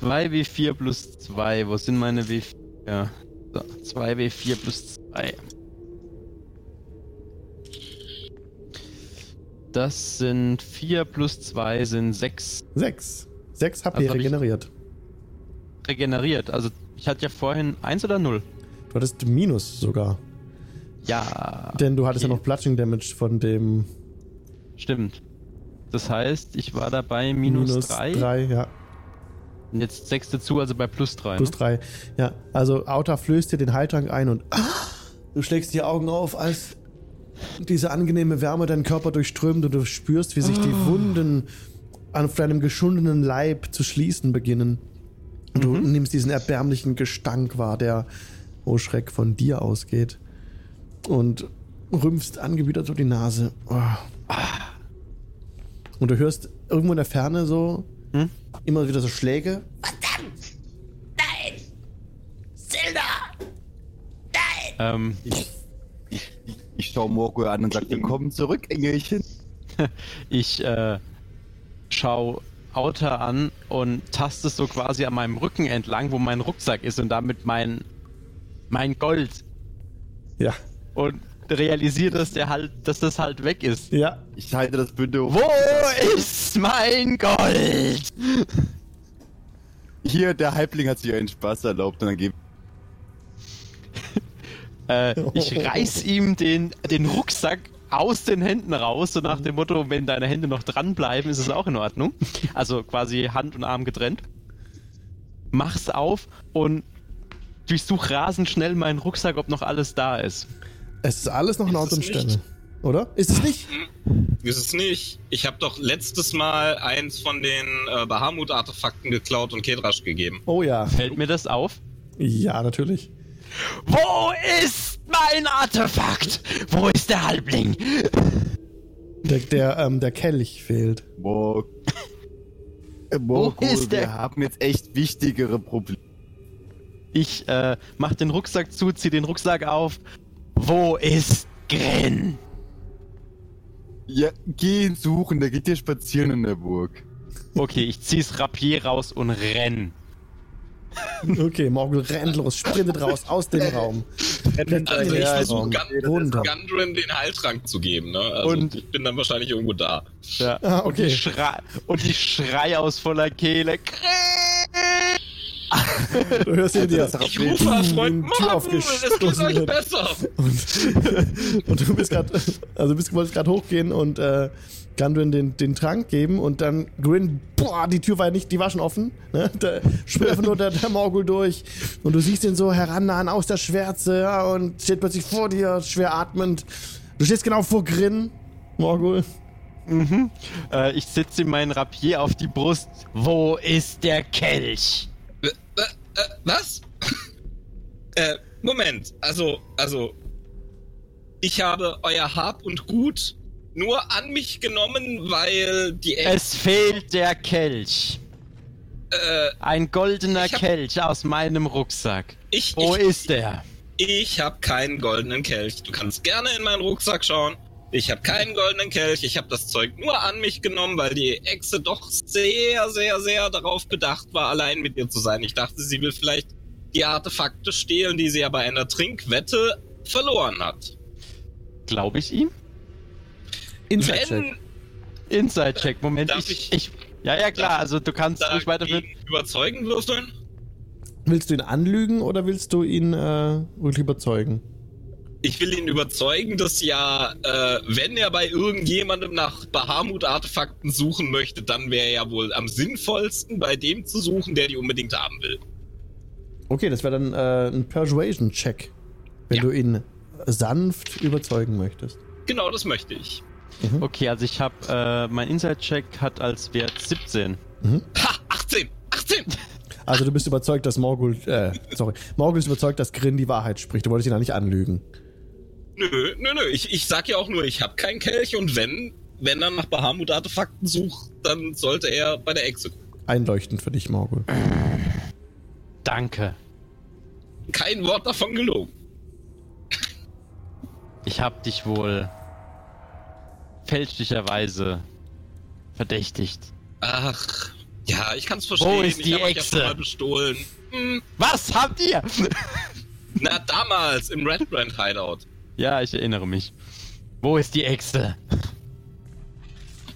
2W4 plus 2. Wo sind meine W4? Ja. So, 2W4 plus 2. Das sind 4 plus 2 sind 6
6. 6 HP
Also
regeneriert.
regeneriert. Also ich hatte ja vorhin 1 oder 0?
Du hattest Minus sogar.
Ja.
Denn du hattest ja
okay.
noch Bludgeoning Damage von dem
Stimmt. Das heißt, ich war dabei minus 3
3, ja.
und jetzt 6 dazu, also bei plus 3.
Plus 3. Ja, also Auta flößt dir den Heiltrank ein und ah, du schlägst die Augen auf, als diese angenehme Wärme deinen Körper durchströmt und du spürst, wie sich die Wunden auf deinem geschundenen Leib zu schließen beginnen. Und du nimmst diesen erbärmlichen Gestank wahr, der, oh Schreck, von dir ausgeht. Und rümpfst angewidert so die Nase. Oh. Und du hörst irgendwo in der Ferne so
Hm?
immer wieder so Schläge.
Ähm,
ich schaue Morgul an und sage, willkommen zurück, Engelchen.
ich äh, schau Outer an und taste so quasi an meinem Rücken entlang, wo mein Rucksack ist und damit mein mein Gold
Ja,
und realisiere, dass der halt, dass das halt weg ist.
ja.
Ich halte das Bündel hoch.
Wo ist mein Gold?
Hier, der Halbling hat sich einen Spaß erlaubt und dann gebe
Äh, ich reiß ihm den, den Rucksack aus den Händen raus, so nach dem Motto, wenn deine Hände noch dranbleiben, ist es auch in Ordnung. Also quasi Hand und Arm getrennt. Mach's auf und durchsuch rasend schnell meinen Rucksack, ob noch alles da ist.
Es ist alles noch
Ist
Ort und? Stelle. Oder? Ist es nicht?
Ist es nicht. Ich habe doch letztes Mal eins von den äh, Bahamut-Artefakten geklaut und Kedrasch gegeben.
Oh ja.
Fällt mir das auf?
Ja, natürlich.
Wo ist mein Artefakt? Wo ist der Halbling?
Der, der, ähm, der Kelch fehlt.
Äh, Morgul,
ist der-
wir haben jetzt echt wichtigere Probleme.
Ich äh, mach den Rucksack zu, zieh den Rucksack auf. Wo ist Grin?
Ja, geh ihn suchen, der geht hier spazieren in der Burg.
Okay, ich zieh's Rapier raus und renn.
Okay, Morgul rennt los, sprintet raus aus dem Raum. Rennt
Also ich
den
versuche
Raum.
Gun
Runter.
Gundren den Heiltrank zu geben, ne? Also
Und-
ich bin dann wahrscheinlich irgendwo da.
Ja.
Ah,
und,
okay.
ich schrei, und ich schrei aus voller Kehle.
Du hörst hinter dir.
Ich rufe Freund,
die Tür
Morgul, es geht
aufgestoßen
euch besser.
Und, und du bist gerade, also du bist, wolltest gerade hochgehen und äh, Gundren den, den Trank geben und dann Grin, boah, die Tür war ja nicht, die war schon offen. Ne? Da einfach nur der, der Morgul durch und du siehst ihn so herannahen aus der Schwärze ja, und steht plötzlich vor dir, schwer atmend. Du stehst genau vor Grin, Morgul.
Mhm. Äh, ich sitze mein Rapier auf die Brust. Wo ist der Kelch?
Äh, äh, äh, was? äh, Moment. Also, also. Ich habe euer Hab und Gut nur an mich genommen, weil die
Es fehlt der Kelch.
äh,
Ein goldener
hab-
Kelch aus meinem Rucksack.
ich,
Wo
ich,
ist der?
Ich habe keinen goldenen Kelch. Du kannst gerne in meinen Rucksack schauen. Ich habe keinen goldenen Kelch. Ich habe das Zeug nur an mich genommen, weil die Echse doch sehr, sehr, sehr darauf bedacht war, allein mit ihr zu sein. Ich dachte, sie will vielleicht die Artefakte stehlen, die sie ja bei einer Trinkwette verloren hat.
Glaube ich ihm?
Inside-Check.
Inside-Check, Moment.
Darf
ich,
ich-
ich, ja, ja, klar, also du kannst ruhig weiterführen.
überzeugen würfeln,
Willst du ihn anlügen oder willst du ihn äh, wirklich überzeugen?
ich will ihn überzeugen, dass ja, äh, wenn er bei irgendjemandem nach Bahamut-Artefakten suchen möchte, dann wäre ja wohl am sinnvollsten, bei dem zu suchen, der die unbedingt haben will.
Okay, das wäre dann äh, ein Persuasion-Check, wenn
Ja.
du ihn sanft überzeugen möchtest.
Genau, das möchte ich.
Okay, also ich habe, äh, mein Inside-Check hat als Wert 17.
Ha, 18! 18!
Also du bist überzeugt, dass Morgul, äh, sorry, Morgul ist überzeugt, dass Grin die Wahrheit spricht. Du wolltest ihn ja nicht anlügen.
Nö, nö, nö. Ich, ich sag ja auch nur, ich habe keinen Kelch und wenn, wenn er nach Bahamut-Artefakten sucht, dann sollte er bei der Echse gucken.
Einleuchtend für dich, Morgul.
Danke.
Kein Wort davon gelogen.
Ich habe dich wohl fälschlicherweise verdächtigt.
Ach, ja, ich kann's verstehen.
Wo ist die
ich hab euch ja
Echse?
schon mal bestohlen. Hm,
Was habt ihr?
na, damals im Red Brand Hideout.
ja, ich erinnere mich. Wo ist die Echse?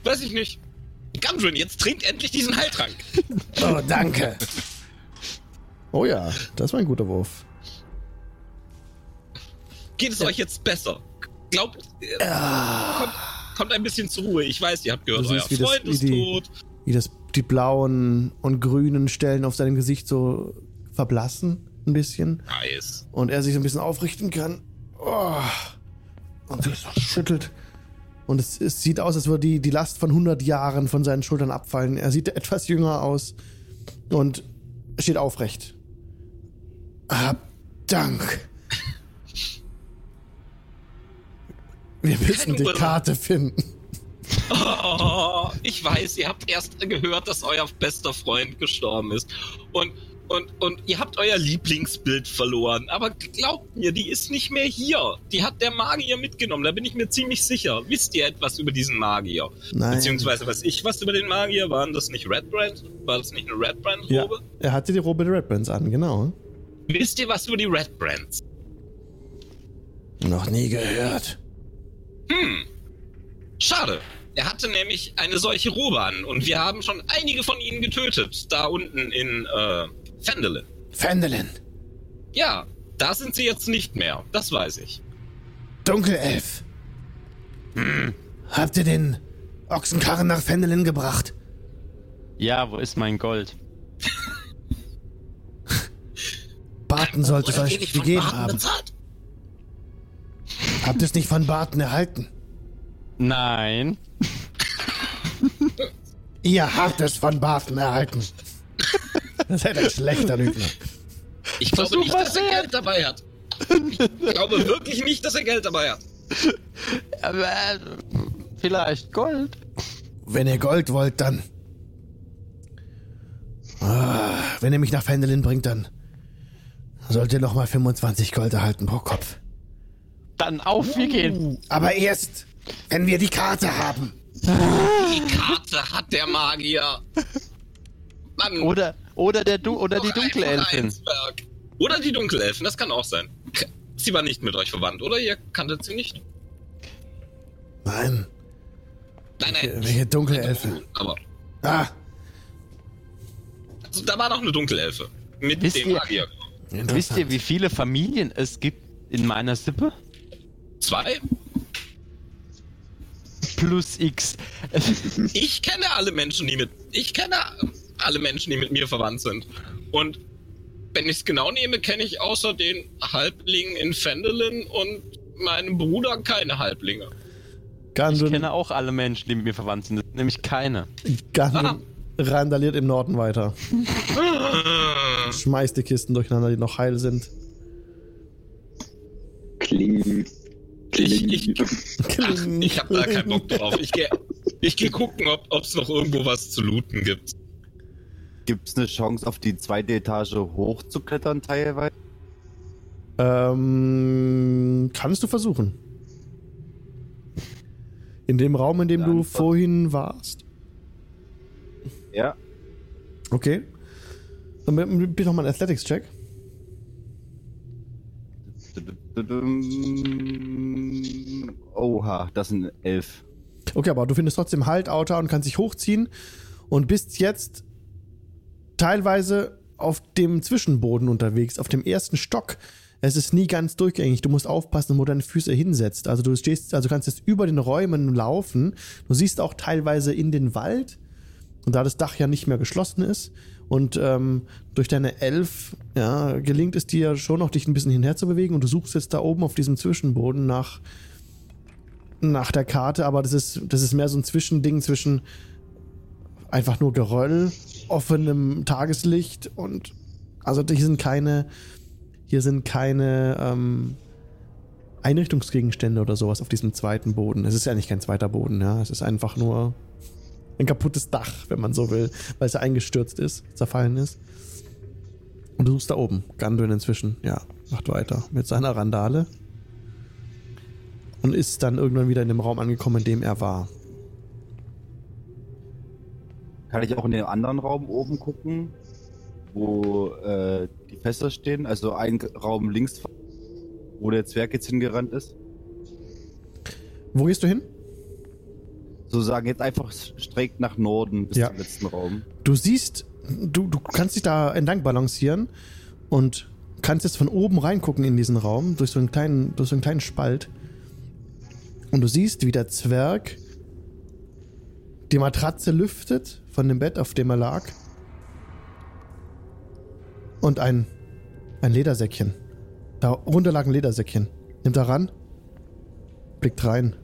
Weiß ich nicht. Gundren, jetzt trinkt endlich diesen Heiltrank.
Oh, danke.
Oh ja, das war ein guter Wurf.
Geht es euch jetzt besser? Glaubt, äh, kommt, kommt ein bisschen zur Ruhe. Ich weiß, ihr habt gehört, euer
das-
Freund
wie
ist
die-
tot.
Wie das, die blauen und grünen Stellen auf seinem Gesicht so verblassen, ein bisschen.
Nice.
Und er sich so ein bisschen aufrichten kann. Oh. Und sich so schüttelt. Und es, es sieht aus, als würde die, die Last von 100 Jahren von seinen Schultern abfallen. Er sieht etwas jünger aus und steht aufrecht.
Hab Dank.
Wir müssen die. Karte finden.
Oh, ich weiß, ihr habt erst gehört, dass euer bester Freund gestorben ist. Und, und, und ihr habt euer Lieblingsbild verloren. Aber glaubt mir, die ist nicht mehr hier. Die hat der Magier mitgenommen, da bin ich mir ziemlich sicher. Wisst ihr etwas über diesen Magier?
Nein.
Beziehungsweise weiß ich was über den Magier? Waren das nicht Red Brand? War das nicht eine Red
Ja, er hatte die Robe der Red Brands an, genau.
Wisst ihr was über die Red Brands?
Noch nie gehört.
Hm. Schade. Er hatte nämlich eine solche Robe an und wir haben schon einige von ihnen getötet. Da unten in äh, Fendelin.
Fendelin.
Ja, da sind sie jetzt nicht mehr. Das weiß ich.
Dunkelelf. Habt ihr den Ochsenkarren nach Fendelin gebracht?
Ja, wo ist mein Gold?
Barton sollte es euch gegeben haben.
bezahlt?
Habt ihr es nicht von Barton erhalten?
Nein.
Ihr habt es von Barton erhalten.
Das ist halt ein schlechter Lügner.
Ich glaube
Versuch
nicht, dass er Geld dabei hat. Ich glaube wirklich nicht, dass er Geld dabei hat.
Aber, vielleicht Gold.
Wenn ihr Gold wollt, dann. Ah, wenn ihr mich nach Fendelin bringt, dann sollt ihr nochmal 25 Gold erhalten pro Kopf.
Dann auf, wir gehen.
Aber erst, wenn wir die Karte haben.
Die Karte hat der Magier. Mann.
Oder, oder der du oder die
Berg. Oder die Dunkelelfen, das kann auch sein. Sie war nicht mit euch verwandt, oder? Ihr kanntet sie nicht?
Nein.
Nein, nein.
Welche Dunkelelfe?
Aber
Ah,
also, da war noch eine Dunkelelfe. Mit
Wisst
dem
ihr-
Magier.
Wisst ihr, wie viele Familien es gibt in meiner Sippe?
Zwei?
Plus X.
Ich kenne alle Menschen, die mit. Ich kenne alle Menschen, die mit mir verwandt sind. Und wenn ich es genau nehme, kenne ich außer den Halblingen in Fendelin und meinem Bruder keine Halblinge.
Gandun,
Ich kenne auch alle Menschen, die mit mir verwandt sind, nämlich keine.
Gandun randaliert im Norden weiter. Schmeißt die Kisten durcheinander, die noch heil sind.
Kling.
Ich, ich, ich hab da keinen. Bock drauf. Ich gehe ich geh gucken, ob es noch irgendwo was zu looten gibt.
Gibt es eine Chance, auf die zweite Etage hochzuklettern teilweise?
Ähm, kannst du versuchen. In dem Raum, in dem
Dann
du vorhin warst.
Ja.
Okay. Dann bi- bitte nochmal einen Athletics-Check.
Oha, das sind elf.
Okay, aber du findest trotzdem Halt, Outer und kannst dich hochziehen und bist jetzt teilweise auf dem Zwischenboden unterwegs, auf dem ersten Stock. Es ist nie ganz durchgängig. Du musst aufpassen, wo deine Füße hinsetzt. Also du stehst, also kannst jetzt über den Räumen laufen. Du siehst auch teilweise in den Wald. Und da das Dach ja nicht mehr geschlossen ist und ähm, durch deine Elf ja, gelingt es dir schon noch, dich ein bisschen hinher zu bewegen und du suchst jetzt da oben auf diesem Zwischenboden nach, nach der Karte, aber das ist, das ist mehr so ein Zwischending zwischen einfach nur Geröll, offenem Tageslicht und also hier sind keine, hier sind keine ähm, Einrichtungsgegenstände oder sowas auf diesem zweiten Boden. Es ist ja nicht kein zweiter Boden, ja. Es ist einfach nur ein kaputtes Dach, wenn man so will, weil es ja eingestürzt ist, zerfallen ist. Und du suchst da oben. Gandun inzwischen, ja, macht weiter mit seiner Randale. Und ist dann irgendwann wieder in dem Raum angekommen, in dem er war.
Kann ich auch in den anderen Raum oben gucken, wo äh, die Fässer stehen? Also ein Raum links, wo der Zwerg jetzt hingerannt ist?
Wo gehst du hin?
So sagen jetzt einfach straight nach Norden bis
Ja.
zum letzten Raum.
Du siehst, du, du kannst dich da entlang balancieren und kannst jetzt von oben reingucken in diesen Raum, durch so einen kleinen, durch so einen kleinen Spalt. Und du siehst, wie der Zwerg die Matratze lüftet von dem Bett, auf dem er lag. Und ein, ein Ledersäckchen. Darunter lag ein Ledersäckchen. Nimmt er ran, blickt rein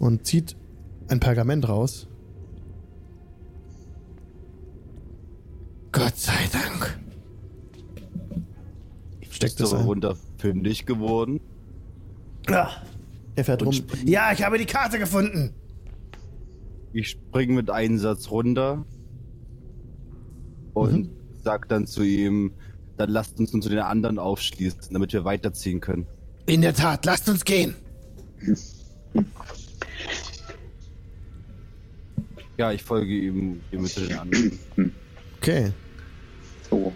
und zieht ein Pergament raus.
Gott sei Dank.
Steckt
Ist
es
aber
ein.
runter fündig geworden.
Ah, er fährt rum.
Ja, ich habe die Karte gefunden.
Ich spring mit einem Satz runter und
Mhm.
sag dann zu ihm, dann lasst uns nun zu den anderen aufschließen, damit wir weiterziehen können.
In der Tat, lasst uns gehen.
Ja, ich folge ihm, den anderen.
Okay.
So.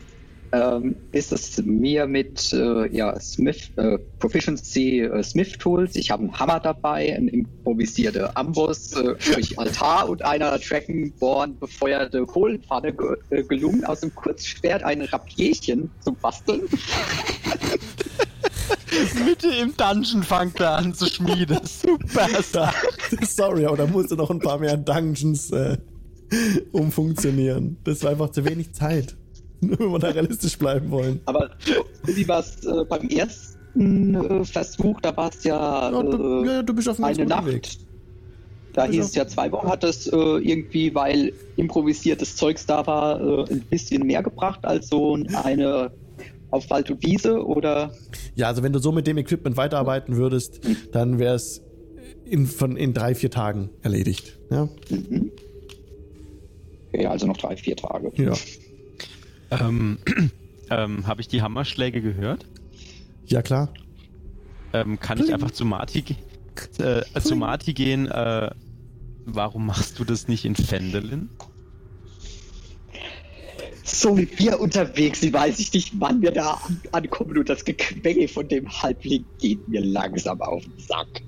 Ähm, ist es mir mit äh, ja, Smith, äh, Proficiency äh, Smith Tools. Ich habe einen Hammer dabei, ein improvisierte Amboss, äh, sprich Altar und einer Dragonborn befeuerte Kohlenpfanne ge äh, gelungen, aus dem Kurzschwert ein Rapierchen zu basteln.
Mitte im Dungeon fangt er an zu schmieden. Super.
Da, sorry, aber da musste noch ein paar mehr Dungeons äh, umfunktionieren. Das war einfach zu wenig Zeit. Nur wenn wir da realistisch bleiben wollen.
Aber wie war es äh, beim ersten äh, Versuch? Da war es ja,
Ja, du,
äh,
ja, du bist auf einem ganz
eine Nacht.
Weg.
Da hieß es ja zwei Wochen, hat es äh, irgendwie, weil improvisiertes Zeugs da war, äh, ein bisschen mehr gebracht als so eine auf Wald und Wiese oder
Ja, also wenn du so mit dem Equipment weiterarbeiten würdest, dann wäre es in, von, in drei, vier Tagen erledigt. Ja,
ja, also noch drei, vier Tage.
ja.
Ähm, ähm, Habe ich die Hammerschläge gehört?
ja klar.
Ähm, kann ich einfach zu Marty, ge äh, zu Marty gehen? Äh, warum machst du das nicht in Fendelin?
So wie wir unterwegs sind, weiß ich nicht, wann wir da an ankommen und das Gequengel von dem Halbling geht mir langsam auf den Sack.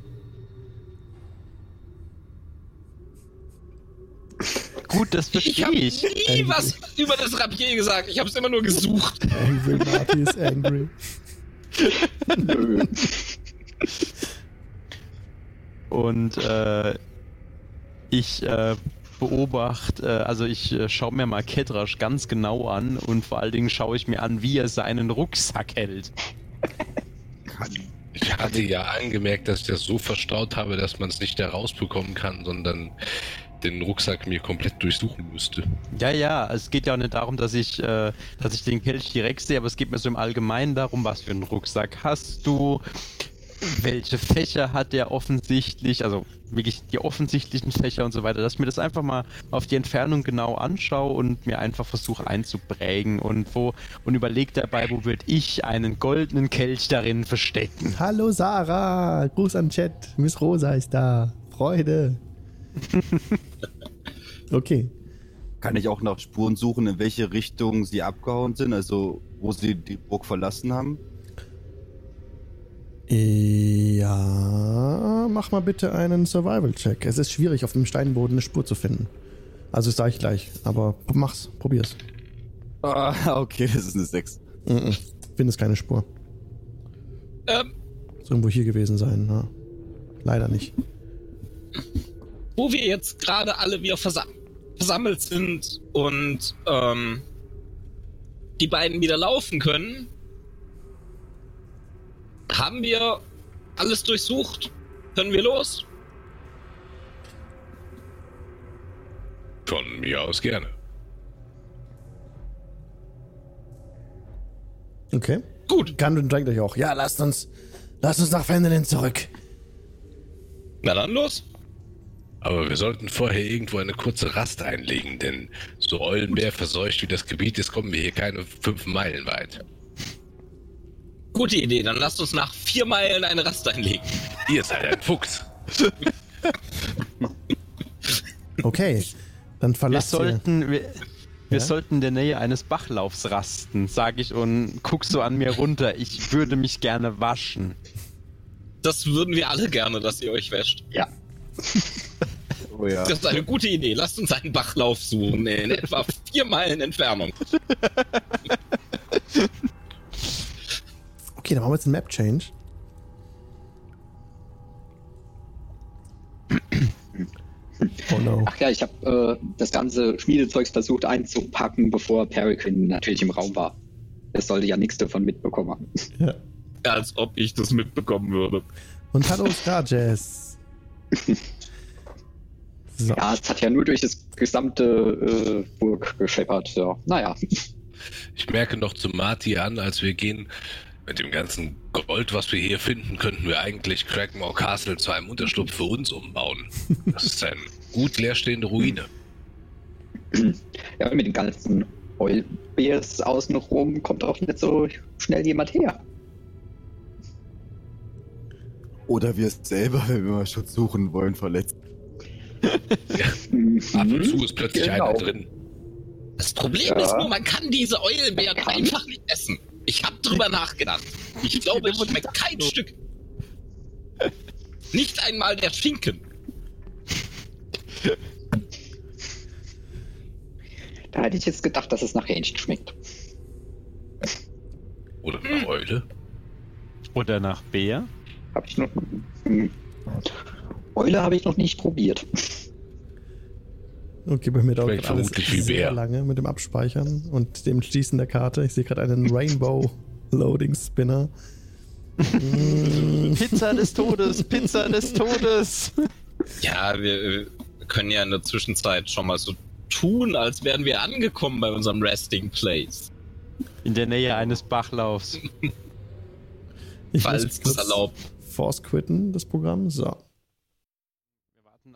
Gut, das
Ich
verstehe
habe
ich.
nie was über das Rapier gesagt. Ich habe es immer nur gesucht.
Angry Marty is angry.
Nö.
Und äh, ich äh, beobachte, äh, also ich äh, schaue mir mal Kedrasch ganz genau an und vor allen Dingen schaue ich mir an, wie er seinen Rucksack hält.
Ja, hatte ja angemerkt, dass ich das so verstaut habe, dass man es nicht da rausbekommen kann, sondern den Rucksack mir komplett durchsuchen müsste.
Ja, ja, es geht ja auch nicht darum, dass ich, äh, dass ich den Kelch direkt sehe, aber es geht mir so im Allgemeinen darum, was für einen Rucksack hast du, welche Fächer hat der offensichtlich, also wirklich die offensichtlichen Fächer und so weiter, dass ich mir das einfach mal auf die Entfernung genau anschaue und mir einfach versuche einzuprägen und wo und überlege dabei, wo würde ich einen goldenen Kelch darin verstecken.
Hallo Sarah, Gruß an Chat. Miss Rosa ist da. Freude. okay.
Kann ich auch nach Spuren suchen, in welche Richtung sie abgehauen sind, also wo sie die Burg verlassen haben?
Ja, mach mal bitte einen Survival-Check. Es ist schwierig, auf dem Steinboden eine Spur zu finden. Also das sage ich gleich, aber mach's, probier's.
Ah, okay, das ist eine 6.
Mm -mm. Findest keine Spur.
Ähm,
Muss irgendwo hier gewesen sein, ja. Leider nicht.
wo wir jetzt gerade alle wieder versam versammelt sind und ähm, die beiden wieder laufen können, haben wir alles durchsucht. Können wir los?
Von mir aus gerne.
Okay.
Gut.
Gandalf drängt euch auch. Ja, lasst uns, lasst uns nach Fendelin zurück.
Na dann los.
Aber wir sollten vorher irgendwo eine kurze Rast einlegen, denn so Eulenbär verseucht wie das Gebiet ist, kommen wir hier keine fünf Meilen weit.
Gute Idee. Dann lasst uns nach vier Meilen eine Rast einlegen.
Ihr seid ein Fuchs.
Okay. Dann
Wir
verlasst ihr.
sollten, wir, wir
Ja?
sollten in der Nähe eines Bachlaufs rasten, sage ich und guck so an mir runter. Ich würde mich gerne waschen.
Das würden wir alle gerne, dass ihr euch wäscht.
Ja.
Oh ja.
Das ist eine gute Idee. Lasst uns einen Bachlauf suchen in etwa vier Meilen Entfernung.
Okay, dann machen wir jetzt einen Map-Change. Oh no.
Ach ja, ich habe äh, das ganze Schmiedezeugs versucht einzupacken, bevor Peregrine natürlich im Raum war. Er sollte ja nichts davon mitbekommen haben.
Ja.
Als ob ich das mitbekommen würde.
Und hallo Scarjess. So.
Ja, es hat ja nur durch das gesamte äh, Burg gescheppert. Ja, naja.
Ich merke noch zu Marty an, als wir gehen, mit dem ganzen Gold, was wir hier finden, könnten wir eigentlich Crackmore Castle zu einem Unterschlupf für uns umbauen. Das ist eine gut leerstehende Ruine.
Ja, mit den ganzen Eulbeers außenrum kommt auch nicht so schnell jemand her.
Oder wir selber, wenn wir mal Schutz suchen wollen, verletzt.
Ab und zu ist plötzlich
Genau.
einer drin.
Das Problem
Ja.
ist nur, man kann diese Eulenbeeren einfach nicht essen. Ich habe drüber nachgedacht. Ich glaube, es schmeckt kein Stück. Nicht einmal der Schinken.
Da hätte ich jetzt gedacht, dass es nach Hähnchen schmeckt.
Oder eine Eule.
Oder nach Bär.
Habe ich noch. Hm. Eule habe ich noch nicht probiert.
Okay, bei mir dauert
Schmeckt
alles sehr lange mit dem Abspeichern und dem Schließen der Karte. Ich sehe gerade einen Rainbow Loading Spinner.
Pizza des Todes, Pizza des Todes.
Ja, wir, können ja in der Zwischenzeit schon mal so tun, als wären wir angekommen bei unserem Resting Place.
In der Nähe eines Bachlaufs.
ich
Falls es erlaubt.
Force quitten, das Programm. So,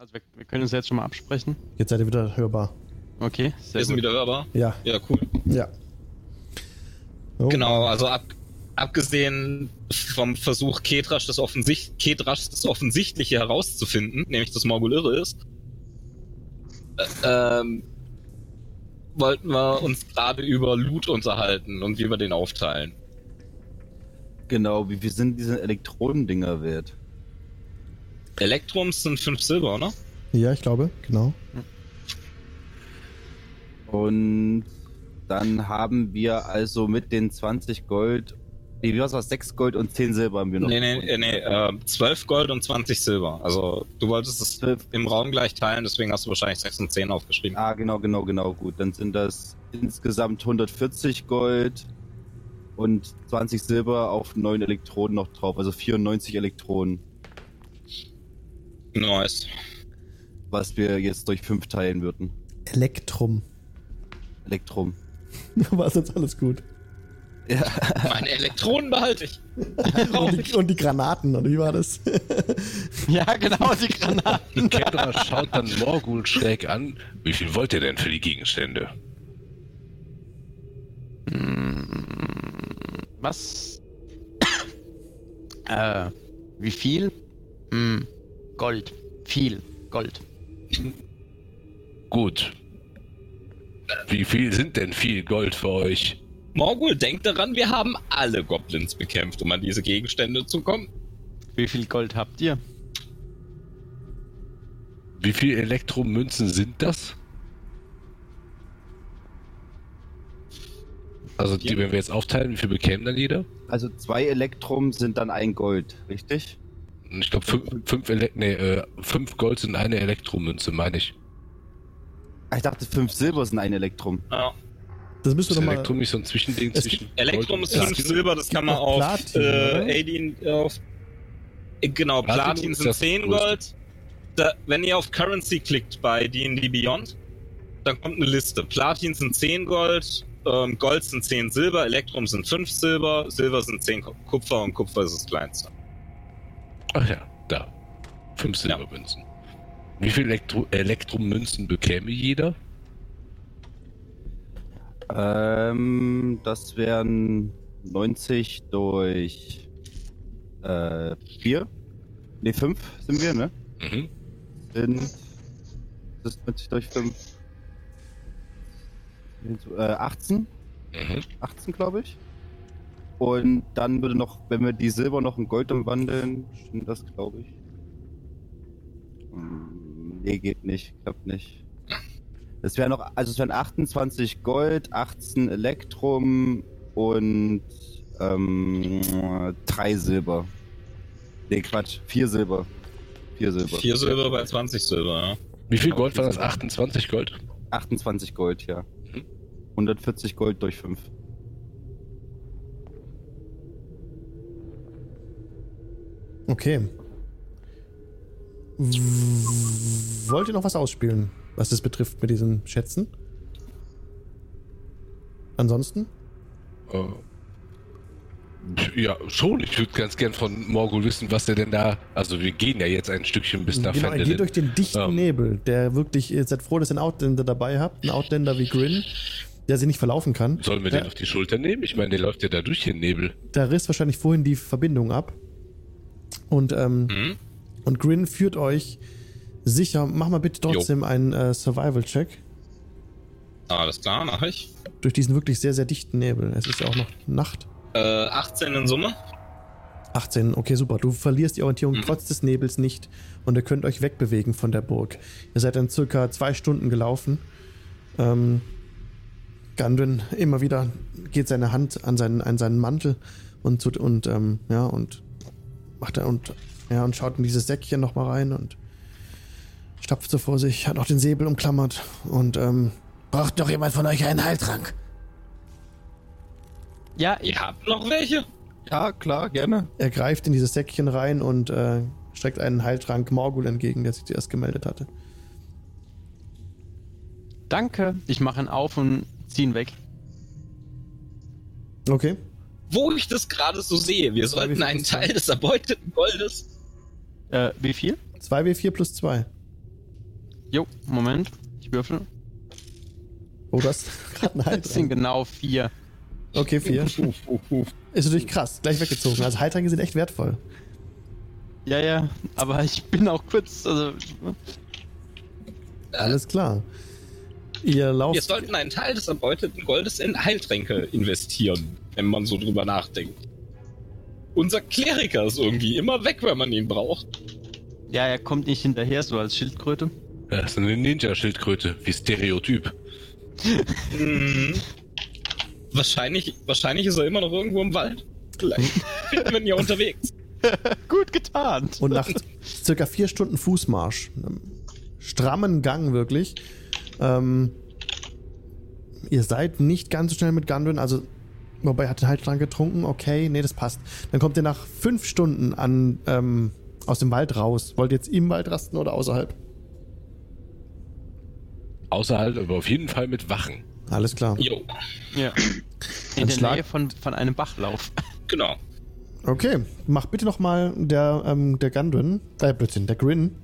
also wir, wir können uns jetzt schon mal absprechen.
jetzt seid ihr wieder hörbar.
Okay, sehr
Wir sind
gut.
wieder hörbar.
Ja,
Ja, cool.
ja. Oh,
Genau, also ab, abgesehen vom Versuch, Ketrasch das, Offensicht, Ketrasch das Offensichtliche herauszufinden, nämlich dass Morgul irre ist, äh, ähm, wollten wir uns gerade über Loot unterhalten und wie wir den aufteilen.
Genau, wie viel sind diese Elektronendinger wert?
Elektrums sind 5 Silber, ne?
Ja, ich glaube, genau.
Und dann haben wir also mit den 20 Gold, nee, wie war's, was, 6 Gold und 10 Silber haben wir noch.
Nee, nee, äh, nee, äh, 12 Gold und 20 Silber. Also du wolltest es im Raum gleich teilen, deswegen hast du wahrscheinlich 6 und 10 aufgeschrieben.
Ah, genau, genau, genau, gut. Dann sind das insgesamt 140 Gold und 20 Silber auf 9 Elektronen noch drauf, also 94 Elektronen,
Nice.
was wir jetzt durch 5 teilen würden.
Elektrum.
Elektrum.
War sonst alles gut.
Meine Elektronen behalte ich.
Und die, und die Granaten, oder wie war das?
Ja, genau, die Granaten.
Kendra schaut dann Morgul schräg an. Wie viel wollt ihr denn für die Gegenstände?
Was? äh, wie viel? Hm, Gold. Viel Gold.
Gut. Wie viel sind denn viel Gold für euch?
Morgul, denkt daran, wir haben alle Goblins bekämpft, um an diese Gegenstände zu kommen.
Wie viel Gold habt ihr?
Wie viel Elektromünzen sind das? Also, die, wenn wir jetzt aufteilen, wie viel bekämen dann jeder?
Also zwei Elektrum sind dann ein Gold, richtig?
Ich glaube, fünf, fünf, Ele nee, äh, fünf Gold sind eine Elektromünze, meine ich.
Ah, Ich dachte, fünf Silber sind ein Elektrum.
Ja.
Das müsst
Ist
ihr doch mal.
Elektrum nicht so ein Zwischending
Es
zwischen.
Elektrum ist
Gold und
5
Platin?
Silber, das kann man auf
Platin,
äh, auf. Äh, Genau,
Platin
Platin
ist
sind
das
10
größte.
Gold. Da, wenn ihr auf Currency klickt bei D&D Beyond, dann kommt eine Liste. Platin sind 10 Gold, ähm, Gold sind 10 Silber, Elektrum sind 5 Silber, Silber sind 10 Ku- Kupfer und Kupfer ist das kleinste.
Ach ja, da. Fünf Silbermünzen. Wie viel Elektro Elektromünzen bekäme jeder?
Ähm, das wären 90 durch äh, 4. Ne, 5 sind wir, ne?
Mhm.
Sind. Das ist 90 durch 5. Äh, 18.
Mhm.
18, glaube ich. Und dann würde noch, wenn wir die Silber noch in Gold umwandeln, stimmt das, glaube ich. Hm, Nee, geht nicht, klappt nicht. Es wären noch, also es wären 28 Gold, 18 Elektrum und ähm, 3 Silber. Nee, Quatsch, 4 Silber. 4 Silber.
4 Silber bei 20 Silber, ja.
Wie viel Gold war das?
jeden Fall.
28 Gold?
28 Gold, ja.
Mhm.
140 Gold durch 5.
Okay. Wollt ihr noch was ausspielen, was das betrifft mit diesen Schätzen? Ansonsten?
Äh, ja, schon. Ich würde ganz gern von Morgul wissen, was er denn da. Also, wir gehen ja jetzt ein Stückchen bis nach
genau, ihr geht durch den dichten
Ja.
Nebel, der wirklich, ihr seid froh, dass ihr einen Outlander dabei habt, einen Outlander wie Grin, der sich nicht verlaufen kann.
Sollen wir
der,
den auf die Schulter nehmen? Ich meine, der läuft ja da durch den Nebel.
da riss wahrscheinlich vorhin die Verbindung ab. Und, ähm,
Mhm.
und Grin führt euch sicher. Mach mal bitte trotzdem einen äh, Survival-Check
Alles klar, mach ich.
durch diesen wirklich sehr, sehr dichten Nebel. Es ist ja auch noch Nacht.
Äh, 18 in Summe.
18, okay, super. Du verlierst die Orientierung
Mhm.
trotz des Nebels nicht und ihr könnt euch wegbewegen von der Burg. Ihr seid dann circa zwei Stunden gelaufen. Ähm, Gandrin immer wieder geht seine Hand an seinen, an seinen Mantel und, und ähm, ja, und macht er und ja, und schaut in dieses Säckchen nochmal rein und stapft so vor sich, hat auch den Säbel umklammert und ähm,
Braucht noch jemand von euch einen Heiltrank?
Ja, ich,
Ihr habt noch welche?
Ja, klar, gerne.
er greift in dieses Säckchen rein und äh, streckt einen Heiltrank Morgul entgegen, der sich zuerst gemeldet hatte.
danke. Ich mache ihn auf und ziehe ihn weg.
Okay.
Wo ich das gerade so sehe, wir sollten
viel
einen
ist?
Teil des erbeuteten Goldes.
Äh, wie viel?
2W4 plus 2.
Jo, Moment. Ich würfel.
Oh, du hast gerade einen
Das sind
Heiltrank.
genau vier.
Okay, 4. Ist natürlich krass. Gleich weggezogen. Also Heiltränke sind echt wertvoll.
Ja, ja, aber ich bin auch kurz, also.
Alles klar. Ihr lauft.
Wir sollten einen Teil des erbeuteten Goldes in Heiltränke investieren, wenn man so drüber nachdenkt. Unser Kleriker ist irgendwie immer weg, wenn man ihn braucht.
Ja, er kommt nicht hinterher, so als Schildkröte.
Das ist eine Ninja-Schildkröte, wie Stereotyp.
Mhm. Wahrscheinlich, wahrscheinlich ist er immer noch irgendwo im Wald. Vielleicht finden wir ihn ja unterwegs.
Gut getan.
Und nach circa vier Stunden Fußmarsch, einem strammen Gang wirklich, ähm, ihr seid nicht ganz so schnell mit Gundren, also Wobei, er hat halt dran getrunken, okay, nee, das passt. Dann kommt ihr nach fünf Stunden an, ähm, aus dem Wald raus. Wollt ihr jetzt im Wald rasten oder außerhalb?
Außerhalb, aber auf jeden Fall mit Wachen.
Alles klar.
Jo,
Ja. In der
Schlag-
Nähe von, von einem Bachlauf.
genau.
Okay, mach bitte nochmal der, ähm, der Gundren, äh, Blödsinn, der Grin.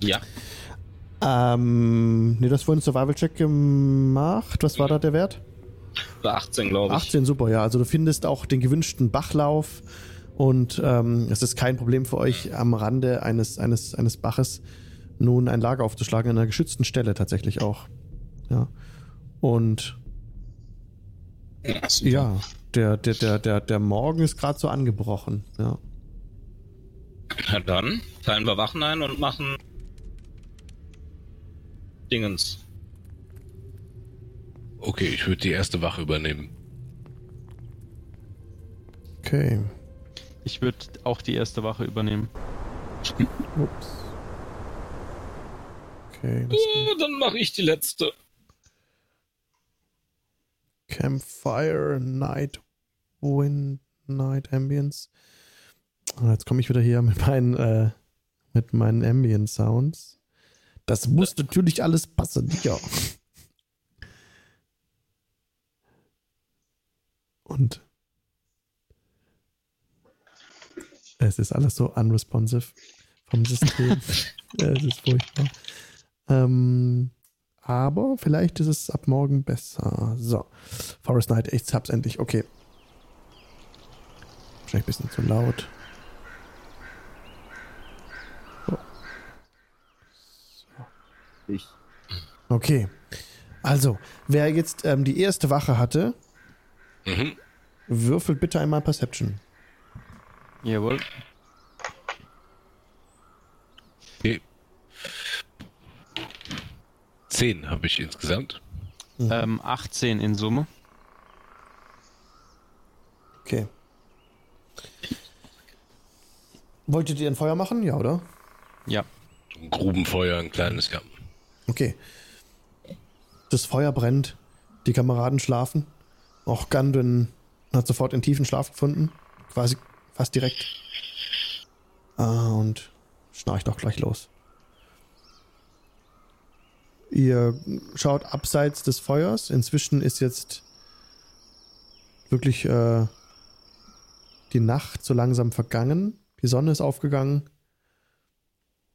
Ja.
Ähm, nee, das vorhin Survival-Check gemacht. Was war da der Wert?
War 18, glaube ich.
18, super, ja. Also du findest auch den gewünschten Bachlauf und ähm, es ist kein Problem für euch, am Rande eines, eines, eines Baches nun ein Lager aufzuschlagen, an einer geschützten Stelle tatsächlich auch. Ja. Und
Ja,
ja, der, der, der, der, der Morgen ist gerade so angebrochen. Ja.
Na dann teilen wir Wachen ein und machen Dingens.
Okay, ich würde die erste Wache übernehmen.
Okay.
Ich würde auch die erste Wache übernehmen.
Ups. Okay, das
Oh, dann mache ich die letzte.
Campfire, Night Wind, Night Ambience. Ah, Jetzt komme ich wieder hier mit meinen, äh, mit meinen Ambient Sounds. Das muss natürlich alles passen, ja. Und es ist alles so unresponsive vom System. es ist furchtbar. Ähm, aber vielleicht ist es ab morgen besser. So. Forest Night, ich hab's endlich. Okay. Wahrscheinlich ein bisschen zu laut.
Ich.
Okay. Also, wer jetzt ähm, die erste Wache hatte,
Mhm.
würfelt bitte einmal Perception.
Jawohl.
Okay. Zehn habe ich insgesamt.
Ähm, 18 in Summe.
Okay. Wolltet ihr ein Feuer machen? Ja, oder?
Ja.
Ein Grubenfeuer, ein kleines, ja.
Okay. Das Feuer brennt. Die Kameraden schlafen. Auch Gundren hat sofort in tiefen Schlaf gefunden. Quasi fast direkt. Ah, und schnarcht auch gleich los. Ihr schaut abseits des Feuers. Inzwischen ist jetzt wirklich äh, die Nacht so langsam vergangen. Die Sonne ist aufgegangen.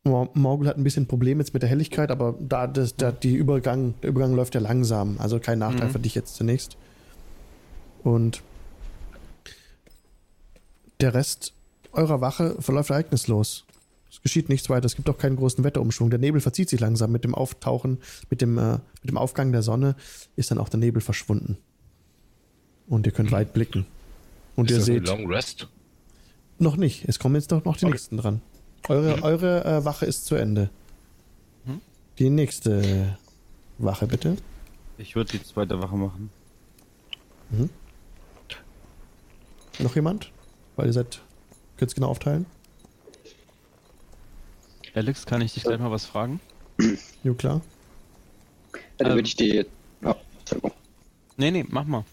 Mor- Morgul hat ein bisschen Probleme jetzt mit der Helligkeit, aber da, das, da die Übergang, der Übergang läuft ja langsam. Also kein Nachteil
Mhm.
für dich jetzt zunächst. Und der Rest eurer Wache verläuft ereignislos. Es geschieht nichts weiter. Es gibt auch keinen großen Wetterumschwung. Der Nebel verzieht sich langsam. Mit dem Auftauchen, mit dem, äh, mit dem Aufgang der Sonne ist dann auch der Nebel verschwunden. Und ihr könnt weit blicken. Und
Ist
ihr
das
seht.
ein Long Rest?
Noch nicht. Es kommen jetzt doch noch die
Okay.
nächsten dran. Eure, eure äh, Wache ist zu Ende.
Mhm.
Die nächste Wache, bitte.
Ich würde die zweite Wache machen.
Noch jemand? Weil ihr seid. Könnt genau aufteilen?
Alex, kann ich dich gleich mal was fragen?
Jo, klar.
Dann
Ähm.
würde ich die. Oh, Entschuldigung.
Nee, nee, mach mal.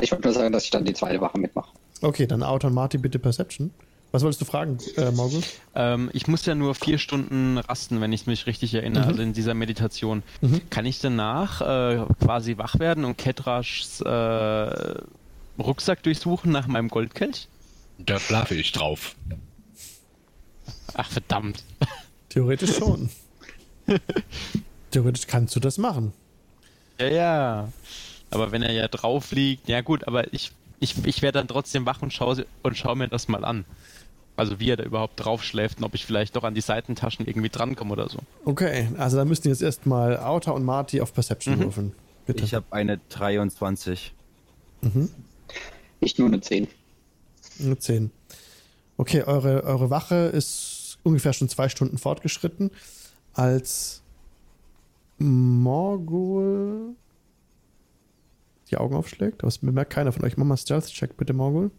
Ich wollte nur sagen, dass ich dann die zweite Wache mitmache.
Okay, dann Auto und Marty bitte Perception. Was wolltest du fragen, äh, Morgul?
Ähm, ich muss ja nur vier Stunden rasten, wenn ich mich richtig erinnere,
Mhm.
also in dieser Meditation.
Mhm.
Kann ich danach äh, quasi wach werden und Ketrashs äh, Rucksack durchsuchen nach meinem Goldkelch?
Da schlafe ich drauf.
Ach verdammt.
Theoretisch schon. Theoretisch kannst du das machen.
Ja, ja. Aber wenn er ja drauf liegt, ja gut, aber ich, ich, ich werde dann trotzdem wach und schaue und schau mir das mal an. Also wie er da überhaupt drauf schläft und ob ich vielleicht doch an die Seitentaschen irgendwie drankomme oder so.
Okay, also da müssten jetzt erstmal Auta und Marty auf Perception
Mhm.
würfeln. Bitte.
Ich habe eine 23.
mhm.
Ich nur eine 10.
Eine 10. Okay, eure, eure Wache ist ungefähr schon zwei Stunden fortgeschritten, als Morgul die Augen aufschlägt. Aber das bemerkt keiner von euch. Mach mal Stealth-Check bitte, Morgul.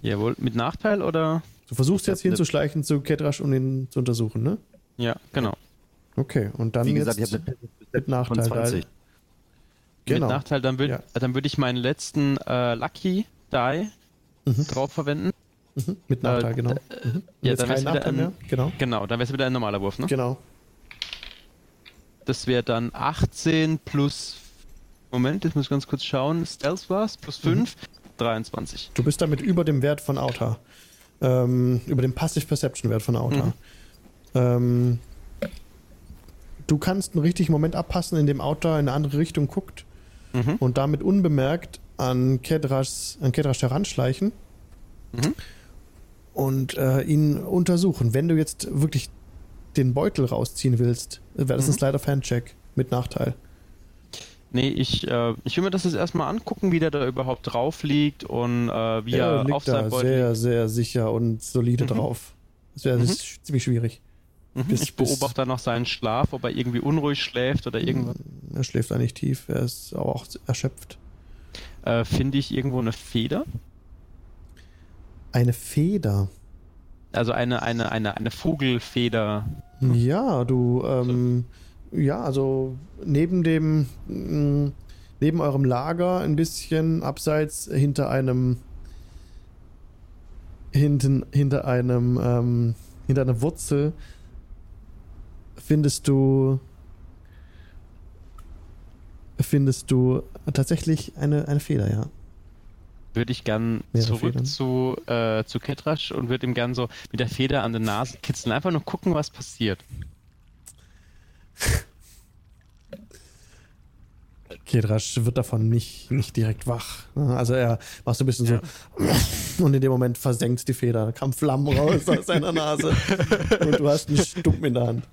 Jawohl, mit Nachteil oder?
Du versuchst
Ich
jetzt hinzuschleichen zu Ketrasch, um ihn zu untersuchen, ne?
Ja, genau.
Okay, und dann
Wie gesagt, ich
jetzt
habe eine
mit Nachteil.
20.
Genau.
Mit Nachteil, dann würde
Ja.
dann würd ich meinen letzten äh, Lucky Die
Mhm.
drauf verwenden.
Mhm. Mit Nachteil,
Äh,
genau. Mhm.
Ja,
Jetzt
dann
kein Nachteil
ein,
mehr. Genau.
Genau, dann wäre es wieder ein normaler Wurf, ne?
Genau.
Das wäre dann 18 plus. Moment, jetzt muss ich ganz kurz schauen. Stealth war's, plus 5, 23.
Du bist damit über dem Wert von Outer. Ähm, über dem Passive Perception Wert von Outer.
Mhm.
Ähm, du kannst einen richtigen Moment abpassen, in dem Outer in eine andere Richtung guckt
Mhm.
und damit unbemerkt an Kedrash, an Kedrash heranschleichen
Mhm.
und äh, ihn untersuchen. Wenn du jetzt wirklich den Beutel rausziehen willst, wäre das ein
Mhm.
Slide of Hand Check mit Nachteil.
Nee, ich, äh, ich will mir das jetzt erstmal angucken, wie der da überhaupt drauf liegt und äh, wie
er
er
liegt
auf seinem Beutel
sehr, sehr sicher und solide
Mhm.
drauf. Das wäre
Mhm.
ziemlich schwierig.
Mhm.
bis-
Ich beobachte noch seinen Schlaf, ob er irgendwie unruhig schläft oder irgendwas.
Er schläft eigentlich tief, er ist aber auch erschöpft.
Äh, Finde ich irgendwo eine Feder?
Eine Feder.
Also eine, eine, eine, eine Vogelfeder.
Ja, du, ähm, ja, also neben dem, mh, neben eurem Lager ein bisschen abseits hinter einem, hinten, hinter einem, ähm, hinter einer Wurzel findest du, findest du tatsächlich eine, eine Feder, ja.
Würde ich gern
Mehrere
zurück
Federn.
zu, äh, zu Ketrasch und würde ihm gern so mit der Feder an der Nase kitzeln. Einfach nur gucken, was passiert.
Kedrasch wird davon nicht, nicht direkt wach. Also er macht so ein bisschen so und in dem Moment versenkt die Feder, da kam Flammen raus aus seiner Nase und du hast einen Stumpen in der Hand.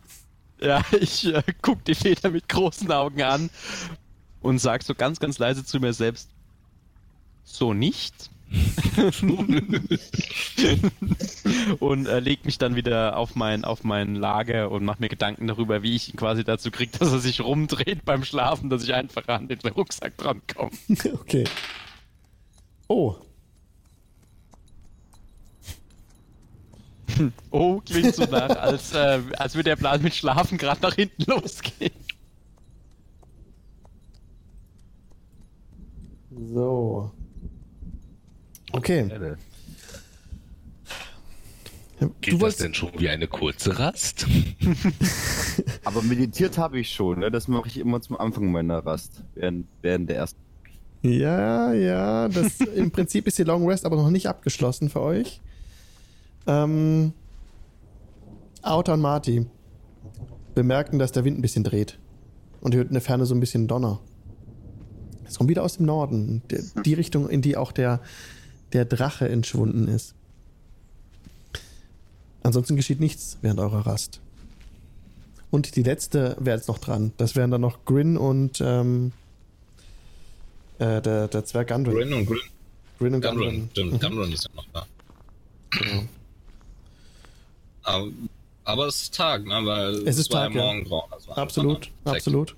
Ja, ich äh, guck die Feder mit großen Augen an und sag so ganz, ganz leise zu mir selbst: So nicht. und äh, leg mich dann wieder auf mein, auf mein Lager und mach mir Gedanken darüber, wie ich ihn quasi dazu kriege, dass er sich rumdreht beim Schlafen, dass ich einfach an den Rucksack drankomme.
Okay. Oh,
Oh, klingt so nach, als, äh, als würde der Plan mit Schlafen gerade nach hinten losgehen.
So. Okay.
Geht
Du
das denn schon wie eine kurze Rast?
Aber meditiert habe ich schon, ne? Das mache ich immer zum Anfang meiner Rast. Während, während der ersten.
Ja, ja, das im Prinzip ist die Long Rest aber noch nicht abgeschlossen für euch. Ähm, Outer und Marty bemerken, dass der Wind ein bisschen dreht. Und ihr hört in der Ferne so ein bisschen Donner. Es kommt wieder aus dem Norden, der, die Richtung, in die auch der, der Drache entschwunden ist. Ansonsten geschieht nichts während eurer Rast. Und die letzte wäre jetzt noch dran. Das wären dann noch Grin und ähm, äh, der, der Zwerg Gundren.
Grin und Grin.
Grin und
Gunrun.
Gundren.
Stimmt, Gunrun ist ja noch da.
Genau.
Aber, aber es ist Tag, ne? Weil
Es ist Tag,
ja morgengrauen. also
Absolut, absolut.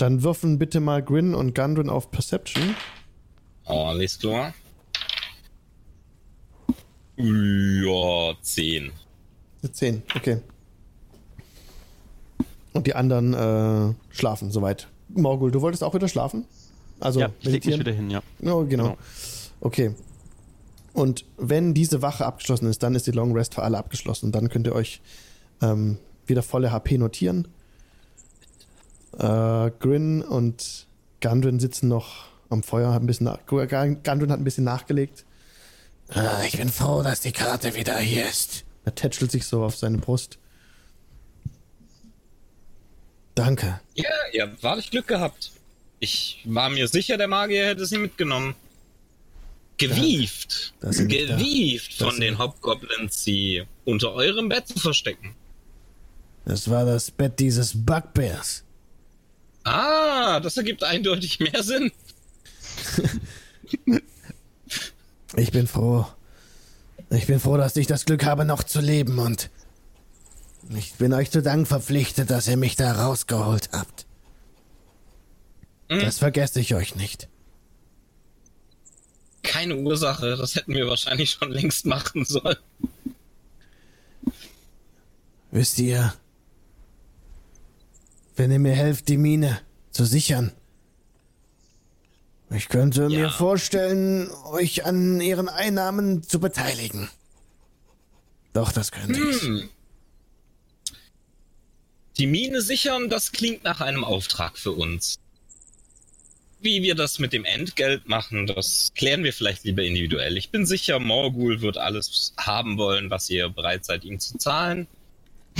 Dann würfen bitte mal Grin und Gundren auf Perception.
Oh, alles klar. Ja, 10.
Eine 10, okay. Und die anderen äh, schlafen soweit. Morgul, du wolltest auch wieder schlafen? Also
ja, ich leg mich wieder hin, ja.
Oh, genau.
Genau.
Okay. Und wenn diese Wache abgeschlossen ist, dann ist die Long Rest für alle abgeschlossen. Dann könnt ihr euch ähm, wieder volle HP notieren. Äh, Grin und Gundren sitzen noch am Feuer, haben ein bisschen Gundren hat ein bisschen nachgelegt.
Ah, ich bin froh, dass die Karte wieder hier ist.
Er tätschelt sich so auf seine Brust. Danke.
Ja, ihr habt wahrlich Glück gehabt. Ich war mir sicher, der Magier hätte sie mitgenommen. Gewieft.
Da da.
Gewieft
Da
von den Hobgoblins, sie unter eurem Bett zu verstecken.
Das war das Bett dieses Bugbears.
Ah, das ergibt eindeutig mehr Sinn.
Ich bin froh. Ich bin froh, dass ich das Glück habe, noch zu leben und ich bin euch zu Dank verpflichtet, dass ihr mich da rausgeholt habt.
Mhm.
Das vergesse ich euch nicht.
Keine Ursache, das hätten wir wahrscheinlich schon längst machen sollen.
Wisst ihr, wenn ihr mir helft, die Mine zu sichern, Ich könnte mir
Ja.
vorstellen, euch an ihren Einnahmen zu beteiligen. Doch, das könnte ich.
Hm. Die Mine sichern, das klingt nach einem Auftrag für uns. Wie wir das mit dem Entgelt machen, das klären wir vielleicht lieber individuell. Ich bin sicher, Morgul wird alles haben wollen, was ihr bereit seid, ihm zu zahlen.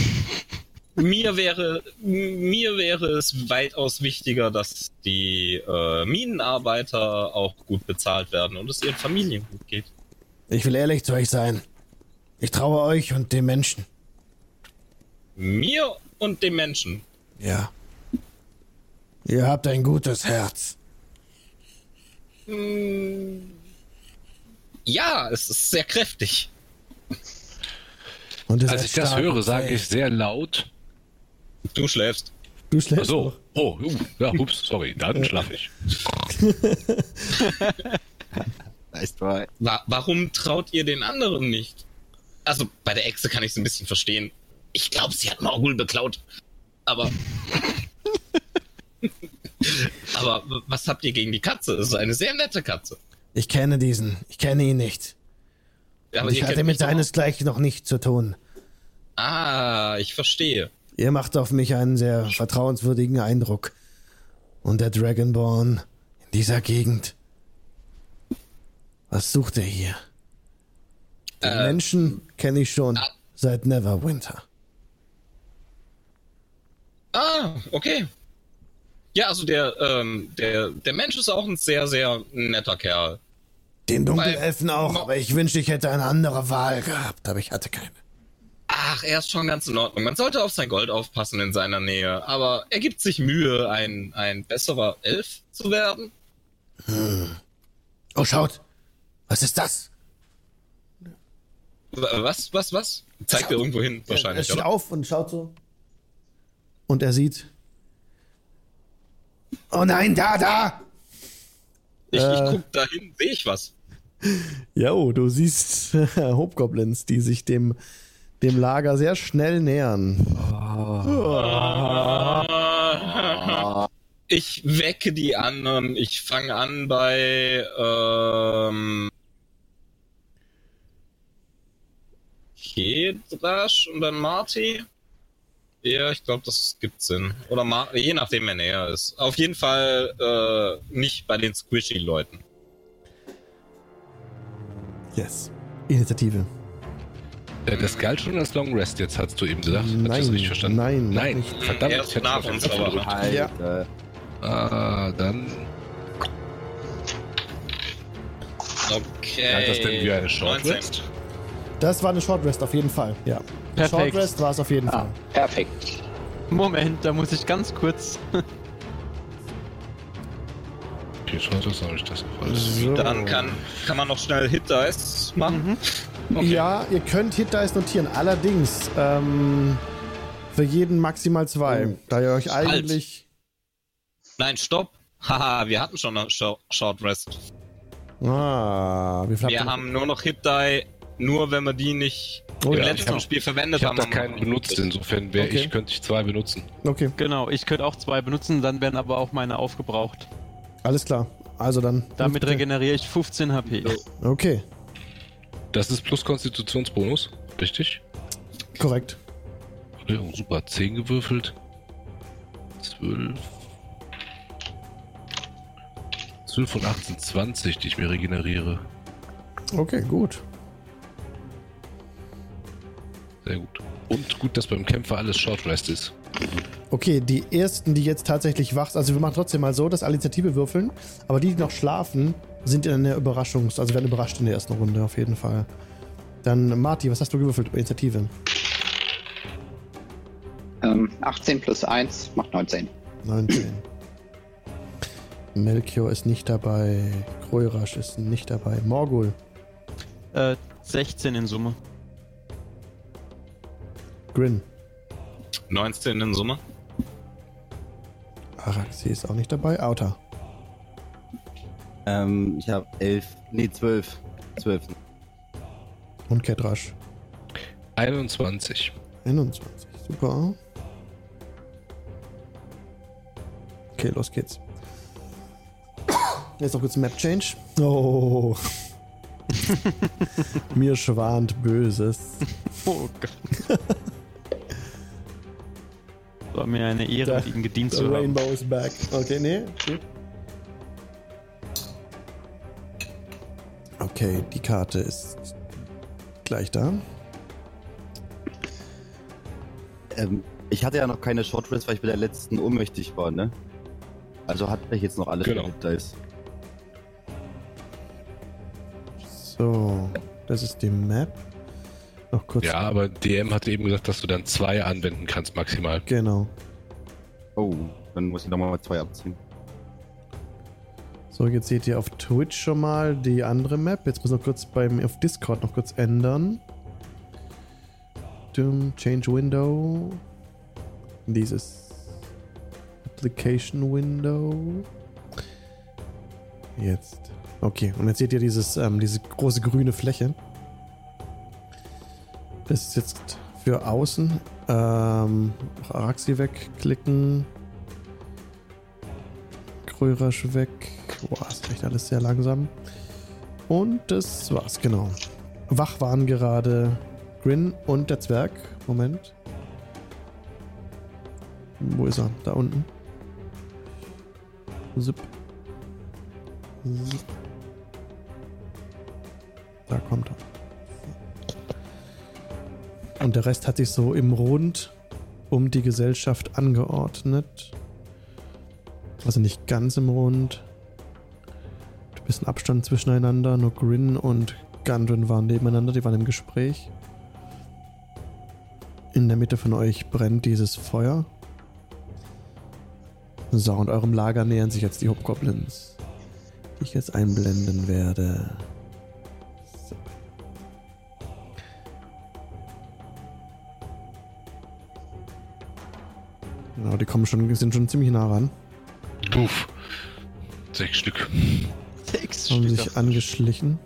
mir wäre, mir wäre es weitaus wichtiger, dass die äh, Minenarbeiter auch gut bezahlt werden und es ihren Familien gut geht.
Ich will ehrlich zu euch sein. Ich traue euch und den Menschen.
Mir und dem Menschen.
Ja. Ihr habt ein gutes Herz.
Ja, es ist sehr kräftig.
Und
Als ich das höre, sage ich sehr laut.
Du schläfst.
Du schläfst
So,
noch.
oh, uh, ja, ups, sorry, dann schlaf ich.
Nice try.
Wa warum traut ihr den anderen nicht? Also, bei der Echse kann ich es ein bisschen verstehen. Ich glaube, sie hat Morgul beklaut. Aber. Aber was habt ihr gegen die Katze? Es ist eine sehr nette Katze.
Ich kenne diesen. Ich kenne ihn nicht.
Aber
ich hatte mit seinesgleichen noch nicht zu tun.
Ah, ich verstehe.
Ihr macht auf mich einen sehr vertrauenswürdigen Eindruck. Und der Dragonborn in dieser Gegend. Was sucht er hier? Den
Äh,
Menschen kenne ich schon
ah.
seit Neverwinter.
Ah, okay. Ja, also der, ähm, der, der Mensch ist auch ein sehr, sehr netter Kerl.
Den Dunkelelfen auch, aber ich wünschte, ich hätte eine andere Wahl gehabt, aber ich hatte keine.
Ach, er ist schon ganz in Ordnung. Man sollte auf sein Gold aufpassen in seiner Nähe. Aber er gibt sich Mühe, ein, ein besserer Elf zu werden.
Oh, schaut! Was ist das?
Was, was, was? Zeigt er irgendwo hin,
er
wahrscheinlich,
steht auf und schaut so. Und er sieht,
Oh nein, da, da!
Ich, ich
Äh.
guck dahin, sehe ich was.
ja, oh, du siehst Hobgoblins, die sich dem, dem Lager sehr schnell nähern.
Ich wecke die anderen. Ich fange an bei, ähm, Kedrasch und dann Marty. Ja, ich glaube, das gibt Sinn. Oder Mar je nachdem, wer näher ist. Auf jeden Fall äh, nicht bei den Squishy-Leuten.
Yes. Initiative.
Äh, Das galt schon als Long Rest, jetzt hast du eben gesagt. Hab ich das
Nein,
richtig verstanden?
nein,
Nein,
nicht.
verdammt,
Erst
ich hätte
nach uns, aber-.
Alter.
Ah, dann
Okay.
galt das denn wie eine Short
19.
Rest?
Das war eine Short Rest auf jeden Fall. Ja.
Perfekt.
Short Rest war es auf jeden
Ah,
Fall.
perfekt.
Moment, da muss ich ganz kurz.
Okay, Short Rest habe ich das gefallen.
So.
Dann kann, kann man noch schnell Hit Dice machen. Okay.
Ja, ihr könnt Hit Dice notieren. Allerdings ähm, für jeden maximal zwei.
Oh.
Da ihr euch eigentlich.
Nein, stopp. Haha, wir hatten schon eine Sho- Short Rest.
Ah,
Wir
ihr-
haben nur noch Hit Die, nur wenn wir die nicht
Oh
im
ja,
letzten
ich hab-
Spiel verwendet
Ich habe
haben.
da keinen benutzt, insofern wäre
Okay.
ich, könnte ich zwei benutzen.
Okay,
Genau, ich könnte auch zwei benutzen, dann werden aber auch meine aufgebraucht.
alles klar. Also dann.
Damit regeneriere ich 15 HP.
Okay,
Das ist plus Konstitutionsbonus, richtig?
korrekt.
Ja, super, 10 gewürfelt. 12. 12 und 18, 20, die ich mir regeneriere.
Okay, gut.
Sehr gut. Und gut, dass beim Kämpfer alles Short Rest ist.
Okay, die ersten, die jetzt tatsächlich wach also wir machen trotzdem mal so, dass alle Initiative würfeln, aber die, die noch schlafen, sind in einer Überraschungs-, also werden überrascht in der ersten Runde auf jeden Fall. Dann, Marty, was hast du gewürfelt über Initiative?
Ähm, 18 plus 1 macht 19.
19. Melchior ist nicht dabei. Kroirasch ist nicht dabei. Morgul,
Äh, 16 in Summe.
Grin,
19 in Summe.
Araxi ist auch nicht dabei. Auta,
Ähm, ich habe elf, nee, zwölf. Zwölf.
und Kedrasch.
21.
21. Super. Okay, los geht's. Jetzt noch kurz Map Change. Oh. Mir schwant Böses.
Oh Gott. War mir eine Ehre,
Da-
mit Ihnen gedient zu haben.
Rainbow is back. Okay, nee, gut. Okay, die Karte ist gleich da.
Ähm, ich hatte ja noch keine Short Rest, weil ich bei der letzten ohnmächtig war, ne? Also hatte ich jetzt noch alle
Genau.
Hit Dice.
So, das ist die Map. Noch kurz.
Ja, aber DM hatte eben gesagt, dass du dann zwei anwenden kannst maximal.
Genau.
Oh, dann muss ich nochmal zwei abziehen.
So, jetzt seht ihr auf Twitch schon mal die andere Map. Jetzt ich noch kurz beim auf Discord noch kurz ändern. Dum, Change Window. Dieses Application Window. Jetzt. Okay, und jetzt seht ihr dieses, ähm, diese große grüne Fläche. Das ist jetzt für außen. Ähm, Araxi wegklicken. Krörasch weg. Boah, ist echt alles sehr langsam. Und das war's, genau. Wach waren gerade Grin und der Zwerg. Moment. Wo ist er? Da unten. Zip. Zip. Da kommt er. Und der Rest hat sich so im Rund um die Gesellschaft angeordnet. Also nicht ganz im Rund. Bisschen Abstand zwischeneinander. Nur Grin und Gundren waren nebeneinander, die waren im Gespräch. In der Mitte von euch brennt dieses Feuer. So, und eurem Lager nähern sich jetzt die Hobgoblins, die ich jetzt einblenden werde. Genau, die kommen schon, sind schon ziemlich nah ran.
Puff. Sechs Stück.
Sechs
Haben sich angeschlichen.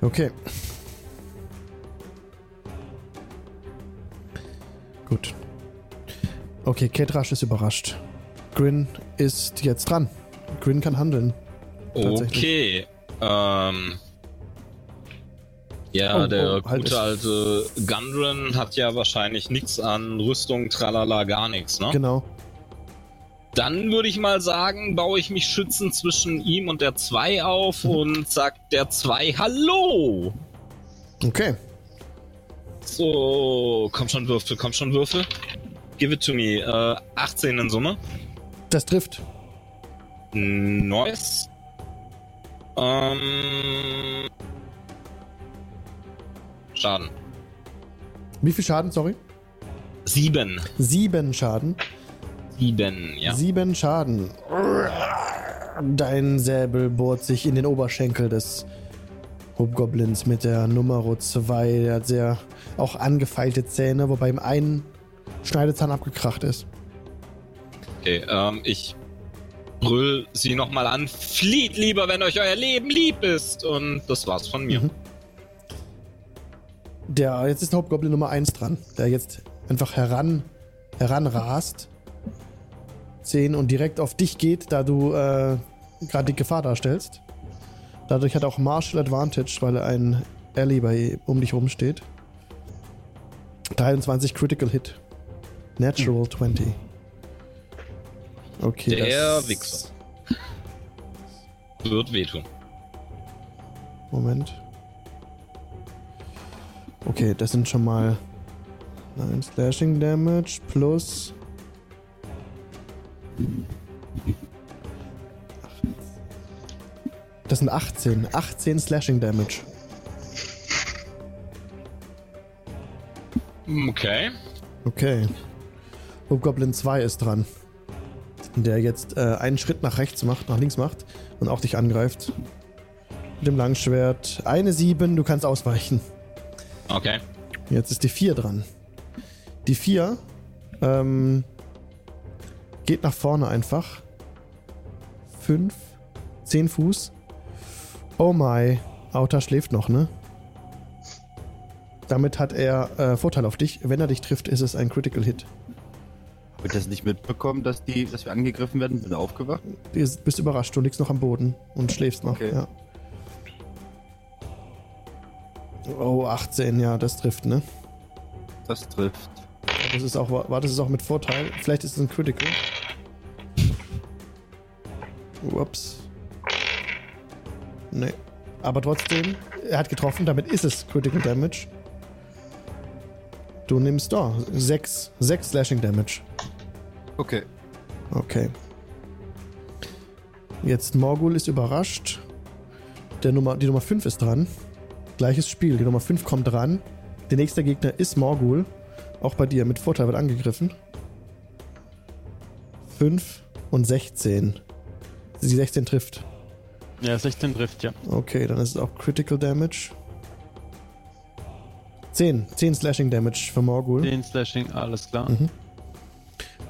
Okay. Gut. Okay, Ketrash ist überrascht. Grin ist jetzt dran. Grin kann handeln.
Okay. Ähm. Ja,
Oh,
der
oh, halt
gute alte Gundren hat ja wahrscheinlich nichts an Rüstung, tralala, gar nichts, ne?
Genau.
Dann würde ich mal sagen, baue ich mich schützend zwischen ihm und der 2 auf
Mhm.
und sag der 2 Hallo!
Okay.
So, komm schon Würfel, komm schon Würfel. Give it to me. Äh, 18 in Summe.
Das trifft.
Nice. Ähm. Schaden.
Wie viel Schaden, sorry?
Sieben.
Sieben Schaden.
Sieben, ja.
Sieben Schaden. Dein Säbel bohrt sich in den Oberschenkel des Hobgoblins mit der Nummer 2. Der hat sehr auch angefeilte Zähne, wobei ihm ein Schneidezahn abgekracht ist.
Okay, ähm, ich brüll sie nochmal an. Flieht lieber, wenn euch euer Leben lieb ist. Und das war's von mir.
Mhm. Der, jetzt ist der Hobgoblin Nummer 1 dran, der jetzt einfach heran, heranrast. 10 und direkt auf dich geht, da du äh, gerade die Gefahr darstellst. Dadurch hat auch Martial Advantage, weil ein Ally bei, um dich rum steht. 23 Critical Hit. Natural 20. Okay.
Der Wichser. Wird wehtun.
Moment. Okay, das sind schon mal 9 Slashing Damage plus. Das sind 18. 18 Slashing Damage.
Okay.
Okay. Hobgoblin 2 ist dran. Der jetzt äh, einen Schritt nach rechts macht, nach links macht und auch dich angreift. Mit dem Langschwert. Eine 7, du kannst ausweichen.
Okay.
Jetzt ist die 4 dran. Die 4 ähm, geht nach vorne einfach. 5, 10 Fuß. Oh my. Auta schläft noch, ne? Damit hat er äh, Vorteil auf dich. Wenn er dich trifft, ist es ein Critical Hit.
Hab ich das nicht mitbekommen, dass, die, dass wir angegriffen werden? Bin aufgewacht?
Du bist überrascht, du liegst noch am Boden und schläfst noch.
Okay.
Ja. Oh, 18, ja, das trifft, ne?
Das trifft.
Das ist auch, war das ist auch mit Vorteil. Vielleicht ist es ein Critical. Ups. Nee. Aber trotzdem, er hat getroffen, damit ist es Critical Damage. Du nimmst da 6, 6 Slashing Damage.
Okay.
Okay. Jetzt Morgul ist überrascht. Der Nummer, die Nummer 5 ist dran. Gleiches Spiel. Die Nummer 5 kommt dran. Der nächste Gegner ist Morgul. Auch bei dir mit Vorteil wird angegriffen. 5 und 16. Die 16 trifft.
Ja, 16 trifft, ja.
Okay, dann ist es auch Critical Damage. 10. 10 Slashing Damage für Morgul.
10 Slashing, alles klar.
Mhm.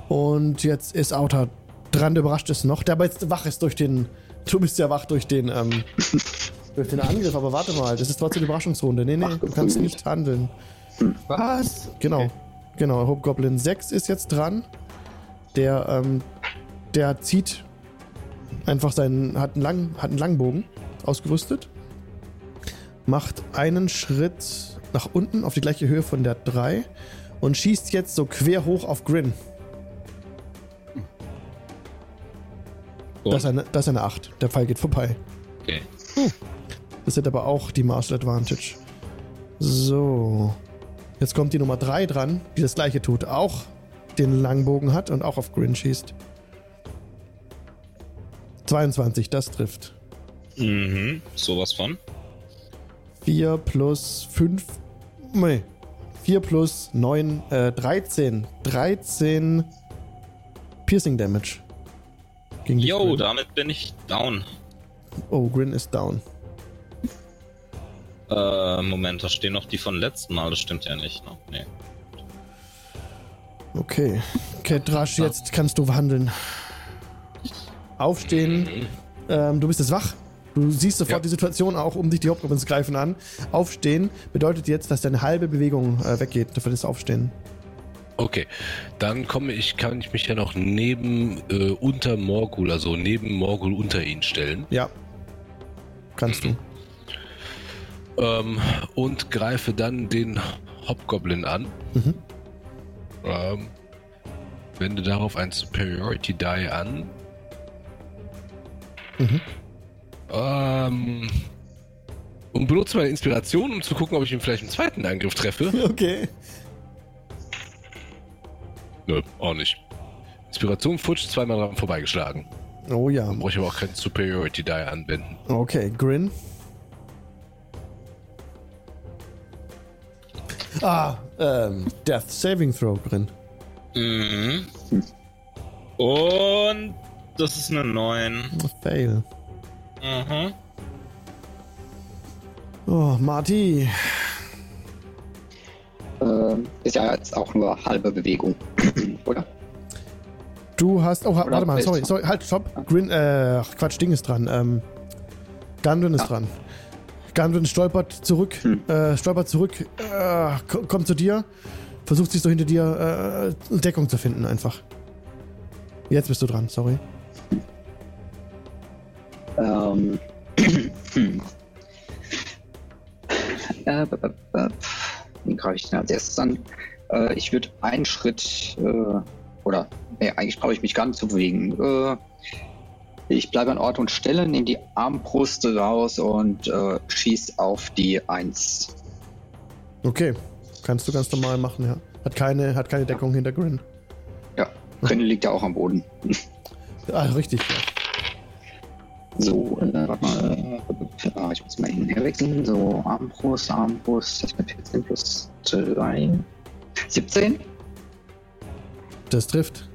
Und jetzt ist Auta dran, der überrascht ist noch. Der aber jetzt wach ist durch den. Du bist ja wach durch den, ähm, durch den Angriff, aber warte mal, das ist trotzdem die Überraschungsrunde. Nee, nee, du kannst nicht handeln.
Was?
Genau.
Okay.
Genau. Hobgoblin 6 ist jetzt dran. Der, ähm, der zieht einfach seinen. hat einen, lang, hat einen Langbogen ausgerüstet. Macht einen Schritt nach unten auf die gleiche Höhe von der 3 und schießt jetzt so quer hoch auf Grin. Das ist, eine, das ist eine 8. Der Pfeil geht vorbei.
Okay.
Das hat aber auch die Martial Advantage. So. Jetzt kommt die Nummer 3 dran, die das gleiche tut. Auch den Langbogen hat und auch auf Grin schießt. 22, das trifft.
Mhm. Sowas von.
4 plus 5. Nee. 4 plus 9, äh, 13. 13 Piercing Damage.
Yo, damit bin ich down.
Oh, Grin ist down.
Äh, Moment, da stehen noch die von letzten Mal, das stimmt ja nicht. Ne? Nee.
Okay. Ketrasch, jetzt kannst du handeln. Aufstehen. Ähm, du bist jetzt wach. Du siehst sofort
Ja.
die Situation auch um dich, die Hauptgoblins greifen an. Aufstehen bedeutet jetzt, dass deine halbe Bewegung äh, weggeht. Du verlierst Aufstehen.
Okay, dann komme ich, kann ich mich ja noch neben, äh, unter Morgul, also neben Morgul unter ihn stellen
Ja. Kannst du.
Ähm, und greife dann den Hobgoblin an.
Mhm.
Ähm, wende darauf ein Superiority Die an.
Mhm.
Ähm, und benutze meine Inspiration, um zu gucken, ob ich ihn vielleicht im zweiten Angriff treffe.
Okay.
Nö, auch nicht. Inspiration futsch, zweimal dran vorbeigeschlagen.
Oh ja.
Dann brauche ich aber auch kein Superiority Die anwenden.
Okay, Grin. Ah, ähm, Death Saving Throw, Grin.
Mhm. Und das ist eine 9.
Fail.
Mhm.
Oh, Marty.
Ähm, ist ja jetzt auch nur halbe Bewegung. Oder?
Du hast. Oh,
Oder
warte mal, sorry, sorry, halt, stopp. Grin, äh, Quatsch, Ding ist dran. Ähm, Gundren ist
Ah.
dran. Gundren stolpert zurück,
Hm.
äh, stolpert zurück, äh, ko- kommt zu dir, versucht sich so hinter dir äh, Deckung zu finden, einfach. Jetzt bist du dran, sorry.
Ähm. äh, greife ich denn als erstes an? Äh, ich würde einen Schritt, äh, oder, nee, eigentlich brauche ich mich gar nicht zu bewegen. Äh, ich bleibe an Ort und Stelle, nehme die Armbrust raus und äh, schieß auf die 1.
Okay, kannst du ganz normal machen, ja. Hat keine, hat keine Deckung hinter Grin.
Ja, Grinne liegt ja auch am Boden.
Ah, richtig, ja.
So, äh, warte mal. Äh, ich muss mal hin und her wechseln. So, Armbrust, Armbrust, das mit 14 plus 3. 17?
Das trifft.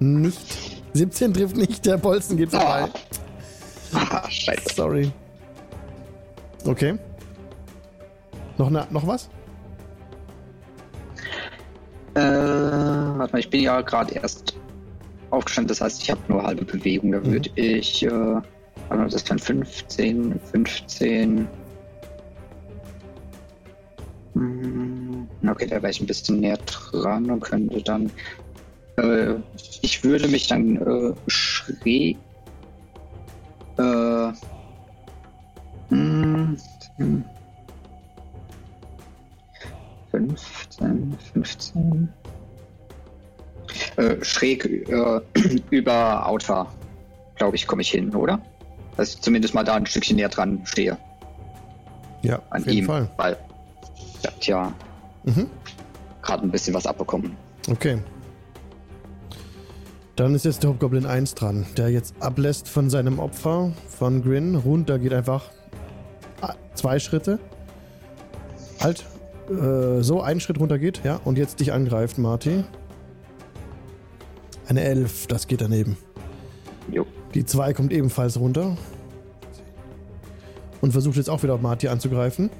Nicht. 17 trifft nicht, der Bolzen geht vorbei.
Ah, scheiße.
Sorry. Okay. Noch, na, noch was?
Äh, warte mal, ich bin ja gerade erst aufgestanden, das heißt, ich habe nur halbe Bewegung. Da
Mhm.
würde ich, äh, das ist dann 15, 15. Hm, Okay, da wäre ich ein bisschen näher dran und könnte dann. Äh, ich würde mich dann äh, schräg. Äh. hm. 15, 15. Äh, schräg äh, über Outfar, glaube ich, komme ich hin, oder? Dass ich zumindest mal da ein Stückchen näher dran stehe
Ja,
an
auf jeden
ihm,
Fall.
weil hat ja
Mhm.
gerade ein bisschen was abbekommen.
Okay. Dann ist jetzt der Hobgoblin 1 dran, der jetzt ablässt von seinem Opfer, von Grin. Runter geht einfach zwei Schritte. Halt. Äh, so, einen Schritt runter geht, ja. Und jetzt dich angreift, Marty. Eine 11, das geht daneben.
Jo.
Die 2 kommt ebenfalls runter. Und versucht jetzt auch wieder auf Marty anzugreifen.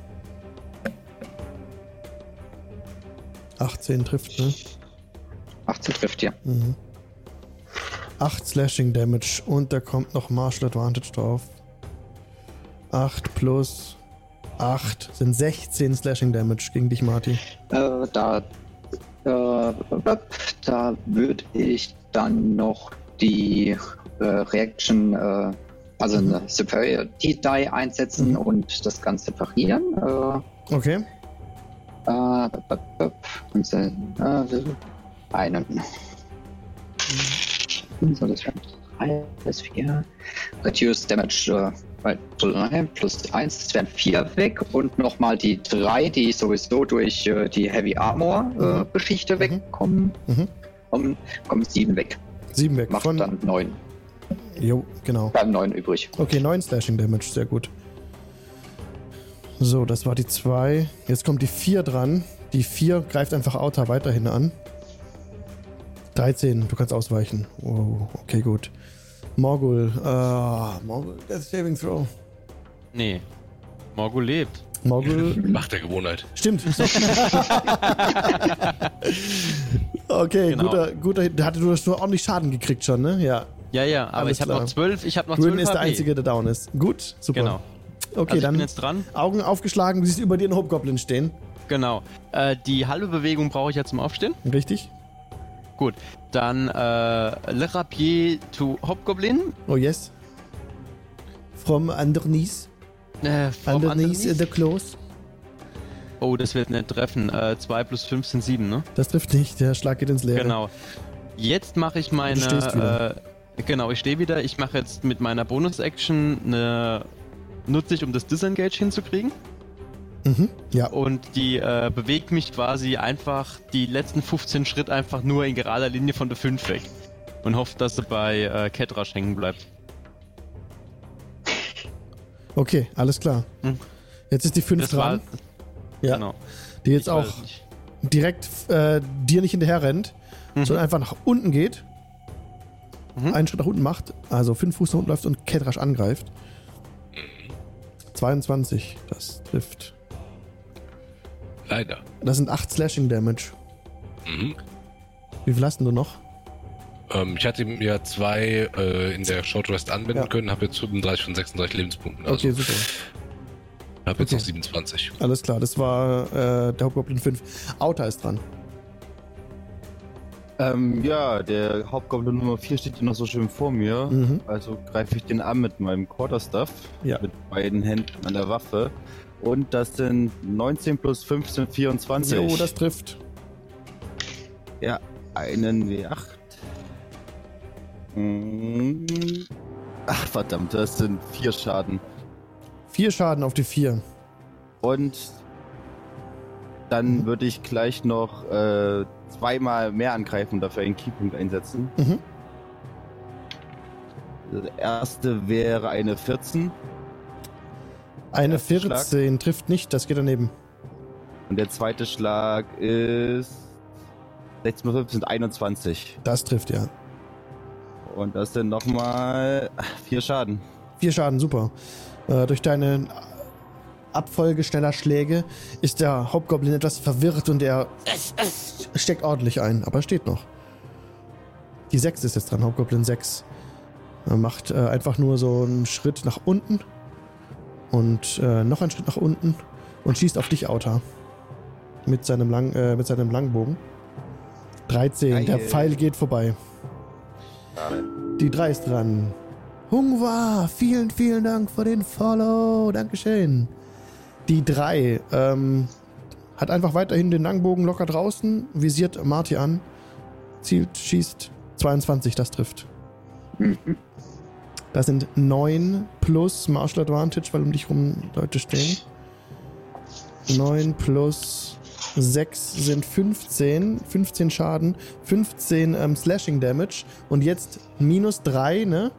18 trifft, ne?
18 trifft ja.
8 Slashing Damage und da kommt noch Martial Advantage drauf. 8 plus 8 sind 16 Slashing Damage gegen dich, Marty.
Äh, da, äh, da würde ich dann noch die äh, Reaction, äh, also eine Superiority Die einsetzen und das Ganze parieren. Äh,
Okay.
äh, und, äh, einen. So, das wären drei, das vier. Reduce Damage äh, plus eins, das wären vier weg und nochmal die drei, die sowieso durch äh, die Heavy Armor äh, Geschichte wegkommen.
Mhm.
Kommen, kommen sieben weg.
7 weg
Macht
von.
dann neun.
Jo, genau.
Bleiben neun übrig.
Okay, 9 Slashing Damage, sehr gut. So, das war die 2. Jetzt kommt die 4 dran. Die 4 greift einfach Auta weiterhin an. 13, du kannst ausweichen. Oh, okay, gut. Morgul, äh, Morgul, Death Saving Throw.
Nee. Morgul lebt.
Morgul,
Macht der Gewohnheit.
stimmt. okay,
Genau.
guter, guter, da hatte du hast nur ordentlich Schaden gekriegt schon, ne? Ja.
Ja, ja, aber
Alles
ich habe noch zwölf. Ich habe noch zwölf
ist der. Einzige, der down ist. Gut, super.
Genau.
Okay,
also ich
dann
bin jetzt dran.
Augen aufgeschlagen, du siehst über dir einen Hobgoblin stehen.
Genau. Äh, die halbe Bewegung brauche ich ja zum Aufstehen.
Richtig?
Gut. Dann äh, Le Rapier to Hobgoblin.
Oh yes. From underneath.
Äh, vom
Underneath
Underneath.
the clothes.
Oh, das wird nicht treffen. 2 plus 5 sind 7, ne?
Das trifft nicht, der Schlag geht ins Leere.
Genau. Jetzt mache ich meine.
Du stehst wieder.
Äh, genau, ich stehe wieder. Ich mache jetzt mit meiner Bonus-Action eine. Nutze ich, um das Disengage hinzukriegen.
Mhm. Ja.
Und die äh, bewegt mich quasi einfach die letzten 15 Schritt einfach nur in gerader Linie von der 5 weg. Und hofft, dass sie bei äh, Ketrash hängen bleibt.
Okay, alles klar.
Hm.
Jetzt ist die 5
Das war.
dran. Ja.
Genau.
Die jetzt
Ich
auch direkt äh, dir nicht hinterher rennt,
Mhm.
sondern einfach nach unten geht.
Mhm.
Einen Schritt nach unten macht, also 5 Fuß nach unten läuft und Ketrasch angreift. 22, das trifft.
Leider.
Das sind 8 Slashing Damage.
Mhm.
Wie viel hast denn du noch?
Ähm, ich hatte ihm ja zwei äh, in der Short Rest anwenden
Ja.
können, habe jetzt 35 von 36 Lebenspunkten. Also
Okay, super.
habe jetzt
okay.
noch 27.
Alles klar, das war äh, der Hauptgoblin 5. Auta ist dran.
Ähm, ja, der Hauptgoblin Nummer 4 steht hier noch so schön vor mir.
Mhm.
Also greife ich den an mit meinem Quarterstaff.
Ja.
Mit beiden Händen an der Waffe. Und das sind 19 plus 15, 24.
Jo, das trifft.
Ja, einen W8. Mm. Ach, verdammt, das sind vier Schaden.
Vier Schaden auf die 4.
Und dann würde ich gleich noch äh, zweimal mehr angreifen und dafür einen Keypunkt einsetzen.
Mhm.
Der erste wäre eine 14
Eine
Erster
14 trifft nicht, das geht daneben.
und der zweite Schlag ist 16 plus 15 sind 21.
Das trifft ja.
Und das sind nochmal vier Schaden.
Vier Schaden, super. Äh, durch deine Abfolge schneller Schläge ist der Hauptgoblin etwas verwirrt und er steckt ordentlich ein, aber er steht noch. Die 6 ist jetzt dran, Hauptgoblin 6. Er macht äh, einfach nur so einen Schritt nach unten und äh, noch einen Schritt nach unten und schießt auf dich, Auta. mit seinem, Lang, äh, mit seinem Langbogen. 13. Der
Geil.
Pfeil geht vorbei. Die 3 ist dran. Hungwa, vielen, vielen Dank für den Follow. Dankeschön. Die 3 ähm, hat einfach weiterhin den Langbogen locker draußen, visiert Marty an, zielt, schießt 22, das trifft. Das sind 9 plus Martial Advantage, weil um dich rum Leute stehen. 9 plus 6 sind 15. 15 Schaden, 15 ähm, Slashing Damage und jetzt minus 3, ne?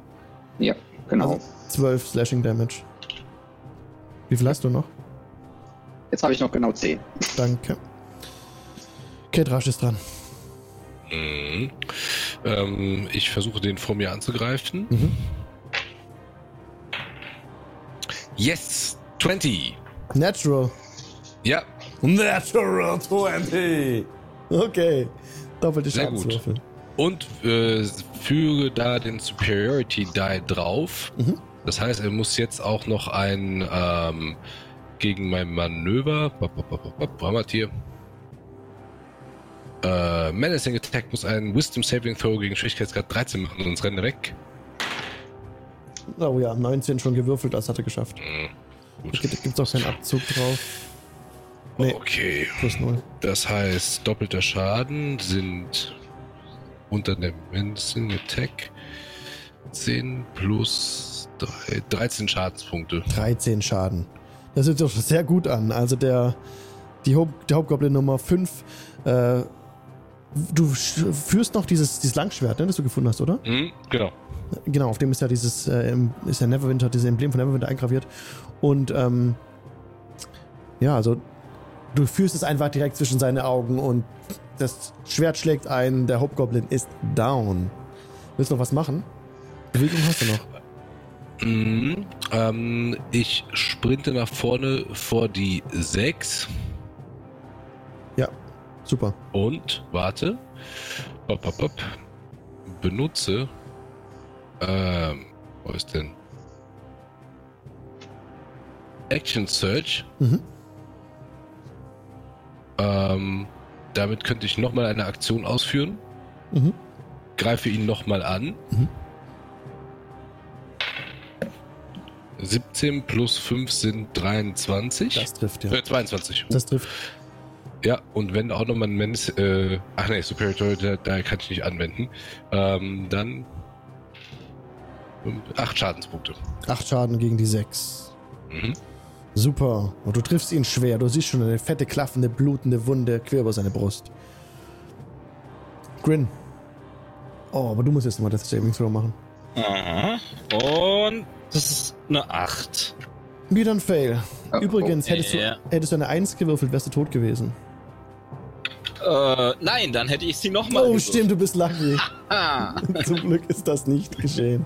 Ja, genau.
Also 12 Slashing Damage. Wie viel hast du noch?
Jetzt habe ich noch genau 10.
Danke. Ketrasch ist dran.
Mhm. Ähm, ich versuche den vor mir anzugreifen.
Mhm.
Yes! 20!
Natural.
Ja,
Natural 20. Okay. Doppelte
Sehr gut.
Schadenswürfel.
und äh, füge da den Superiority Die drauf.
Mhm.
Das heißt, er muss jetzt auch noch ein ähm, gegen mein Manöver. Wo haben wir hier? Äh, Menacing Attack muss einen Wisdom Saving Throw gegen Schwierigkeitsgrad 13 machen, sonst rennt er weg.
Oh ja, 19 schon gewürfelt, das hat er geschafft.
Mhm.
Da
Gut.
gibt es auch keinen Abzug drauf. Nee,
Okay.
plus 0.
Das heißt, doppelter Schaden sind unter der Menacing Attack 10 plus 3, 13 Schadenspunkte.
13 Schaden. Das hört sich doch sehr gut an. Also der, die Haupt, der Hauptgoblin Nummer 5. Äh, du führst noch dieses, dieses Langschwert, ne, das du gefunden hast, oder?
Mhm, genau.
Genau, auf dem ist ja dieses, äh, ist ja Neverwinter, dieses Emblem von Neverwinter eingraviert. Und ähm, ja, also du führst es einfach direkt zwischen seine Augen und das Schwert schlägt ein, der Hauptgoblin ist down. Willst du noch was machen? Bewegung hast du noch.
Mhm. Ähm, ich sprinte nach vorne vor die 6
Ja, super.
und warte. Bop, bop, bop. Benutze. Ähm, wo ist denn? Action Search.
Mhm.
Ähm, damit könnte ich nochmal eine Aktion ausführen.
Mhm.
Greife ihn nochmal an.
Mhm.
17 plus 5 sind 23.
Das trifft, ja.
Äh, 22.
Das trifft.
Ja, und wenn auch nochmal ein Menace, äh, ach nee, Superior, da, da kann ich nicht anwenden. Ähm, dann 8 Schadenspunkte.
Acht Schaden gegen die sechs.
Mhm.
Super. Und du triffst ihn schwer. Du siehst schon eine fette, klaffende, blutende Wunde quer über seine Brust. Grin. Oh, aber du musst jetzt nochmal das Saving Throw machen.
Aha. Und das ist eine 8.
Wieder ein Fail.
Oh,
Übrigens,
oh,
hättest, du, hättest du eine Eins gewürfelt, wärst du tot gewesen.
Äh, nein, dann hätte ich sie nochmal.
Oh, stimmt, du bist lucky.
Ah.
Zum Glück ist das nicht geschehen.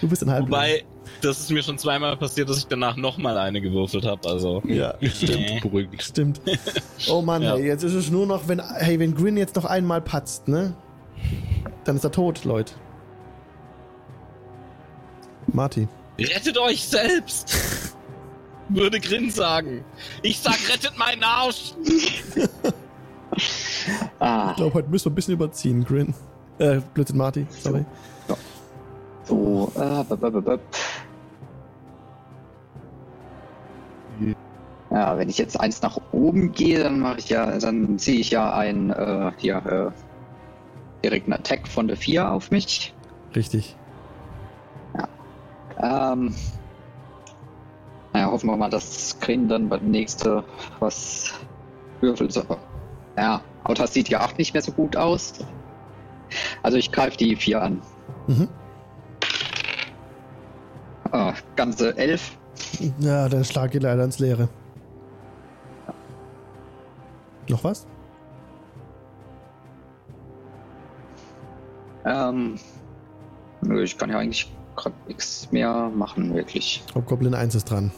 Du bist ein halb.
Wobei, das ist mir schon zweimal passiert, dass ich danach nochmal eine gewürfelt habe. Also.
Ja, stimmt.
Beruhigend.
Stimmt. Oh Mann,
Ja.
hey, jetzt ist es nur noch, wenn, hey, wenn Grin jetzt noch einmal patzt, ne? Dann ist er tot, Leute. Marty.
Rettet euch selbst! Würde Grin sagen. Ich sag, rettet meinen Arsch!
Ah,
Ich glaube, heute müssen wir ein bisschen überziehen, Grin. Äh, Blödsinn, Marty, sorry.
So, äh, bup, bup, bup. Ja, wenn ich jetzt eins nach oben gehe, dann mache ich ja, dann ziehe ich ja ein, äh, hier, äh, direkt einen Attack von der 4 auf mich.
Richtig.
Ähm, naja, hoffen wir mal, dass Grin dann beim nächsten was würfelt. So. Ja, Autas sieht ja auch nicht mehr so gut aus. Also ich greife die 4 an.
Mhm.
Ah, ganze 11.
Ja, dein Schlag geht leider ins Leere. Noch was?
Ähm, nö, ich kann ja eigentlich gerade nichts mehr machen, wirklich.
Hauptgoblin 1 ist dran.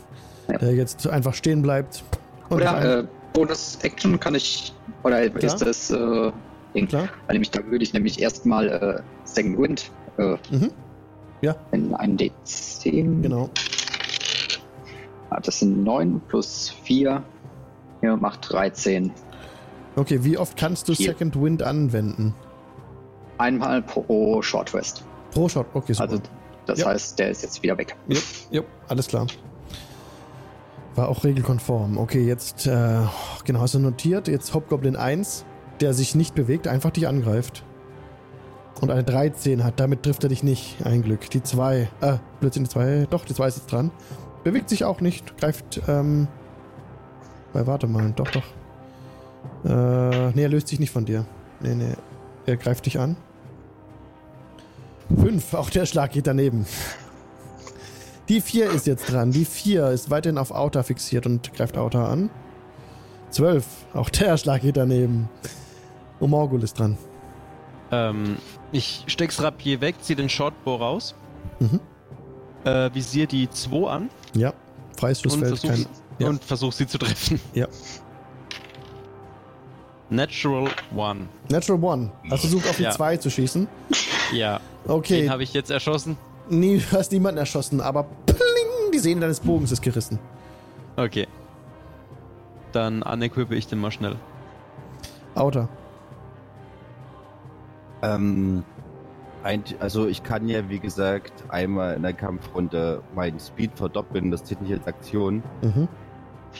Ja.
Der jetzt einfach stehen bleibt.
Oder äh, Bonus-Action kann ich, oder
Klar.
ist das äh, Ding?
Klar.
Weil nämlich da würde ich nämlich erstmal äh, Second Wind äh,
Mhm. Ja,
in einen D10.
genau.
Ah, das sind 9 plus 4. Ja, macht 13.
Okay, wie oft kannst du
Vier.
Second Wind anwenden?
Einmal pro Short Rest.
Pro Shot, okay, super.
Also, das
Ja.
heißt, der ist jetzt wieder weg.
Jupp, jupp, alles klar. War auch regelkonform. Okay, jetzt, äh, genau, hast du notiert. Jetzt Hobgoblin 1, der sich nicht bewegt, einfach dich angreift. Und eine 13 hat, damit trifft er dich nicht. Ein Glück. Die 2, äh, Blödsinn, die 2, doch, die 2 ist jetzt dran. Bewegt sich auch nicht, greift, ähm, weil, warte mal, doch, doch. Äh, nee, er löst sich nicht von dir. Nee, nee, er greift dich an. 5, auch der Schlag geht daneben. Die 4 ist jetzt dran. Die 4 ist weiterhin auf Outer fixiert und greift Outer an. 12. Auch der Schlag geht daneben. Und Morgul ist dran.
Ähm, ich steck's Rapier weg, zieh den Shortbow raus.
Mhm.
Äh, visier die 2 an
Ja.
und
Freistoßfeld
versuch,
kein. Ja.
und versuch sie zu treffen.
Ja.
Natural One.
Natural One. Hast versucht auf die
Ja.
2 zu schießen.
Ja.
Okay.
Den habe ich jetzt erschossen.
Nie, du hast niemanden erschossen, aber pling, die Sehne deines Bogens ist gerissen.
Okay. Dann unequippe ich den mal schnell.
Outer.
Ähm, also ich kann ja, wie gesagt, einmal in der Kampfrunde meinen Speed verdoppeln, das zählt nicht als Aktion.
Mhm.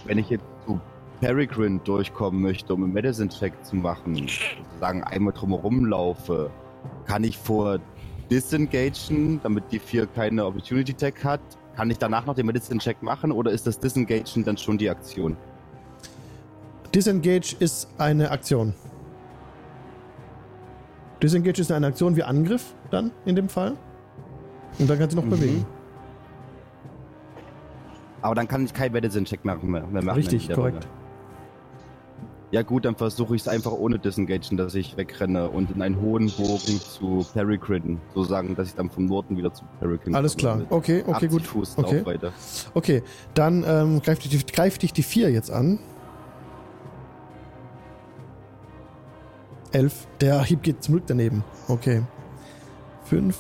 Wenn ich jetzt zu Peregrine durchkommen möchte, um einen Medicine-Check zu machen, sozusagen einmal drumherum laufe, kann ich vor disengagen, damit die 4 keine Opportunity-Tag hat? Kann ich danach noch den Medicine-Check machen oder ist das Disengagen dann schon die Aktion?
Disengage ist eine Aktion. Disengage ist eine Aktion wie Angriff dann in dem Fall. Und dann kannst du noch
Mhm.
bewegen.
Aber dann kann ich keinen Medicine-Check mehr, mehr machen.
Richtig, korrekt.
Runde. Ja gut, dann versuche ich es einfach ohne Disengagen, dass ich wegrenne und in einen hohen Bogen zu Peregrine, so sagen, dass ich dann vom Norden wieder zu Peregrine
Alles klar. Okay, okay,
80
gut.
Fuß
Okay. Okay, dann ähm, greift, dich, greift dich die 4 jetzt an. 11. Der Hieb geht zum Glück daneben. Okay. 5,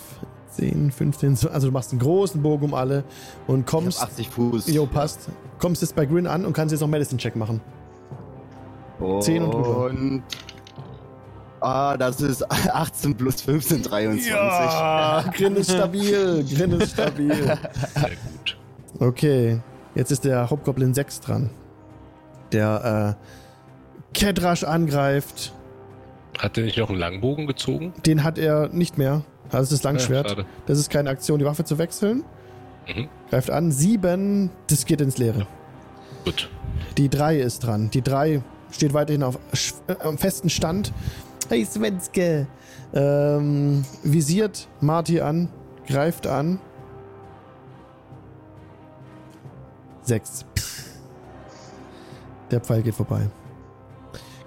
10, 15, so- also du machst einen großen Bogen um alle und
Ich
kommst.
hab 80 Fuß.
Jo, passt. Kommst jetzt bei Grin an und kannst jetzt noch Medicine-Check machen. 10 und drüber.
Und ah, das ist 18 plus 15, 23.
Ja, Grin ist stabil. Grin ist stabil.
Sehr gut.
Okay, jetzt ist der Hobgoblin 6 dran. Der äh, Kedrasch angreift.
Hat der nicht noch einen Langbogen gezogen?
Den hat er nicht mehr. Also das Langschwert.
Ja,
das ist keine Aktion, die Waffe zu wechseln.
Mhm.
Greift an. 7, das geht ins Leere.
Gut.
Die 3 ist dran. Die 3 steht weiterhin auf äh, festen Stand. Hey Svenske! Ähm, visiert Marty an, greift an. 6. Der Pfeil geht vorbei.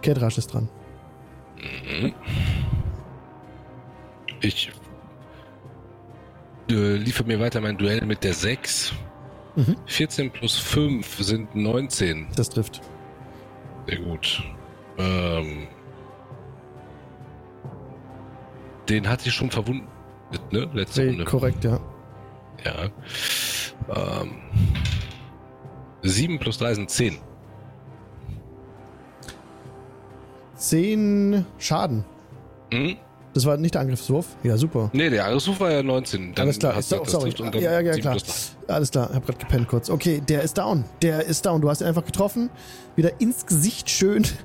Kedrasch ist dran.
Mhm. Ich äh, liefere mir weiter mein Duell mit der 6.
Mhm.
14 plus 5 sind 19.
Das trifft.
Sehr gut. Ähm, den hat sie schon verwundet, ne? Letzte
Hey,
Runde.
korrekt, ja.
Ja. Ähm, 7 plus 3 sind 10.
10 Schaden.
Mhm.
Das war nicht der Angriffswurf. Ja, super.
Ne, der Angriffswurf war ja 19. Dann
Alles klar.
du das
sorry. Ja, ja, ja,
7
klar. Alles klar. Hab grad gepennt kurz. Okay, der ist down. Der ist down. Du hast ihn einfach getroffen. Wieder ins Gesicht schön.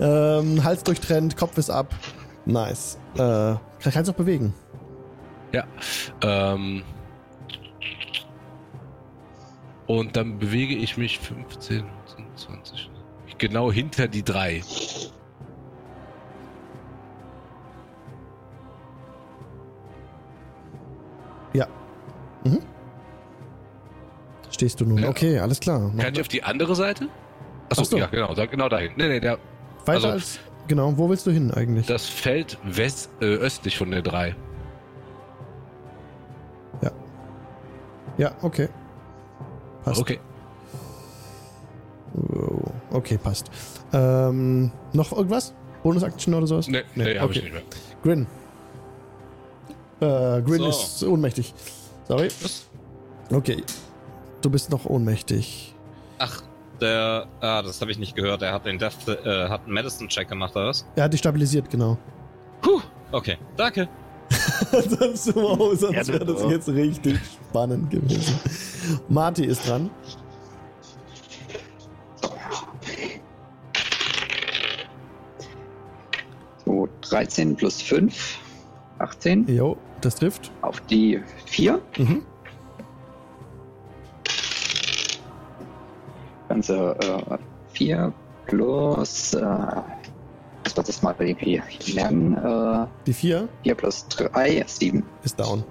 Ähm, Hals durchtrennt, Kopf ist ab. Nice. Äh, kannst du auch bewegen.
Ja. Ähm, und dann bewege ich mich 15, 20. Genau hinter die drei.
Mhm. Stehst du nun.
Ja.
Okay, alles klar. Noch
Kann ich auf die andere Seite? Achso,
Ach so.
ja, genau, da, genau dahin. Nee, nee, der,
weiter
also-
als. Genau, wo willst du hin eigentlich?
das Feld west, äh, östlich von der drei.
ja, okay. Passt.
Okay.
Okay, passt. Ähm, noch irgendwas? Bonus-Action oder sowas?
Nee, nee, hab
okay.
ich nicht mehr.
Grin. Äh, Grin
So.
ist ohnmächtig. Sorry.
Was?
Okay. Du bist noch ohnmächtig.
Ach, der, ah, das habe ich nicht gehört. Er hat den Death, äh, hat einen Medicine-Check gemacht, oder was?
Er hat dich stabilisiert, genau.
Puh, okay, danke.
sonst wow, sonst
Ja,
wäre das jetzt richtig spannend gewesen. Marty ist dran.
So, 13 plus 5, 18.
Jo, das trifft.
Auf die 4.
Mhm.
Ganze äh, 4 plus, äh, was wird das mal irgendwie lernen? Äh,
Die 4
4 plus 3, 7.
ist down.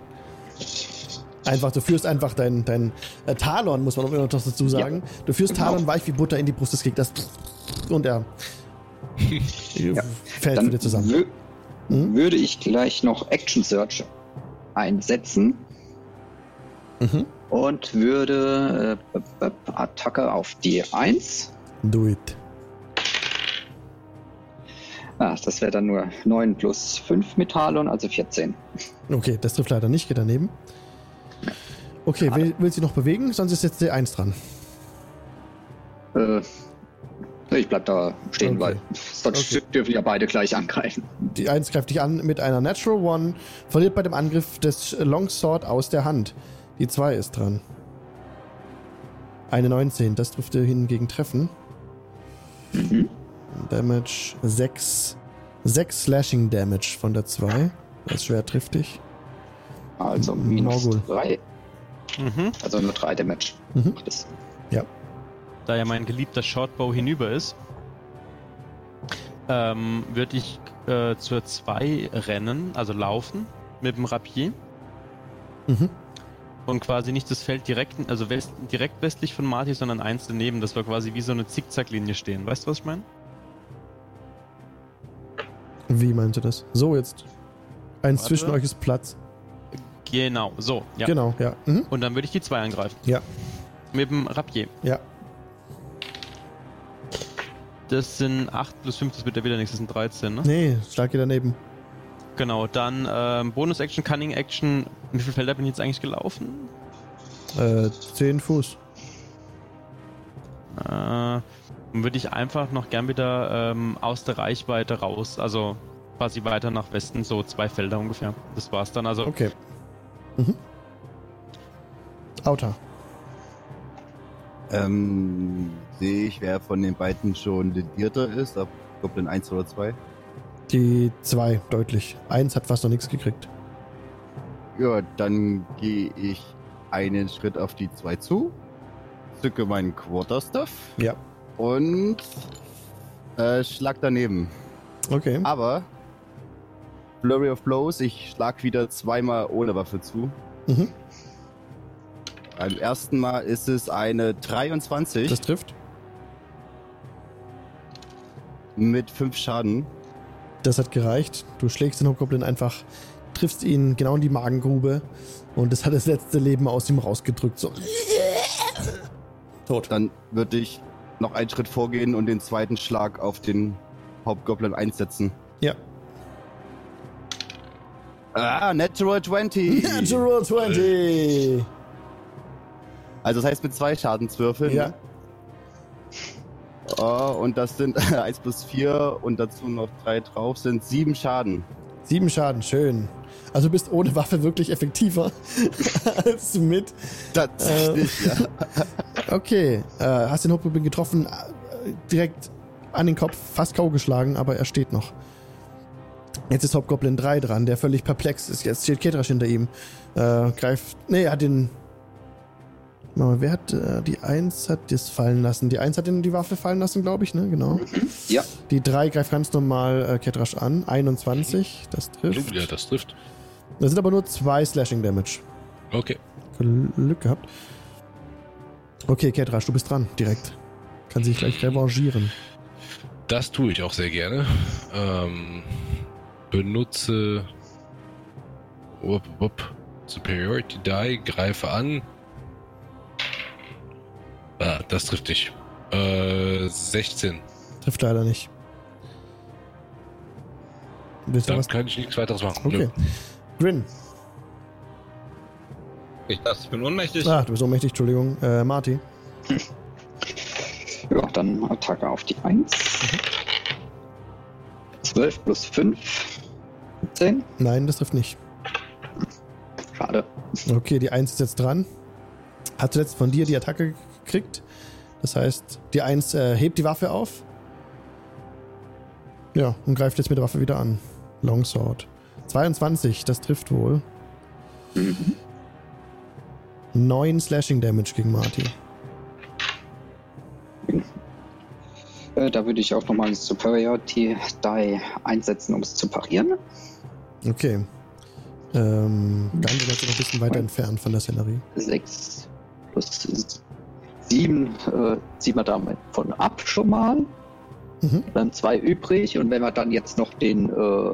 Einfach, du führst einfach dein, dein äh, Talon, muss man immer noch dazu sagen. Du führst
Genau.
Talon weich wie Butter in die Brust des Gegners. Und er fällt
Dann
wieder zusammen. Mhm.
würde ich gleich noch Action Search einsetzen
Mhm.
und würde äh, b- Attacke auf die 1.
Do it.
Ah, das wäre dann nur 9 plus 5 mit Talon, also 14.
Okay, das trifft leider nicht, geht daneben. Okay, will, will sie noch bewegen? Sonst ist jetzt die 1 dran.
Äh, ich bleib da stehen,
Okay.
weil sonst
Okay.
dürfen ja beide gleich angreifen.
Die 1 greift dich an mit einer Natural One, verliert bei dem Angriff des Longsword aus der Hand. Die 2 ist dran. Eine 19, das dürfte hingegen treffen.
Mhm.
Damage 6. 6 Slashing Damage von der 2. Das Schwert trifft dich.
Also minus
Morgul.
3,
Mhm.
also nur 3 Damage.
Mhm.
Es.
Da ja mein geliebter Shortbow hinüber ist, ähm, würde ich äh, zur 2 rennen, also laufen mit dem Rapier
Mhm.
Und quasi nicht das Feld direkt, also west, direkt westlich von Marty, sondern eins daneben, dass wir quasi wie so eine Zickzacklinie stehen. Weißt du, was ich meine?
Wie meinst du das? So jetzt. Eins
Warte.
zwischen euch ist Platz.
Genau, so. Ja.
Genau, ja. Mhm.
Und dann würde ich die 2 angreifen.
Ja.
Mit dem Rapier.
Ja.
Das sind 8 plus 5, das wird ja wieder nichts, das sind 13, ne?
Nee, stark geht daneben.
Genau, dann ähm, Bonus-Action, Cunning-Action. Wie viele Felder bin ich jetzt eigentlich gelaufen?
Äh, 10 Fuß.
Äh, dann würde ich einfach noch gern wieder ähm, aus der Reichweite raus, also quasi weiter nach Westen, so zwei Felder ungefähr. Das war's dann. Also
Okay. Mhm. Outer.
Ähm, sehe ich, wer von den beiden schon ledierter ist, ob Goblin 1 oder 2.
Die 2, deutlich. Eins hat fast noch nichts gekriegt.
Ja, dann gehe ich einen Schritt auf die 2 zu, zücke meinen Quarterstaff
Ja.
und äh, schlag daneben.
Okay.
Aber Flurry of Blows, ich schlag wieder zweimal ohne Waffe zu.
Mhm.
Beim ersten Mal ist es eine 23
Das trifft.
mit 5 Schaden.
Das hat gereicht. Du schlägst den Hobgoblin einfach, triffst ihn genau in die Magengrube und das hat das letzte Leben aus ihm rausgedrückt. So. Tot.
Dann würde ich noch einen Schritt vorgehen und den zweiten Schlag auf den Hauptgoblin einsetzen.
Ja.
Ah, Natural 20!
Natural 20!
Also das heißt mit zwei Schadenswürfeln.
Ja.
Oh, und das sind 1 plus 4 und dazu noch 3 drauf, sind 7 Schaden.
Sieben Schaden, schön. Also du bist ohne Waffe wirklich effektiver als mit.
Tatsächlich, ja.
Okay, äh, hast den Hobgoblin getroffen, äh, direkt an den Kopf, fast K.O. geschlagen, aber er steht noch. Jetzt ist Hobgoblin 3 dran, der völlig perplex ist. Jetzt steht Ketrasch hinter ihm. Äh, greift. Nee, er hat den. Warte Mal, wer hat äh, die 1 hat das fallen lassen? Die 1 hat den die Waffe fallen lassen, glaube ich, ne? Genau.
Ja,
Die 3 greift ganz normal äh, Ketrasch an. 21, das trifft.
Ja, das trifft.
Das sind aber nur zwei Slashing Damage.
Okay.
Glück gehabt. Okay, Ketrasch, du bist dran, direkt. Kann sich gleich revanchieren.
Das tue ich auch sehr gerne. Ähm, benutze wupp, wupp, Superiority Die, greife an. Ah, das trifft dich. Äh, 16.
Trifft leider nicht. Willst du
Dann
was?
kann ich nichts weiteres machen.
Okay. Grin.
Ich dachte, ich bin ohnmächtig.
Ah, du bist ohnmächtig, Entschuldigung. Äh, Marty.
dann Attacke auf die 1. 12 plus 5. 10.
Nein, das trifft nicht.
Schade.
Okay, die 1 ist jetzt dran. Hat zuletzt von dir die Attacke gekriegt. Das heißt, die 1 äh, hebt die Waffe auf. Ja, und greift jetzt mit der Waffe wieder an. Longsword. 22, das trifft wohl. 9 Slashing Damage gegen Marty.
Äh, da würde ich auch nochmal ein Superiority Die einsetzen, um es zu parieren.
Okay. Ähm, Gandalf ist noch ein bisschen weiter entfernt von der Szenerie.
6 plus 7 äh, ziehen wir damit von ab schon mal.
Mhm.
Dann 2 übrig. Und wenn wir dann jetzt noch den, äh,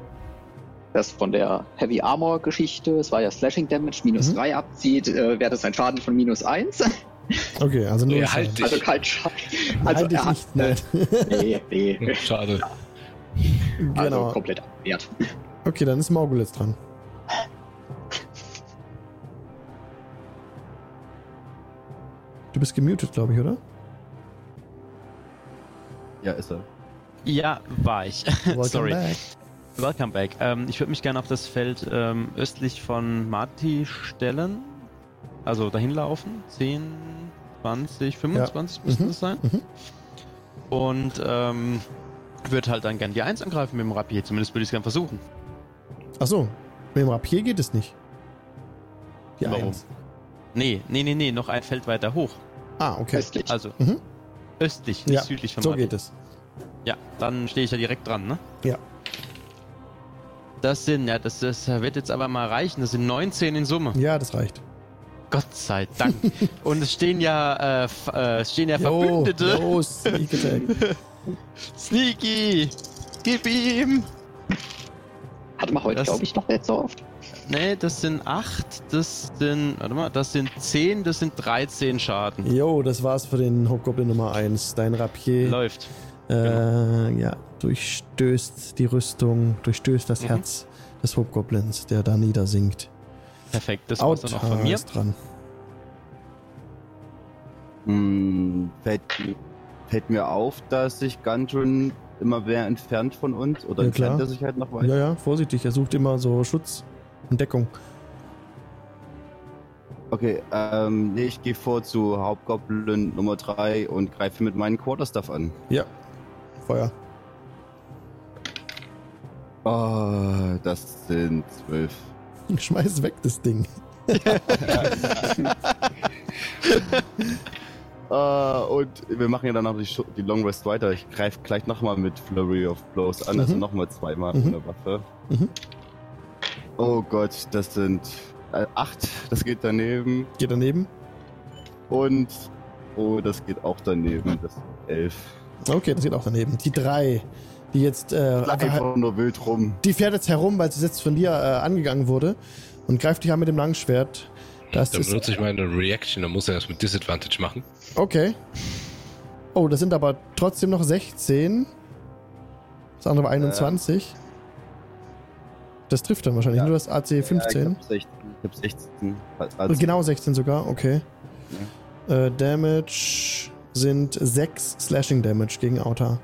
das von der Heavy Armor Geschichte, es war ja Slashing Damage, minus
Mhm.
3 abzieht, äh, wäre das ein Schaden von minus 1.
Okay, also nur
Ja, halt dich.
Also kein Schaden. Also,
halt
er hat-
nicht, nein.
Nee, nee.
Schade.
Also
genau.
komplett abwehrt.
Okay, dann ist Morgul jetzt dran. Du bist gemutet, glaube ich, oder?
Ja, ist er.
Ja, war ich.
Welcome
Sorry.
back.
Welcome back. Ähm, ich würde mich gerne auf das Feld ähm, östlich von Marti stellen. Also dahin laufen. 10, 20, 25 müsste
Mhm.
das sein.
Mhm.
Und ähm, würde halt dann gerne die 1 angreifen mit dem Rapier. Zumindest würde ich es gerne versuchen.
Achso, mit dem Rapier geht es nicht. Die
Warum?
Eins.
Nee, nee, nee, nee, noch ein Feld weiter hoch.
Ah, okay.
Östlich.
Also
Mhm.
östlich, nicht
Ja,
südlich von
So
Marti.
geht es.
Ja, dann stehe ich ja direkt dran, ne?
Ja.
Das sind, ja, das, das wird jetzt aber mal reichen. Das sind 19 in Summe.
Ja, das reicht.
Gott sei Dank. Und es stehen ja, äh, äh, es stehen ja
Jo,
Verbündete.
jo, Sneak Attack.
Sneaky! Gib ihm!
Hatte man heute, glaube ich, noch nicht so oft.
Nee, das sind 8, das sind, warte mal, das sind 10, das sind 13 Schaden.
Jo, das war's für den Hobgoblin Nummer 1. Dein Rapier
Läuft.
äh, ja, durchstößt die Rüstung, durchstößt das
Mhm.
Herz des Hobgoblins, der da niedersinkt.
Perfekt, das war's dann auch von mir.
ist dran.
Hm, fällt, fällt mir auf, dass sich Gundrun immer mehr entfernt von uns oder
Ja,
entfernt
klar.
er sich halt noch weiter?
Ja, ja, vorsichtig. Er sucht immer so Schutz Deckung.
Okay, ähm, nee, ich gehe vor zu Hauptgoblin Nummer 3 und greife mit meinem Quarterstaff an.
Ja. Feuer.
Oh, das sind zwölf.
Schmeiß weg das Ding.
Äh, und wir machen ja dann noch die, die Long Rest weiter. Ich greife gleich nochmal mit Flurry of Blows an, also
Mhm.
nochmal zweimal
Mhm.
ohne Waffe.
Mhm.
Oh Gott, das sind äh, acht, das geht daneben.
Geht daneben.
Und oh, das geht auch daneben, das sind elf.
Okay, das geht auch daneben. Die drei, die jetzt äh, einfach,
Einfach nur wild rum.
die fährt jetzt herum, weil sie jetzt von dir äh, angegangen wurde und greift dich an mit dem Langschwert. Das
Dann benutze ich meine Reaction, dann muss er das mit Disadvantage machen.
okay. Oh, das sind aber trotzdem noch 16. Das andere war 21. Das trifft dann wahrscheinlich.
Ja.
Du hast AC 15.
Ja, ich hab 16. Ich hab 16. Also,
genau 16 sogar, okay. Äh, Damage sind 6 Slashing Damage gegen Auta.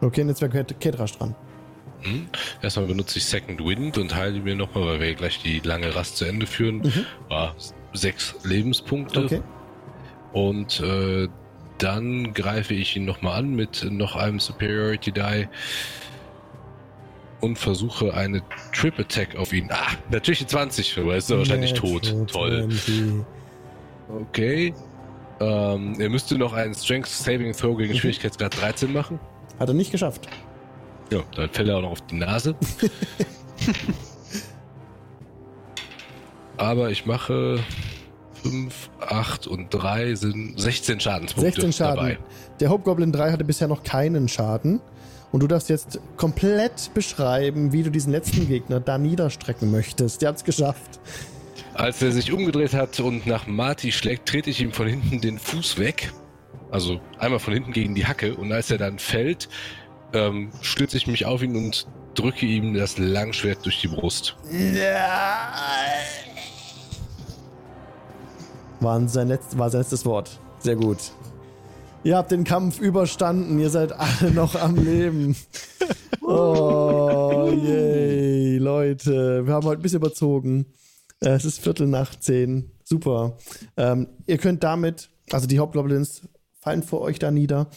Okay, und jetzt wäre Ket- Ketrasch dran.
Hm? Erstmal benutze ich Second Wind und heile mir nochmal, weil wir ja gleich die lange Rast zu Ende führen.
Mhm.
War sechs Lebenspunkte.
Okay.
Und äh, dann greife ich ihn nochmal an mit noch einem Superiority Die und versuche eine Trip Attack auf ihn. Ah, natürlich die 20, aber ist er wahrscheinlich tot.
Natural
Toll.
20.
Okay. Ähm, er müsste noch einen Strength Saving Throw gegen
Mhm.
Schwierigkeitsgrad 13 machen.
Hat er nicht geschafft.
Ja, dann fällt er auch noch auf die Nase. Aber ich mache 5, 8 und 3 sind 16 Schadenspunkte
16 Schaden.
dabei.
Der Hobgoblin 3 hatte bisher noch keinen Schaden. Und du darfst jetzt komplett beschreiben, wie du diesen letzten Gegner da niederstrecken möchtest. Der hat's geschafft.
Als er sich umgedreht hat und nach Marty schlägt, trete ich ihm von hinten den Fuß weg. Also einmal von hinten gegen die Hacke. Und als er dann fällt, ähm, stütze ich mich auf ihn und drücke ihm das Langschwert durch die Brust.
Waren sein letzt, war sein letztes Wort. Sehr gut. Ihr habt den Kampf überstanden. Ihr seid alle noch am Leben. Oh, yay, Leute. Wir haben heute ein bisschen überzogen. Äh, Es ist Viertel nach zehn. Super. Ähm, ihr könnt damit, also die Hauptgoblins fallen vor euch da nieder.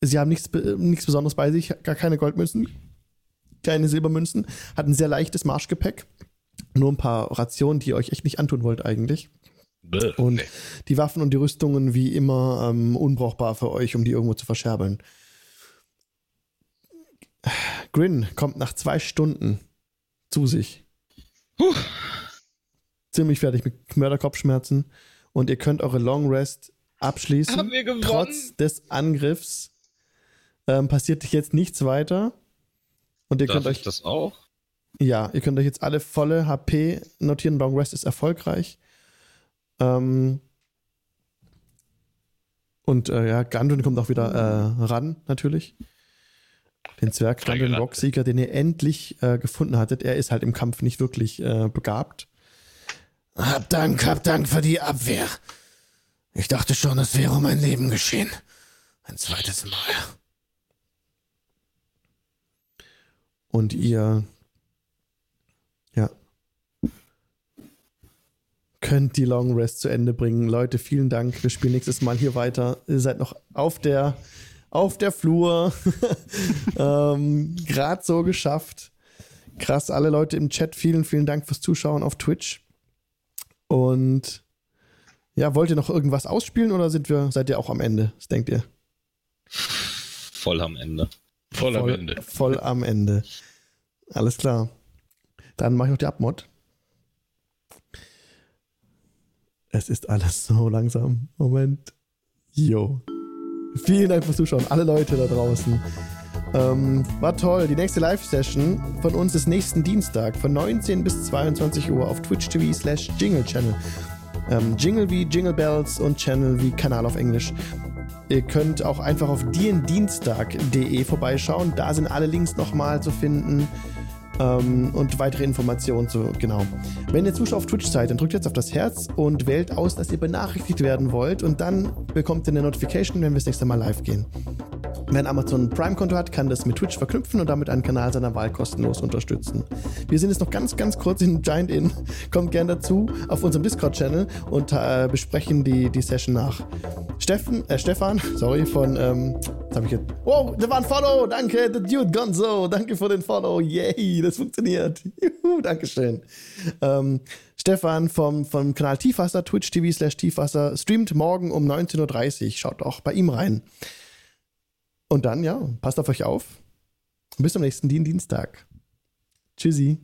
Sie haben nichts, nichts Besonderes bei sich, gar keine Goldmünzen, keine Silbermünzen, hat ein sehr leichtes Marschgepäck. Nur ein paar Rationen, die ihr euch echt nicht antun wollt eigentlich.
Bäh,
Und
nee.
die Waffen und die Rüstungen wie immer ähm, unbrauchbar für euch, um die irgendwo zu verscherbeln. Grin kommt nach zwei Stunden zu sich. Ziemlich fertig mit Mörderkopfschmerzen. Und ihr könnt eure Long Rest abschließen.
Haben wir gewonnen?
Trotz des Angriffs ähm, passiert jetzt nichts weiter. Und ihr
Darf
könnt euch
ich das auch?
ja, ihr könnt euch jetzt alle volle HP notieren. Long Rest ist erfolgreich. Ähm und äh, ja, Gandun kommt auch wieder äh, ran, natürlich. Den Zwerg
Reingerannt.
Rocksieger, den ihr endlich äh, gefunden hattet. Er ist halt im Kampf nicht wirklich äh, begabt.
Hab Dank, hab Dank für die Abwehr. Ich dachte schon, es wäre um mein Leben geschehen. Ein zweites Mal.
Und ihr, ja, könnt die Long Rest zu Ende bringen. Leute, vielen Dank. Wir spielen nächstes Mal hier weiter. Ihr seid noch auf der, auf der Flur. ähm, Gerade so geschafft. Krass, alle Leute im Chat, vielen, vielen Dank fürs Zuschauen auf Twitch. Und ja, wollt ihr noch irgendwas ausspielen oder sind wir, seid ihr auch am Ende? Was denkt ihr?
Voll am Ende.
Voll am
voll,
Ende.
Voll am Ende. Alles klar. Dann mache ich noch die Abmod. Es ist alles so langsam. Moment. Jo. Vielen Dank fürs Zuschauen, alle Leute da draußen. Ähm, war toll. Die nächste Live-Session von uns ist nächsten Dienstag von 19 bis 22 Uhr auf Twitch TV slash Jingle Channel. Ähm, Jingle wie Jingle Bells und Channel wie Kanal auf Englisch. Ihr könnt auch einfach auf diendienstag.de vorbeischauen. Da sind alle Links nochmal zu finden ähm, und weitere Informationen zu, genau. Wenn ihr Zuschauer auf Twitch seid, dann drückt jetzt auf das Herz und wählt aus, dass ihr benachrichtigt werden wollt und dann bekommt ihr eine Notification, wenn wir das nächste Mal live gehen. Wer ein Amazon Prime-Konto hat, kann das mit Twitch verknüpfen und damit einen Kanal seiner Wahl kostenlos unterstützen. Wir sind jetzt noch ganz, ganz kurz in Giant Inn. Kommt gern dazu auf unserem Discord-Channel und äh, besprechen die, die Session nach. Steffen, äh, Stefan, sorry, von, ähm, was habe ich jetzt? Wow, da war ein Follow, danke, the Dude Gonzo, danke für den Follow, yay, das funktioniert. Juhu, Dankeschön. Ähm, Stefan vom, vom Kanal Tiefwasser, Twitch TV slash Tiefwasser, streamt morgen um 19.30 Uhr. Schaut auch bei ihm rein. Und dann, ja, passt auf euch auf. Bis zum nächsten Dienstag. Tschüssi.